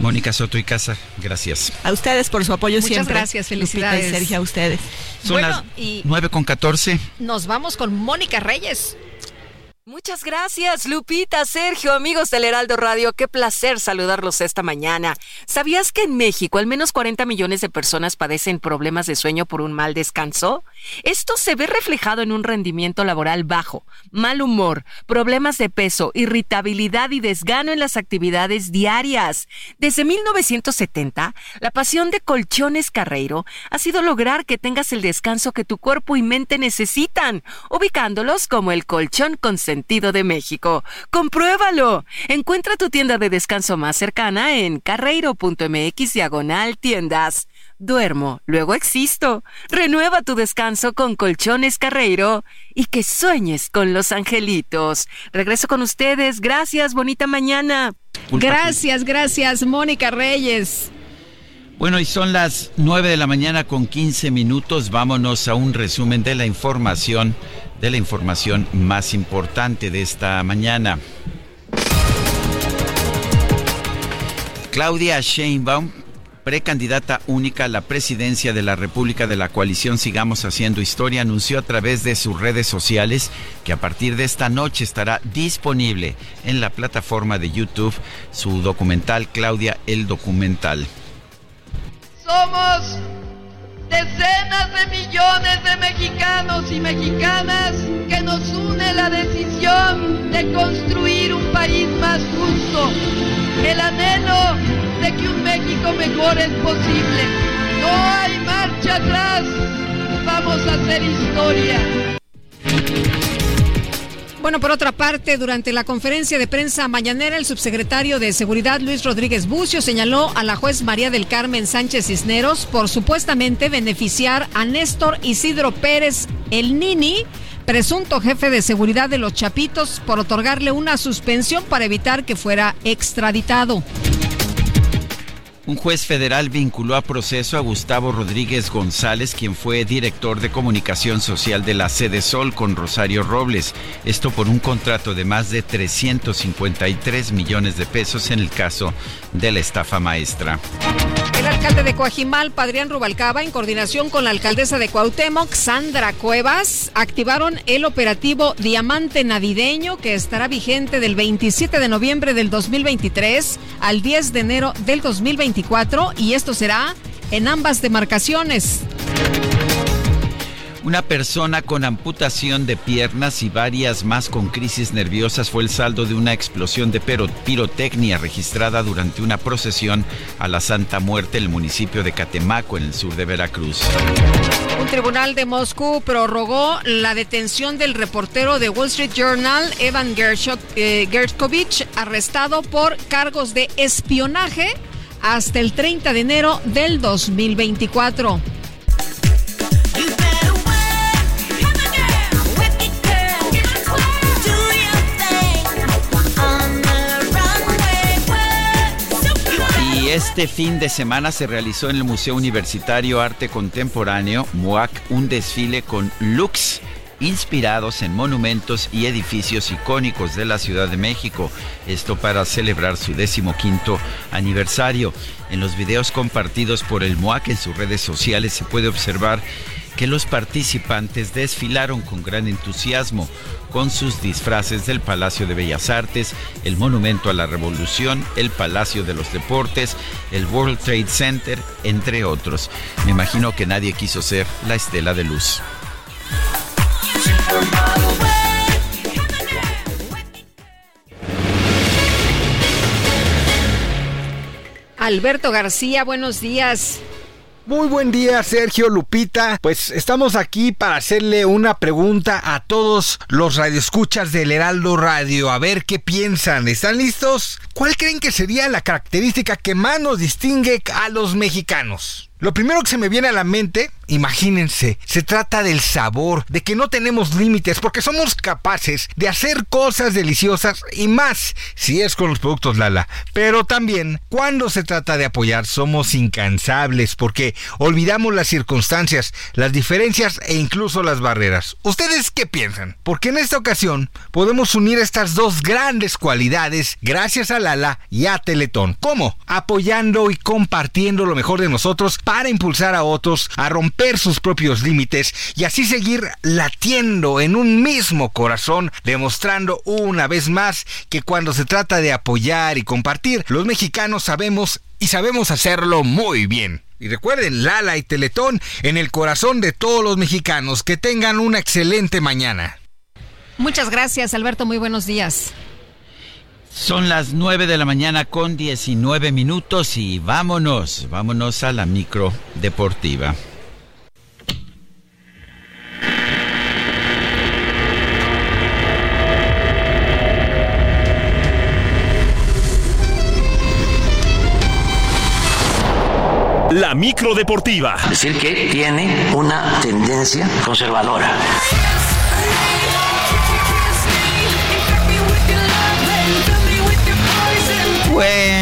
Mónica Soto y Casa, gracias. A ustedes por su apoyo Muchas siempre. gracias, Lupita felicidades. y Sergio, a ustedes. Son Bueno, las y- 9 con 14. Nos vamos con Mónica Reyes. Muchas gracias, Lupita, Sergio, amigos del Heraldo Radio. Qué placer saludarlos esta mañana. ¿Sabías que en México al menos 40 millones de personas padecen problemas de sueño por un mal descanso? Esto se ve reflejado en un rendimiento laboral bajo, mal humor, problemas de peso, irritabilidad y desgano en las actividades diarias. Desde 1970, la pasión de Colchones Carreiro ha sido lograr que tengas el descanso que tu cuerpo y mente necesitan, ubicándolos como el colchón consentido de México. ¡Compruébalo! Encuentra tu tienda de descanso más cercana en carreiro.mx diagonal tiendas. Duermo, luego existo. Renueva tu descanso con Colchones Carreiro y que sueñes con los angelitos. Regreso con ustedes. Gracias, bonita mañana. Gracias, gracias, Mónica Reyes. Bueno, y son las 9 de la mañana con 15 minutos. Vámonos a un resumen de la información, de la información más importante de esta mañana. Claudia Sheinbaum, precandidata única a la presidencia de la República de la coalición Sigamos Haciendo Historia, anunció a través de sus redes sociales que a partir de esta noche estará disponible en la plataforma de YouTube su documental Claudia el documental. Somos decenas de millones de mexicanos y mexicanas que nos une la decisión de construir un país más justo, el anhelo de que un México mejor es posible. No hay marcha atrás, vamos a hacer historia. Bueno, por otra parte, durante la conferencia de prensa mañanera, el subsecretario de Seguridad Luis Rodríguez Bucio señaló a la juez María del Carmen Sánchez Cisneros por supuestamente beneficiar a Néstor Isidro Pérez el Nini, presunto jefe de seguridad de los Chapitos, por otorgarle una suspensión para evitar que fuera extraditado. Un juez federal vinculó a proceso a Gustavo Rodríguez González, quien fue director de comunicación social de la Sede Sol con Rosario Robles. Esto por un contrato de más de 353 millones de pesos en el caso de la estafa maestra. El alcalde de Coajimal, Padrián Rubalcaba, en coordinación con la alcaldesa de Cuauhtémoc, Sandra Cuevas, activaron el operativo Diamante Navideño que estará vigente del 27 de noviembre del 2023 al 10 de enero del 2024 y esto será en ambas demarcaciones. Una persona con amputación de piernas y varias más con crisis nerviosas fue el saldo de una explosión de pirotecnia registrada durante una procesión a la Santa Muerte en el municipio de Catemaco, en el sur de Veracruz. Un tribunal de Moscú prorrogó la detención del reportero de Wall Street Journal, Evan eh, Gershkovich, arrestado por cargos de espionaje hasta el 30 de enero del 2024. Este fin de semana se realizó en el Museo Universitario Arte Contemporáneo, MUAC, un desfile con looks inspirados en monumentos y edificios icónicos de la Ciudad de México. Esto para celebrar su decimoquinto aniversario. En los videos compartidos por el MUAC en sus redes sociales se puede observar que los participantes desfilaron con gran entusiasmo con sus disfraces del Palacio de Bellas Artes, el Monumento a la Revolución, el Palacio de los Deportes, el World Trade Center, entre otros. Me imagino que nadie quiso ser la estela de luz. Alberto García, buenos días. Muy buen día, Sergio Lupita. Pues estamos aquí para hacerle una pregunta a todos los radioescuchas del Heraldo Radio. A ver qué piensan. ¿Están listos? ¿Cuál creen que sería la característica que más nos distingue a los mexicanos? Lo primero que se me viene a la mente, imagínense, se trata del sabor, de que no tenemos límites porque somos capaces de hacer cosas deliciosas y más si es con los productos Lala. Pero también, cuando se trata de apoyar, somos incansables porque olvidamos las circunstancias, las diferencias e incluso las barreras. ¿Ustedes qué piensan? Porque en esta ocasión podemos unir estas dos grandes cualidades gracias a Lala y a Teletón. ¿Cómo? Apoyando y compartiendo lo mejor de nosotros para impulsar a otros a romper sus propios límites y así seguir latiendo en un mismo corazón, demostrando una vez más que cuando se trata de apoyar y compartir, los mexicanos sabemos y sabemos hacerlo muy bien. Y recuerden, Lala y Teletón en el corazón de todos los mexicanos. Que tengan una excelente mañana. Muchas gracias, Alberto. Muy buenos días. Son las 9 de la mañana con 19 minutos y vámonos, vámonos a la micro deportiva. La micro deportiva. Decir que tiene una tendencia conservadora.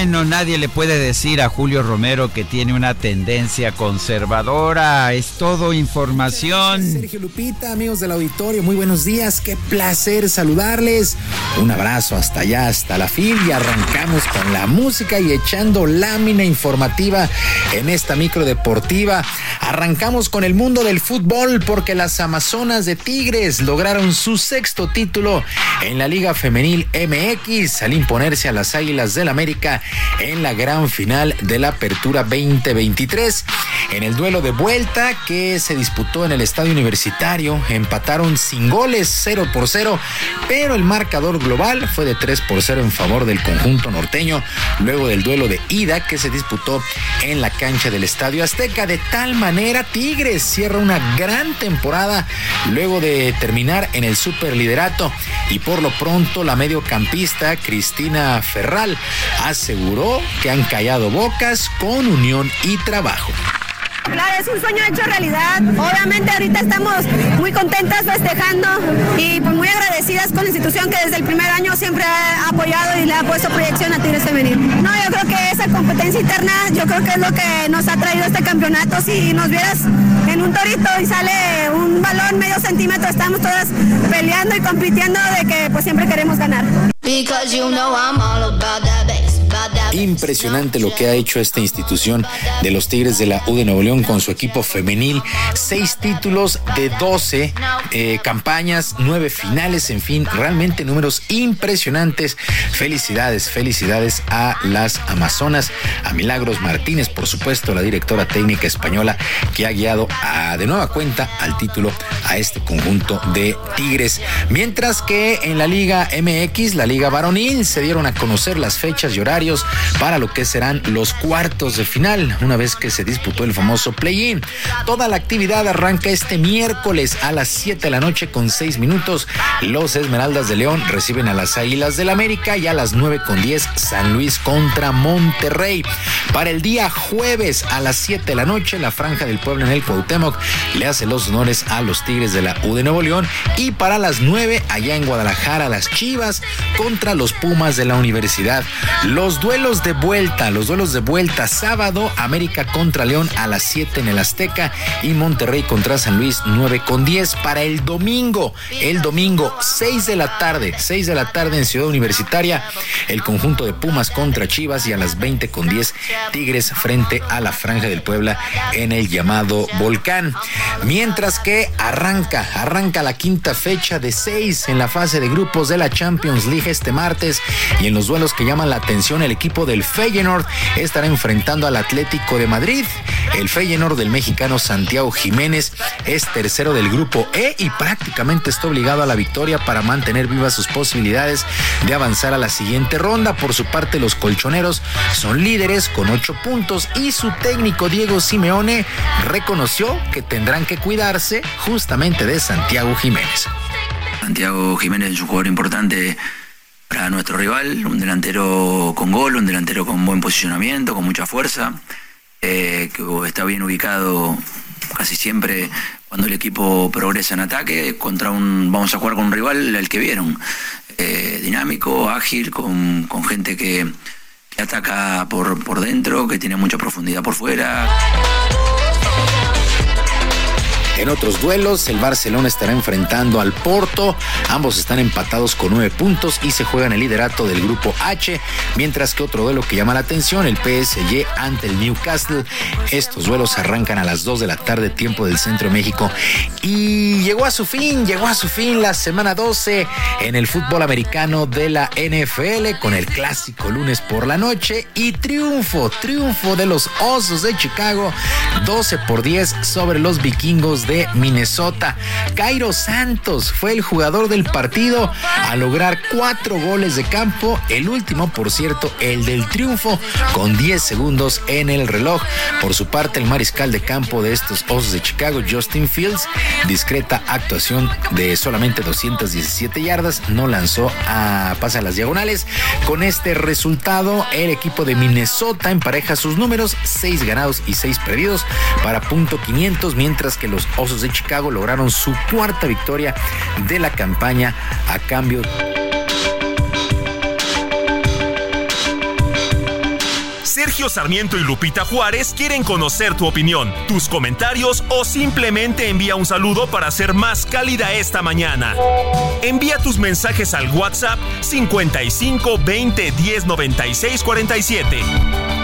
Bueno, nadie le puede decir a Julio Romero que tiene una tendencia conservadora. Es todo información. Sergio Lupita, amigos del auditorio, muy buenos días. Qué placer saludarles. Un abrazo hasta allá, hasta la fin. Y arrancamos con la música y echando lámina informativa en esta micro deportiva. Arrancamos con el mundo del fútbol porque las Amazonas de Tigres lograron su sexto título en la Liga Femenil MX al imponerse a las Águilas del América en la gran final de la Apertura 2023. En el duelo de vuelta que se disputó en el Estadio Universitario, empataron sin goles 0 por 0, pero el marcador global fue de 3 por 0 en favor del conjunto norteño, luego del duelo de ida que se disputó en la cancha del Estadio Azteca. De tal manera, Tigres cierra una gran temporada luego de terminar en el superliderato y por lo pronto la mediocampista Cristina Ferral aseguró que han callado bocas con unión y trabajo. Claro, es un sueño hecho realidad. Obviamente ahorita estamos muy contentas festejando y pues muy agradecidas con la institución que desde el primer año siempre ha apoyado y le ha puesto proyección a Tigres Femenil. No, yo creo que esa competencia interna, yo creo que es lo que nos ha traído este campeonato. Si nos vieras en un torito y sale un balón medio centímetro, estamos todas peleando y compitiendo de que pues siempre queremos ganar. Impresionante lo que ha hecho esta institución de los Tigres de la U de Nuevo León con su equipo femenil. Seis títulos de 12 eh, campañas, nueve finales, en fin, realmente números impresionantes. Felicidades, felicidades a las Amazonas, a Milagros Martínez, por supuesto, la directora técnica española que ha guiado de nueva cuenta al título a este conjunto de Tigres. Mientras que en la Liga MX, la Liga Varonil, se dieron a conocer las fechas y horarios para lo que serán los cuartos de final, una vez que se disputó el famoso play-in. Toda la actividad arranca este miércoles a las 7 de la noche con 6 minutos. Los Esmeraldas de León reciben a las Águilas del América y a las 9 con 10 San Luis contra Monterrey. Para el día jueves a las 7 de la noche, la Franja del Pueblo en el Cuauhtémoc le hace los honores a los Tigres de la U de Nuevo León y para las 9 allá en Guadalajara las Chivas contra los Pumas de la Universidad. Los duelos de vuelta, los duelos de vuelta sábado América contra León a las 7 en el Azteca y Monterrey contra San Luis 9 con 10 para el domingo. El domingo 6 de la tarde, 6 de la tarde en Ciudad Universitaria, el conjunto de Pumas contra Chivas y a las 20 con 10 Tigres frente a la Franja del Puebla en el llamado Volcán. Mientras que arranca, arranca la quinta fecha de 6 en la fase de grupos de la Champions League este martes y en los duelos que llaman la atención el equipo del Feyenoord estará enfrentando al Atlético de Madrid. El Feyenoord del mexicano Santiago Jiménez es tercero del grupo E y prácticamente está obligado a la victoria para mantener vivas sus posibilidades de avanzar a la siguiente ronda. Por su parte, los colchoneros son líderes con ocho puntos y su técnico Diego Simeone reconoció que tendrán que cuidarse justamente de Santiago Jiménez. Santiago Jiménez es un jugador importante para nuestro rival, un delantero con gol, un delantero con buen posicionamiento, con mucha fuerza, eh, que está bien ubicado casi siempre cuando el equipo progresa en ataque, contra un, vamos a jugar con un rival el que vieron, eh, dinámico, ágil, con, con gente que, que ataca por, por dentro, que tiene mucha profundidad por fuera. En otros duelos, el Barcelona estará enfrentando al Porto. Ambos están empatados con nueve puntos y se juegan el liderato del grupo H, mientras que otro duelo que llama la atención, el PSG ante el Newcastle. Estos duelos arrancan a las 2 de la tarde, tiempo del centro de México. Y llegó a su fin, llegó a su fin la semana 12 en el fútbol americano de la NFL con el clásico lunes por la noche y triunfo, triunfo de los Osos de Chicago, 12 por 10 sobre los vikingos de Minnesota. Cairo Santos fue el jugador del partido a lograr cuatro goles de campo, el último, por cierto, el del triunfo, con 10 segundos en el reloj. Por su parte, el mariscal de campo de estos Osos de Chicago, Justin Fields, discreta actuación de solamente 217 yardas, no lanzó a pasa a las diagonales. Con este resultado, el equipo de Minnesota empareja sus números, 6 ganados y 6 perdidos para punto 500, mientras que los Osos de Chicago lograron su cuarta victoria de la campaña a cambio Sergio Sarmiento y Lupita Juárez quieren conocer tu opinión, tus comentarios o simplemente envía un saludo para ser más cálida esta mañana. Envía tus mensajes al WhatsApp 55 20 10 96 47.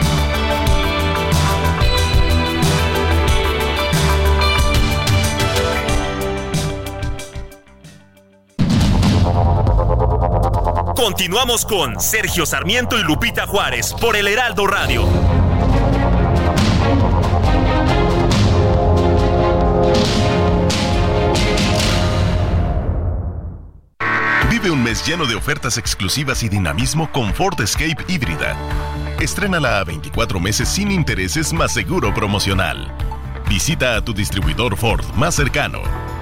Continuamos con Sergio Sarmiento y Lupita Juárez por el Heraldo Radio. Vive un mes lleno de ofertas exclusivas y dinamismo con Ford Escape híbrida. Estrénala a 24 meses sin intereses más seguro promocional. Visita a tu distribuidor Ford más cercano.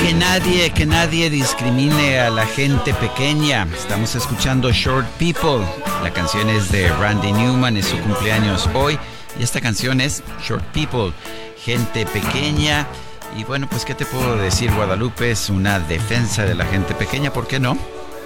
Que nadie, que nadie discrimine a la gente pequeña. Estamos escuchando Short People. La canción es de Randy Newman, es su cumpleaños hoy. Y esta canción es Short People, gente pequeña. Y bueno, pues ¿qué te puedo decir? Guadalupe es una defensa de la gente pequeña, ¿por qué no?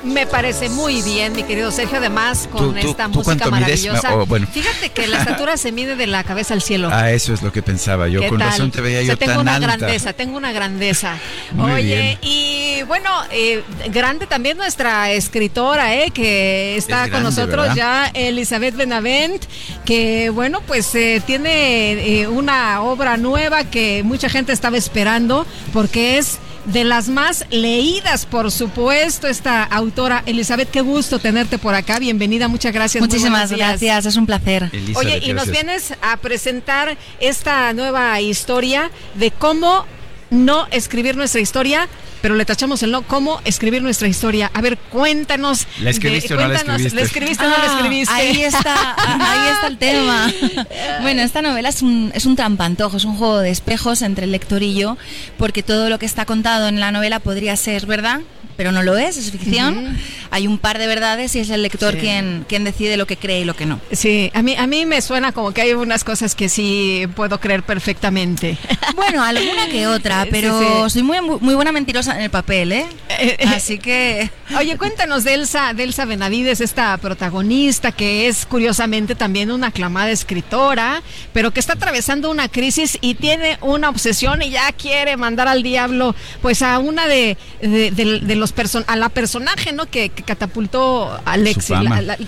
Me parece muy bien, mi querido Sergio, además con ¿Tú- tú- esta tú música maravillosa. Oh, bueno. Fíjate que la estatura se mide de la cabeza al cielo. Ah, eso es lo que pensaba yo. ¿Qué Con tal? razón te veía O sea, yo tengo tan una alta. grandeza, tengo una grandeza. Muy Oye, bien. y bueno, eh, grande también nuestra escritora, eh, que está Es con nosotros ¿verdad? ya, Elizabeth Benavent, que bueno, pues eh, tiene eh, una obra nueva que mucha gente estaba esperando, porque es de las más leídas, por supuesto, esta autora. Elizabeth, qué gusto tenerte por acá. Bienvenida, muchas gracias. Muchísimas gracias, es un placer. Oye, y nos vienes a presentar esta nueva historia de cómo no escribir nuestra historia, pero le tachamos el no, cómo escribir nuestra historia. A ver, cuéntanos. ¿La escribiste o no la cuéntanos, escribiste? ¿La escribiste o no la Ah, escribiste? Ahí está, ahí está el tema. Bueno, esta novela es un, es un trampantojo, es un juego de espejos entre el lector y yo, porque todo lo que está contado en la novela podría ser verdad, pero no lo es, es ficción. Hay un par de verdades y es el lector Sí. quien, quien decide lo que cree y lo que no. Sí, a mí, a mí me suena como que hay unas cosas que sí puedo creer perfectamente. Bueno, alguna que otra, Sí, pero sí. soy muy, muy buena mentirosa en el papel, ¿eh? Así que... Oye, cuéntanos de Elsa, de Elsa Benavides, esta protagonista que es curiosamente también una aclamada escritora, pero que está atravesando una crisis y tiene una obsesión y ya quiere mandar al diablo pues a una de, de, de- de los person a la personaje, ¿no? Que, que catapultó al éxito.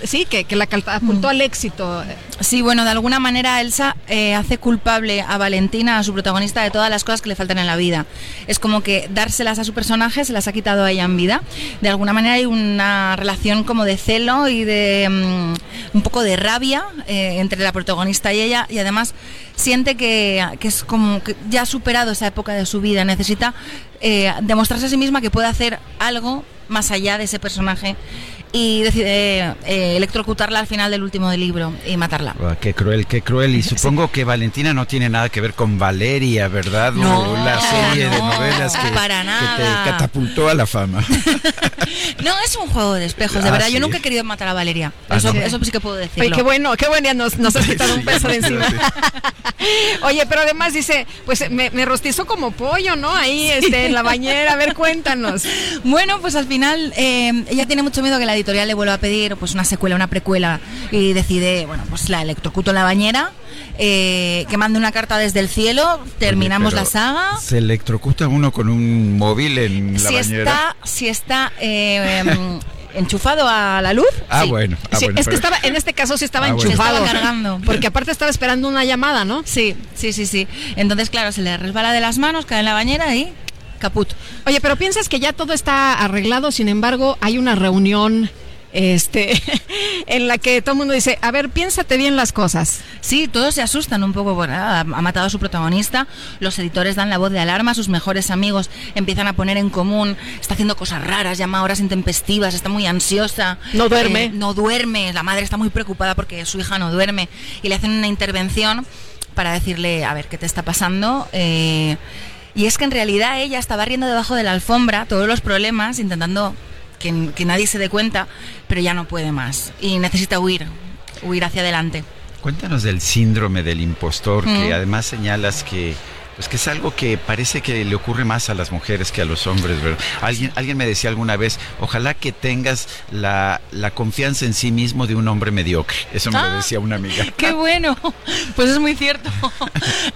sí, que, que la catapultó al éxito. Sí, bueno, de alguna manera Elsa eh, hace culpable a Valentina, a su protagonista, de todas las cosas que le faltan en la vida. Es como que dárselas a su personaje se las ha quitado a ella en vida. De alguna manera hay una relación como de celo y de mm, un poco de rabia eh, entre la protagonista y ella y además siente que, que es como que ya ha superado esa época de su vida, necesita eh, demostrarse a sí misma que puede hacer algo más allá de ese personaje y decide eh, electrocutarla al final del último del libro y matarla. Ah, qué cruel, qué cruel. Y supongo que Valentina no tiene nada que ver con Valeria, ¿verdad? No, O la serie de no, novelas que, para que nada. te catapultó a la fama. No, es un juego de espejos, de Ah, verdad. sí. Yo nunca he querido matar a Valeria. Ah, eso, no. eso sí que puedo decirlo. Oye, qué bueno, qué bueno, ya nos, nos has quitado un peso de encima. Oye, pero además dice, pues me, me rostizó como pollo, ¿no? Ahí este, en la bañera, a ver, cuéntanos. Bueno, pues al final eh, ella tiene mucho miedo que la editorial le vuelva a pedir pues una secuela, una precuela y decide, bueno, pues la electrocuto en la bañera, eh, que mande una carta desde el cielo, terminamos Oye, la saga. Se electrocuta uno con un móvil en la Si bañera. está, si está eh, em, enchufado a la luz. Ah, sí. bueno. ah, Sí, bueno, es que estaba, en este caso sí estaba Ah, enchufado. Se estaba cargando. Porque aparte estaba esperando una llamada, ¿no? Sí, sí, sí, sí. Entonces, claro, se le resbala de las manos, cae en la bañera y caput. Oye, pero piensas que ya todo está arreglado, sin embargo, hay una reunión este en la que todo el mundo dice, a ver, piénsate bien las cosas. Sí, todos se asustan un poco. Bueno, ha, ha matado a su protagonista. Los editores dan la voz de alarma. Sus mejores amigos empiezan a poner en común. Está haciendo cosas raras, llama a horas intempestivas. Está muy ansiosa. No duerme. Eh, no duerme. La madre está muy preocupada porque su hija no duerme. Y le hacen una intervención para decirle, a ver, ¿qué te está pasando? Eh, y es que en realidad ella está barriendo debajo de la alfombra todos los problemas, intentando que, que nadie se dé cuenta, pero ya no puede más. Y necesita huir, huir hacia adelante. Cuéntanos del síndrome del impostor, que Mm. además señalas que pues que es algo que parece que le ocurre más a las mujeres que a los hombres, ¿verdad? Alguien, alguien me decía alguna vez, ojalá que tengas la, la confianza en sí mismo de un hombre mediocre. Eso me Ah. lo decía una amiga. ¡Qué bueno! Pues es muy cierto.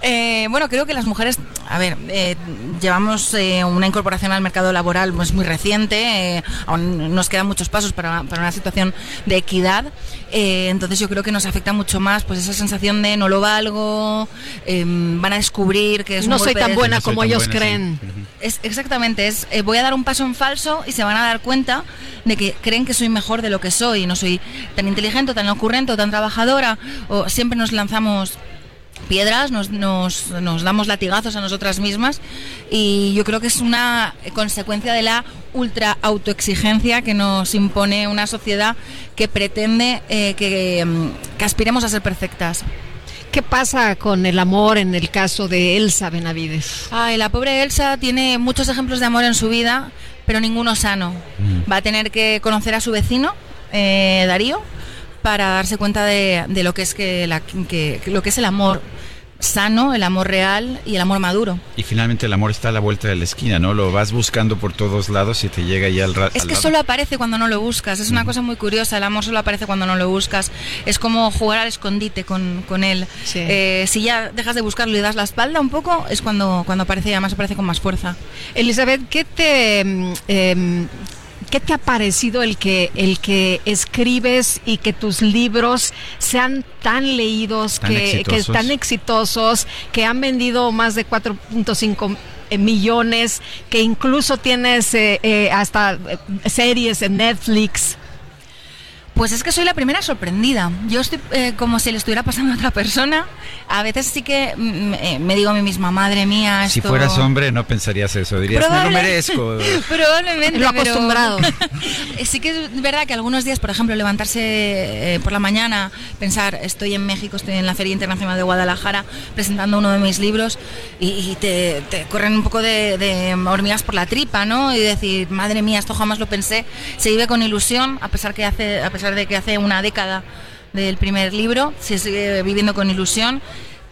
Eh, bueno, creo que las mujeres, a ver, eh, llevamos eh, una incorporación al mercado laboral pues, muy reciente, aún nos quedan muchos pasos para, para una situación de equidad, eh, entonces yo creo que nos afecta mucho más pues esa sensación de no lo valgo, eh, van a descubrir que es un No soy golpe tan de- buena como ellos creen. es exactamente, es eh, voy a dar un paso en falso y se van a dar cuenta de que creen que soy mejor de lo que soy, no soy tan inteligente, tan ocurrente, o tan trabajadora, o siempre nos lanzamos piedras, nos, nos, nos damos latigazos a nosotras mismas y yo creo que es una consecuencia de la ultra autoexigencia que nos impone una sociedad que pretende eh, que, mm, que aspiremos a ser perfectas. ¿Qué pasa con el amor en el caso de Elsa Benavides? Ay, la pobre Elsa tiene muchos ejemplos de amor en su vida, pero ninguno sano. Mm. Va a tener que conocer a su vecino, eh, Darío, para darse cuenta de, de lo que es que, la- que- lo que es el amor sano, el amor real y el amor maduro. Y finalmente el amor está a la vuelta de la esquina, ¿no? Lo vas buscando por todos lados y te llega ya al rato. Es que solo aparece cuando no lo buscas, es una cosa muy curiosa, el amor solo aparece cuando no lo buscas, es como jugar al escondite con, con él. Eh, si ya dejas de buscarlo y das la espalda un poco, es cuando, cuando aparece y además aparece con más fuerza. Elizabeth, ¿qué te, mm, em, ¿qué te ha parecido el que, el que escribes y que tus libros sean tan leídos, Tan que, que exitosos. tan exitosos, que han vendido más de 4.5 millones, que incluso tienes eh, eh, hasta eh, series en Netflix? Pues es que soy la primera sorprendida. Yo estoy eh, como si le estuviera pasando a otra persona. A veces sí que mm, eh, me digo a mí misma, madre mía, esto... Si fueras hombre no pensarías eso, dirías, me lo Probable- merezco. Probablemente. Lo pero- acostumbrado. sí que es verdad que algunos días, por ejemplo, levantarse eh, por la mañana, pensar, estoy en México, estoy en la Feria Internacional de Guadalajara presentando uno de mis libros y, y te, te corren un poco de, de hormigas por la tripa, ¿no? Y decir, madre mía, esto jamás lo pensé. Se vive con ilusión, a pesar, que hace, a pesar de que hace una década del primer libro, se sigue viviendo con ilusión,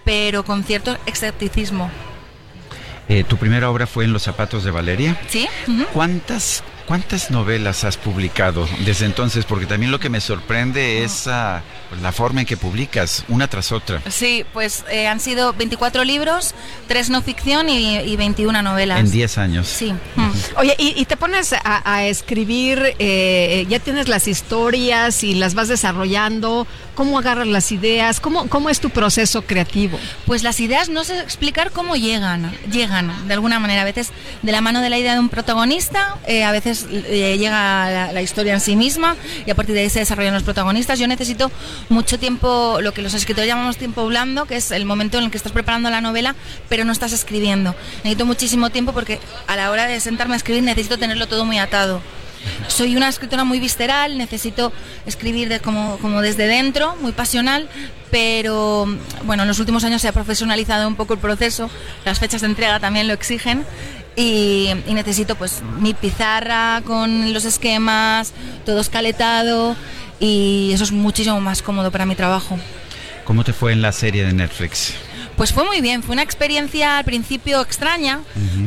pero con cierto escepticismo. Eh, tu primera obra fue En los zapatos de Valeria. ¿Sí? ¿Cuántas, ¿Cuántas novelas has publicado desde entonces? Porque también lo que me sorprende es ah, pues, la forma en que publicas, una tras otra. Sí, pues eh, han sido 24 libros, 3 no ficción y, y 21 novelas. En 10 años. Sí. Oye, y, y te pones a, a escribir, eh, ya tienes las historias y las vas desarrollando, ¿cómo agarras las ideas? ¿Cómo, cómo es tu proceso creativo? Pues las ideas no sé explicar cómo llegan, llegan de alguna manera, a veces de la mano de la idea de un protagonista, eh, a veces eh, llega la, la historia en sí misma y a partir de ahí se desarrollan los protagonistas. Yo necesito mucho tiempo, lo que los escritores llamamos tiempo blando, que es el momento en el que estás preparando la novela, pero no estás escribiendo. Necesito muchísimo tiempo porque a la hora de sentarme a escribir necesito tenerlo todo muy atado. Soy una escritora muy visceral, necesito escribir de- como, desde dentro, muy pasional, pero bueno, en los últimos años se ha profesionalizado un poco el proceso, las fechas de entrega también lo exigen y, y necesito pues mi pizarra con los esquemas, todo escaletado y eso es muchísimo más cómodo para mi trabajo. ¿Cómo te fue en la serie de Netflix? Pues fue muy bien, fue una experiencia al principio extraña,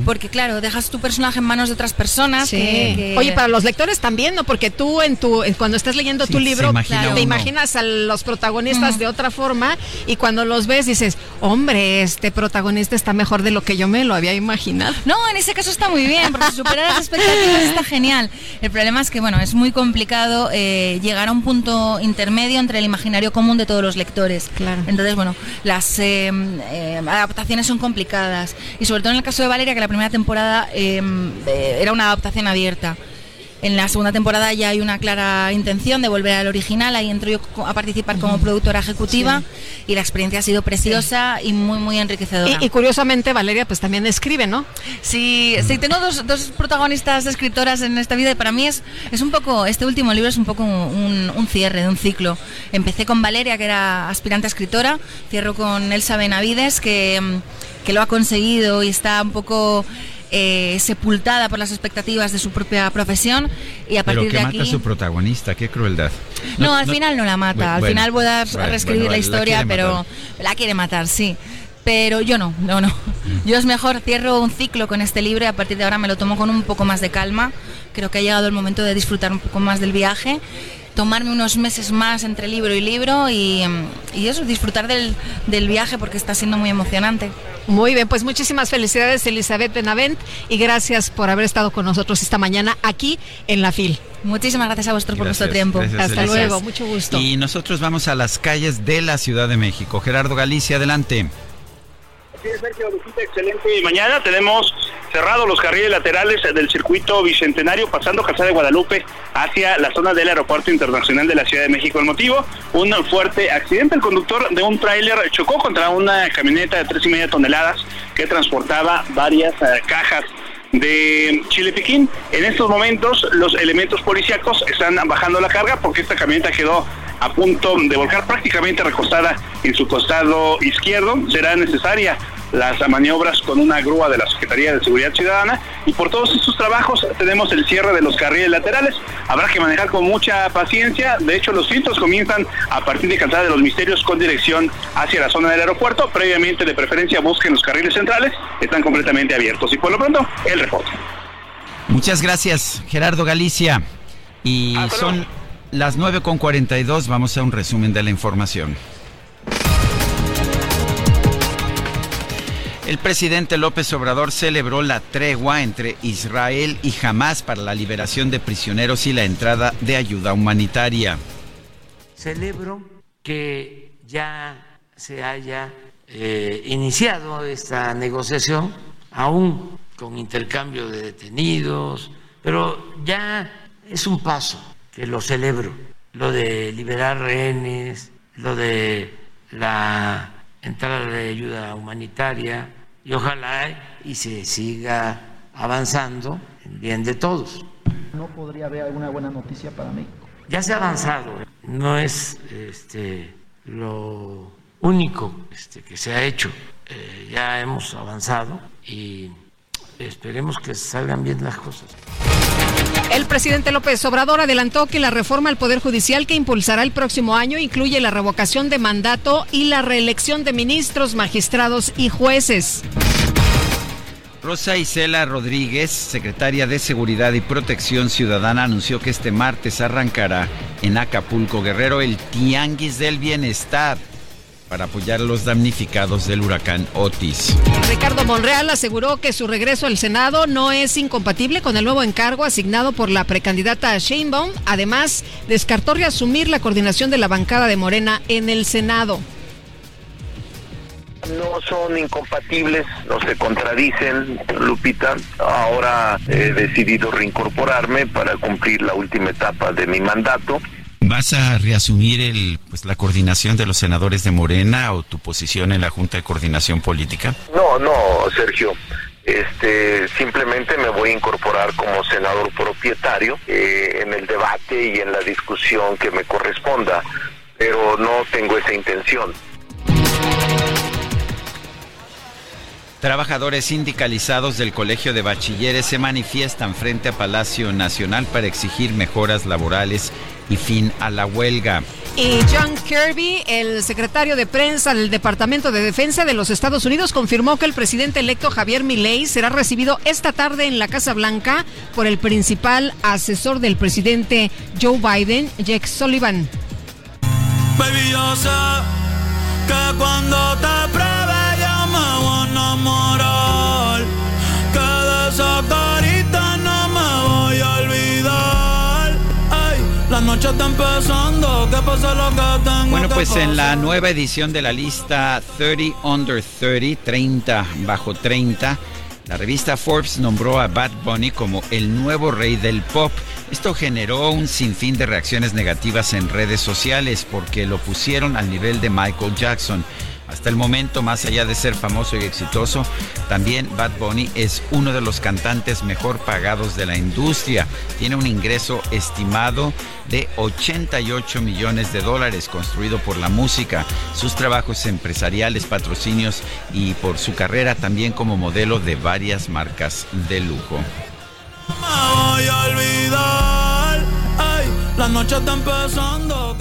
porque claro, dejas tu personaje en manos de otras personas. Sí. que- que- Oye, para los lectores también, ¿no? Porque tú en tu cuando estás leyendo tu libro imagina te imaginas a los protagonistas de otra forma y cuando los ves dices, hombre, este protagonista está mejor de lo que yo me lo había imaginado. No, en ese caso está muy bien, porque superar las expectativas está genial. El problema es que, bueno, es muy complicado eh, llegar a un punto intermedio entre el imaginario común de todos los lectores. Claro. Entonces, bueno, las eh, eh, adaptaciones son complicadas. Y sobre todo en el caso de Valeria, que la primera temporada eh, eh, era una adaptación abierta. En la segunda temporada ya hay una clara intención de volver al original, ahí entro yo a participar como productora ejecutiva y la experiencia ha sido preciosa y muy, muy enriquecedora. Y, y curiosamente Valeria pues también escribe, ¿no? Sí, sí, tengo dos, dos protagonistas escritoras en esta vida y para mí es, es un poco, este último libro es un poco un, un cierre de un ciclo. Empecé con Valeria, que era aspirante a escritora, cierro con Elsa Benavides, que, que lo ha conseguido y está un poco eh, sepultada por las expectativas de su propia profesión y a Pero partir que de mata aquí... a su protagonista, qué crueldad. No, al final no la mata. Bueno, al final voy a reescribir bueno, la historia, pero matar. la quiere matar, sí. Pero yo no, no, no. Yo es mejor cierro un ciclo con este libro y a partir de ahora me lo tomo con un poco más de calma. Creo que ha llegado el momento de disfrutar un poco más del viaje, tomarme unos meses más entre libro y libro y, y eso, disfrutar del, del viaje porque está siendo muy emocionante. Muy bien, pues muchísimas felicidades Elizabeth Benavent y gracias por haber estado con nosotros esta mañana aquí en la FIL. Muchísimas gracias a vosotros por vuestro tiempo. gracias, Hasta luego, mucho gusto. Y nosotros vamos a las calles de la Ciudad de México. Gerardo Galicia, adelante. Sí, Sergio Lupita, excelente mañana. Tenemos cerrados los carriles laterales del circuito bicentenario pasando Calzada de Guadalupe hacia la zona del Aeropuerto Internacional de la Ciudad de México. El motivo, un fuerte accidente. El conductor de un tráiler chocó contra una camioneta de tres y media toneladas que transportaba varias eh, cajas de Chile Piquín. En estos momentos los elementos policíacos están bajando la carga porque esta camioneta quedó a punto de volcar prácticamente recostada en su costado izquierdo. Será necesaria las maniobras con una grúa de la Secretaría de Seguridad Ciudadana y por todos estos trabajos tenemos el cierre de los carriles laterales. Habrá que manejar con mucha paciencia. De hecho, los filtros comienzan a partir de Calzada de los Misterios con dirección hacia la zona del aeropuerto. Previamente, de preferencia, busquen los carriles centrales. Están completamente abiertos. Y por lo pronto, el reporte. Muchas gracias, Gerardo Galicia. Y son las 9.42. Vamos a un resumen de la información. El presidente López Obrador celebró la tregua entre Israel y Hamas para la liberación de prisioneros y la entrada de ayuda humanitaria. Celebro que ya se haya eh, iniciado esta negociación, aún con intercambio de detenidos, pero ya es un paso que lo celebro, lo de liberar rehenes, lo de la entrada de ayuda humanitaria y ojalá y se siga avanzando en bien de todos. ¿No podría haber alguna buena noticia para México? Ya se ha avanzado, no es este, lo único este, que se ha hecho, eh, ya hemos avanzado y esperemos que salgan bien las cosas. El presidente López Obrador adelantó que la reforma al Poder Judicial que impulsará el próximo año incluye la revocación de mandato y la reelección de ministros, magistrados y jueces. Rosa Isela Rodríguez, secretaria de Seguridad y Protección Ciudadana, anunció que este martes arrancará en Acapulco Guerrero el Tianguis del Bienestar para apoyar a los damnificados del huracán Otis. Ricardo Monreal aseguró que su regreso al Senado no es incompatible con el nuevo encargo asignado por la precandidata Sheinbaum. Además, descartó reasumir la coordinación de la bancada de Morena en el Senado. No son incompatibles, no se contradicen, Lupita. Ahora he decidido reincorporarme para cumplir la última etapa de mi mandato. ¿Vas a reasumir el, pues, la coordinación de los senadores de Morena o tu posición en la Junta de Coordinación Política? No, no, Sergio. Este, simplemente me voy a incorporar como senador propietario eh, en el debate y en la discusión que me corresponda, pero no tengo esa intención. Trabajadores sindicalizados del Colegio de Bachilleres se manifiestan frente a Palacio Nacional para exigir mejoras laborales y fin a la huelga. Y John Kirby, el secretario de prensa del Departamento de Defensa de los Estados Unidos, confirmó que el presidente electo Javier Milei será recibido esta tarde en la Casa Blanca por el principal asesor del presidente Joe Biden, Jake Sullivan. Baby, yo sé que cuando te Bueno, pues en la nueva edición de la lista 30 Under 30, 30 bajo 30, la revista Forbes nombró a Bad Bunny como el nuevo rey del pop. Esto generó un sinfín de reacciones negativas en redes sociales porque lo pusieron al nivel de Michael Jackson. Hasta el momento, más allá de ser famoso y exitoso, también Bad Bunny es uno de los cantantes mejor pagados de la industria. Tiene un ingreso estimado de 88 millones de dólares construido por la música, sus trabajos empresariales, patrocinios y por su carrera también como modelo de varias marcas de lujo. me voy a olvidar. Ay, la noche está empezando,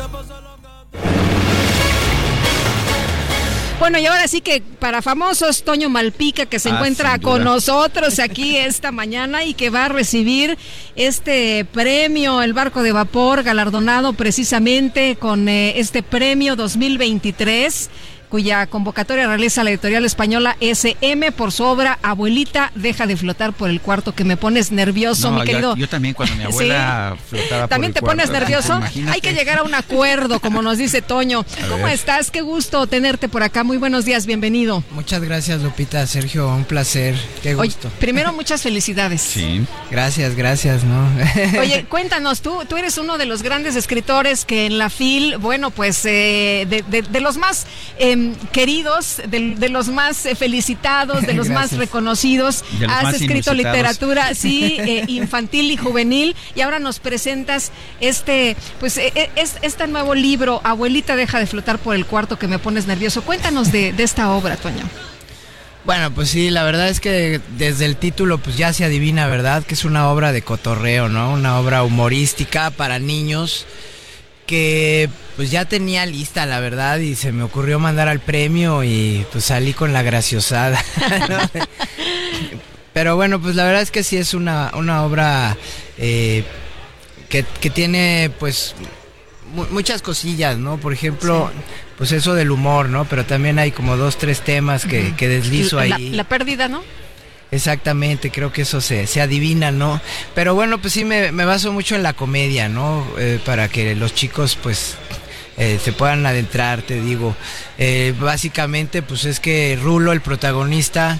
Bueno, y ahora sí que para famosos, Toño Malpica, que se Ah, encuentra con nosotros aquí esta mañana y que va a recibir este premio, el barco de vapor, galardonado precisamente con eh, este premio 2023 cuya convocatoria realiza la editorial española SM por su obra Abuelita, deja de flotar por el cuarto, que me pones nervioso, No, mi querido. Yo, también cuando mi Sí. abuela flotaba por ¿También el te pones cuarto. nervioso? Imagínate. Hay que llegar a un acuerdo, como nos dice Toño. ¿Cómo ver. estás? Qué gusto tenerte por acá. Muy buenos días, bienvenido. Muchas gracias, Lupita, Sergio, un placer, qué Oye, gusto. primero, muchas felicidades. Sí. Gracias, gracias, ¿no? Oye, cuéntanos, tú, tú eres uno de los grandes escritores que en la FIL, bueno, pues eh, de, de- de los más eh, em, queridos, de, de los más eh, felicitados, de los más reconocidos. Los Has más escrito literatura, sí, eh, infantil y juvenil, y ahora nos presentas este, pues, eh, eh, es, este nuevo libro, Abuelita deja de flotar por el cuarto que me pones nervioso. Cuéntanos de, de esta obra, Toño. Bueno, pues sí, la verdad es que desde el título pues ya se adivina, ¿verdad? Que es una obra de cotorreo, ¿no? Una obra humorística para niños que pues ya tenía lista, la verdad, y se me ocurrió mandar al premio y pues salí con la graciosada. ¿no? Pero bueno, pues la verdad es que sí es una, una obra eh, que, que tiene pues mu- muchas cosillas, ¿no? Por ejemplo, pues eso del humor, ¿no? Pero también hay como dos, tres temas que deslizo La- ahí. la pérdida, ¿no? Exactamente, creo que eso se, se adivina, ¿no? Pero bueno, pues sí, me, me baso mucho en la comedia, ¿no? Eh, para que los chicos, pues, eh, se puedan adentrar, te digo. Eh, básicamente, pues es que Rulo, el protagonista,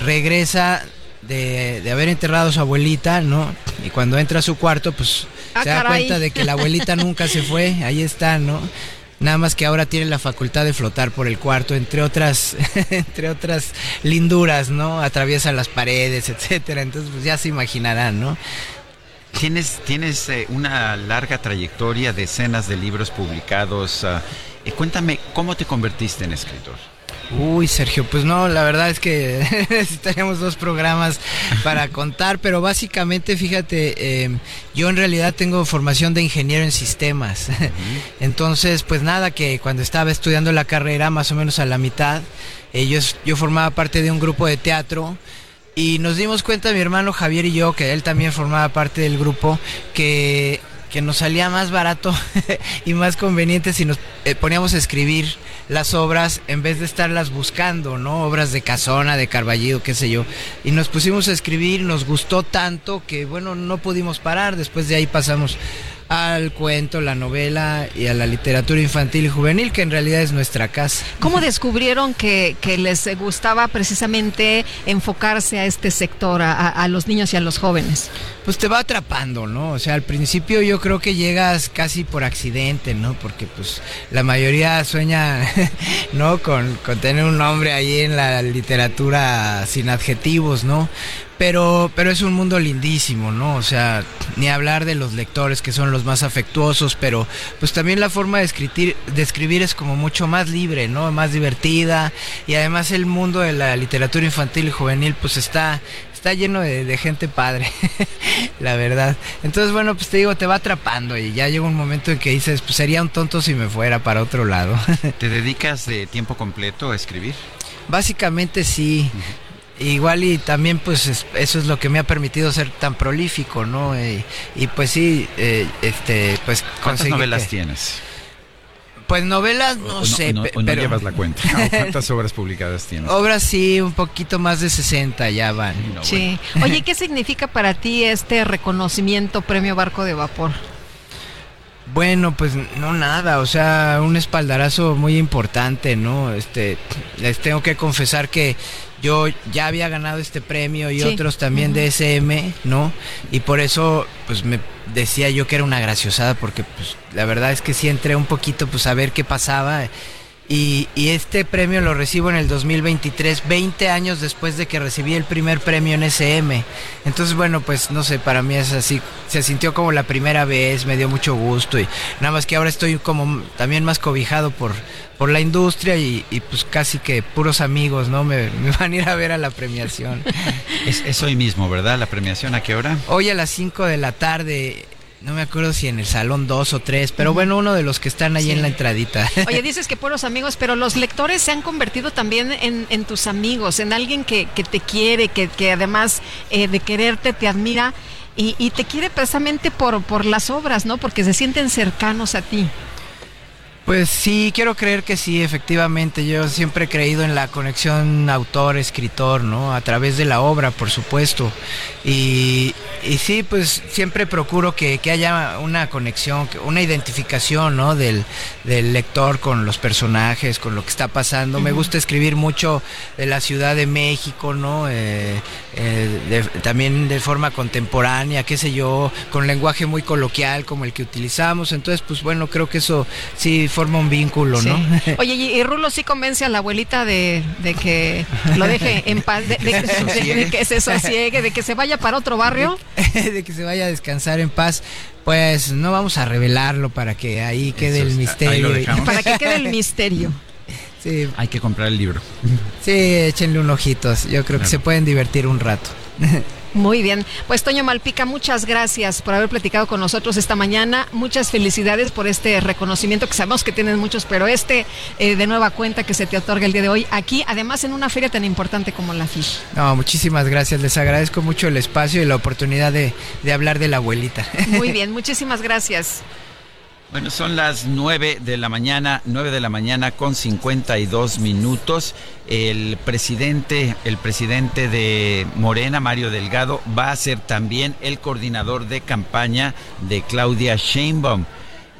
regresa de, de haber enterrado a su abuelita, ¿no? Y cuando entra a su cuarto, pues Ah, se da caray. cuenta de que la abuelita nunca se fue, ahí está, ¿no? Nada más que ahora tiene la facultad de flotar por el cuarto, entre otras, entre otras linduras, ¿no? Atraviesa las paredes, etcétera. Entonces, pues ya se imaginarán, ¿no? Tienes, tienes eh, una larga trayectoria, decenas de libros publicados. ah, eh, cuéntame, ¿cómo te convertiste en escritor? Uy, Sergio, pues no, la verdad es que necesitaríamos dos programas para contar, pero básicamente, fíjate, eh, yo en realidad tengo formación de ingeniero en sistemas. Entonces, pues nada, que cuando estaba estudiando la carrera, más o menos a la mitad, eh, yo, yo formaba parte de un grupo de teatro. Y nos dimos cuenta, mi hermano Javier y yo, que él también formaba parte del grupo, que, que nos salía más barato y más conveniente si nos eh, poníamos a escribir las obras en vez de estarlas buscando, ¿no? Obras de Casona, de Carballido, qué sé yo. Y nos pusimos a escribir, nos gustó tanto que, bueno, no pudimos parar. Después de ahí pasamos al cuento, la novela y a la literatura infantil y juvenil, que en realidad es nuestra casa. ¿Cómo descubrieron que, que les gustaba precisamente enfocarse a este sector, a, a- a los niños y a los jóvenes? Pues te va atrapando, ¿no? O sea, al principio yo creo que llegas casi por accidente, ¿no? Porque pues la mayoría sueña, ¿no? Con, con tener un nombre ahí en la literatura sin adjetivos, ¿no? Pero, pero es un mundo lindísimo, ¿no? O sea, ni hablar de los lectores que son los más afectuosos, pero pues también la forma de escribir, de escribir es como mucho más libre, ¿no? Más divertida y además el mundo de la literatura infantil y juvenil pues está, está lleno de, de gente padre, la verdad. Entonces, bueno, pues te digo, te va atrapando y ya llega un momento en que dices, pues sería un tonto si me fuera para otro lado. ¿Te dedicas de tiempo completo a escribir? Básicamente sí. Igual y también pues es- eso es lo que me ha permitido ser tan prolífico, ¿no? Eh, y pues sí, eh, este, pues ¿Cuántas novelas que- tienes? Pues novelas no, O sé, no, o no pero llevas la cuenta. ¿O ¿Cuántas obras publicadas tienes? obras sí, un poquito más de 60 ya van. Sí. Oye, ¿qué significa para ti este reconocimiento premio Barco de Vapor? Bueno, pues no nada, o sea, un espaldarazo muy importante, ¿no? Este, les tengo que confesar que yo ya había ganado este premio y Sí. otros también de SM, ¿no? Y por eso, pues me decía yo que era una graciosada, porque pues la verdad es que sí entré un poquito, pues a ver qué pasaba. Y, y este premio lo recibo en el 2023, 20 años después de que recibí el primer premio en SM. Entonces, bueno, pues no sé, para mí es así, se sintió como la primera vez, me dio mucho gusto y nada más que ahora estoy como también más cobijado por, por la industria y, y, pues casi que puros amigos, ¿no? Me, me van a ir a ver a la premiación. Es, es hoy mismo, ¿verdad? ¿La premiación a qué hora? Hoy a las 5 de la tarde, no me acuerdo si en el salón 2 o 3, pero bueno, uno de los que están ahí Sí. en la entradita. Oye, dices que puros amigos, pero los lectores se han convertido también en, en tus amigos, en alguien que, que te quiere, que, que además eh, de quererte te admira y, y te quiere precisamente por, por las obras, ¿no? Porque se sienten cercanos a ti. Pues sí, quiero creer que sí, efectivamente. Yo siempre he creído en la conexión autor-escritor, ¿no? A través de la obra, por supuesto. Y, y sí, pues siempre procuro que, que haya una conexión, una identificación, ¿no? Del, del lector con los personajes, con lo que está pasando. Me gusta escribir mucho de la Ciudad de México, ¿no? Eh, eh, de- también de forma contemporánea, qué sé yo, con lenguaje muy coloquial como el que utilizamos. Entonces, pues bueno, creo que eso sí forma un vínculo, ¿no? Oye, y, Rulo sí convence a la abuelita de, que lo deje en paz, de, que se sosiegue, de que se vaya para otro barrio. de que se vaya a descansar en paz. Pues no vamos a revelarlo para que ahí quede el misterio. Para que quede el misterio. Sí. Hay que comprar el libro. Sí, échenle un ojito. Yo creo que se pueden divertir un rato. Muy bien. Pues Toño Malpica, muchas gracias por haber platicado con nosotros esta mañana. Muchas felicidades por este reconocimiento que sabemos que tienen muchos, pero este eh, de nueva cuenta que se te otorga el día de hoy aquí, además en una feria tan importante como la FISH. No, muchísimas gracias. Les agradezco mucho el espacio y la oportunidad de, de hablar de la abuelita. Muy bien, muchísimas gracias. Bueno, son las 9 de la mañana, 9 de la mañana con 52 minutos. El presidente, el presidente de Morena, Mario Delgado, va a ser también el coordinador de campaña de Claudia Sheinbaum.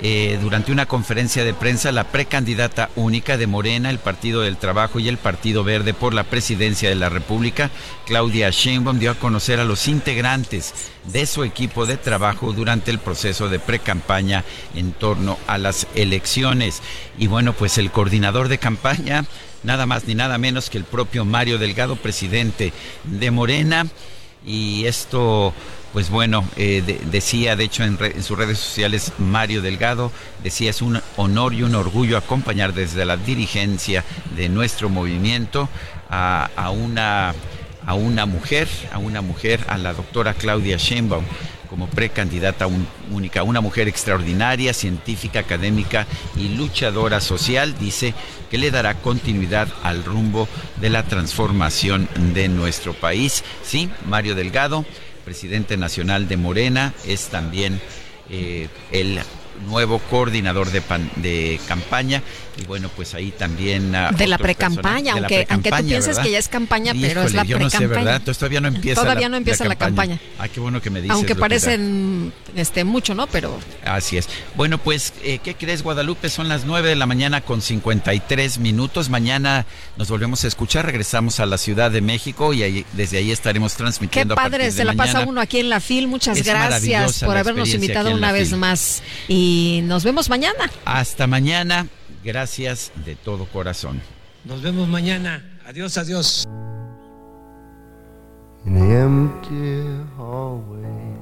Eh, durante una conferencia de prensa, la precandidata única de Morena, el Partido del Trabajo y el Partido Verde por la presidencia de la República, Claudia Sheinbaum, dio a conocer a los integrantes de su equipo de trabajo durante el proceso de precampaña en torno a las elecciones. Y bueno, pues el coordinador de campaña, nada más ni nada menos que el propio Mario Delgado, presidente de Morena. Y esto pues bueno, eh, decía, de hecho, en, sus redes sociales, Mario Delgado, decía, es un honor y un orgullo acompañar desde la dirigencia de nuestro movimiento a, una, a una mujer, a una mujer, a la doctora Claudia Sheinbaum como precandidata única, una mujer extraordinaria, científica, académica y luchadora social, dice que le dará continuidad al rumbo de la transformación de nuestro país. Sí, Mario Delgado, presidente nacional de Morena, es también eh, el nuevo coordinador de, de campaña y bueno, pues ahí también... Ah, de la pre-campaña, aunque, aunque tú pienses que ya es campaña, pero es la pre-campaña. ¿verdad? Entonces todavía no empieza Todavía no empieza la, campaña. Ah, qué bueno que me dices. Aunque parecen este, mucho, ¿no? Pero... Así es. Bueno, pues, eh, ¿qué crees, Guadalupe? Son las 9 de la mañana con 53 minutos. Mañana nos volvemos a escuchar, regresamos a la Ciudad de México y ahí, desde ahí estaremos transmitiendo. Qué padre, se la pasa uno aquí en la FIL. Muchas gracias por habernos invitado una vez más. Y nos vemos mañana. Hasta mañana. Gracias de todo corazón. Nos vemos mañana. Adiós, adiós. In the empty hallway,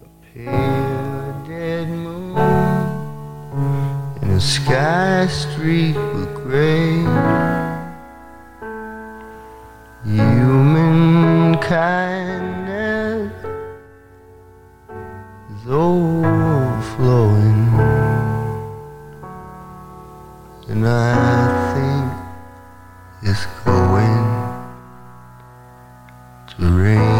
a pale dead moon, in a sky streaked with gray. Human kindness is overflowing. And I think it's going to rain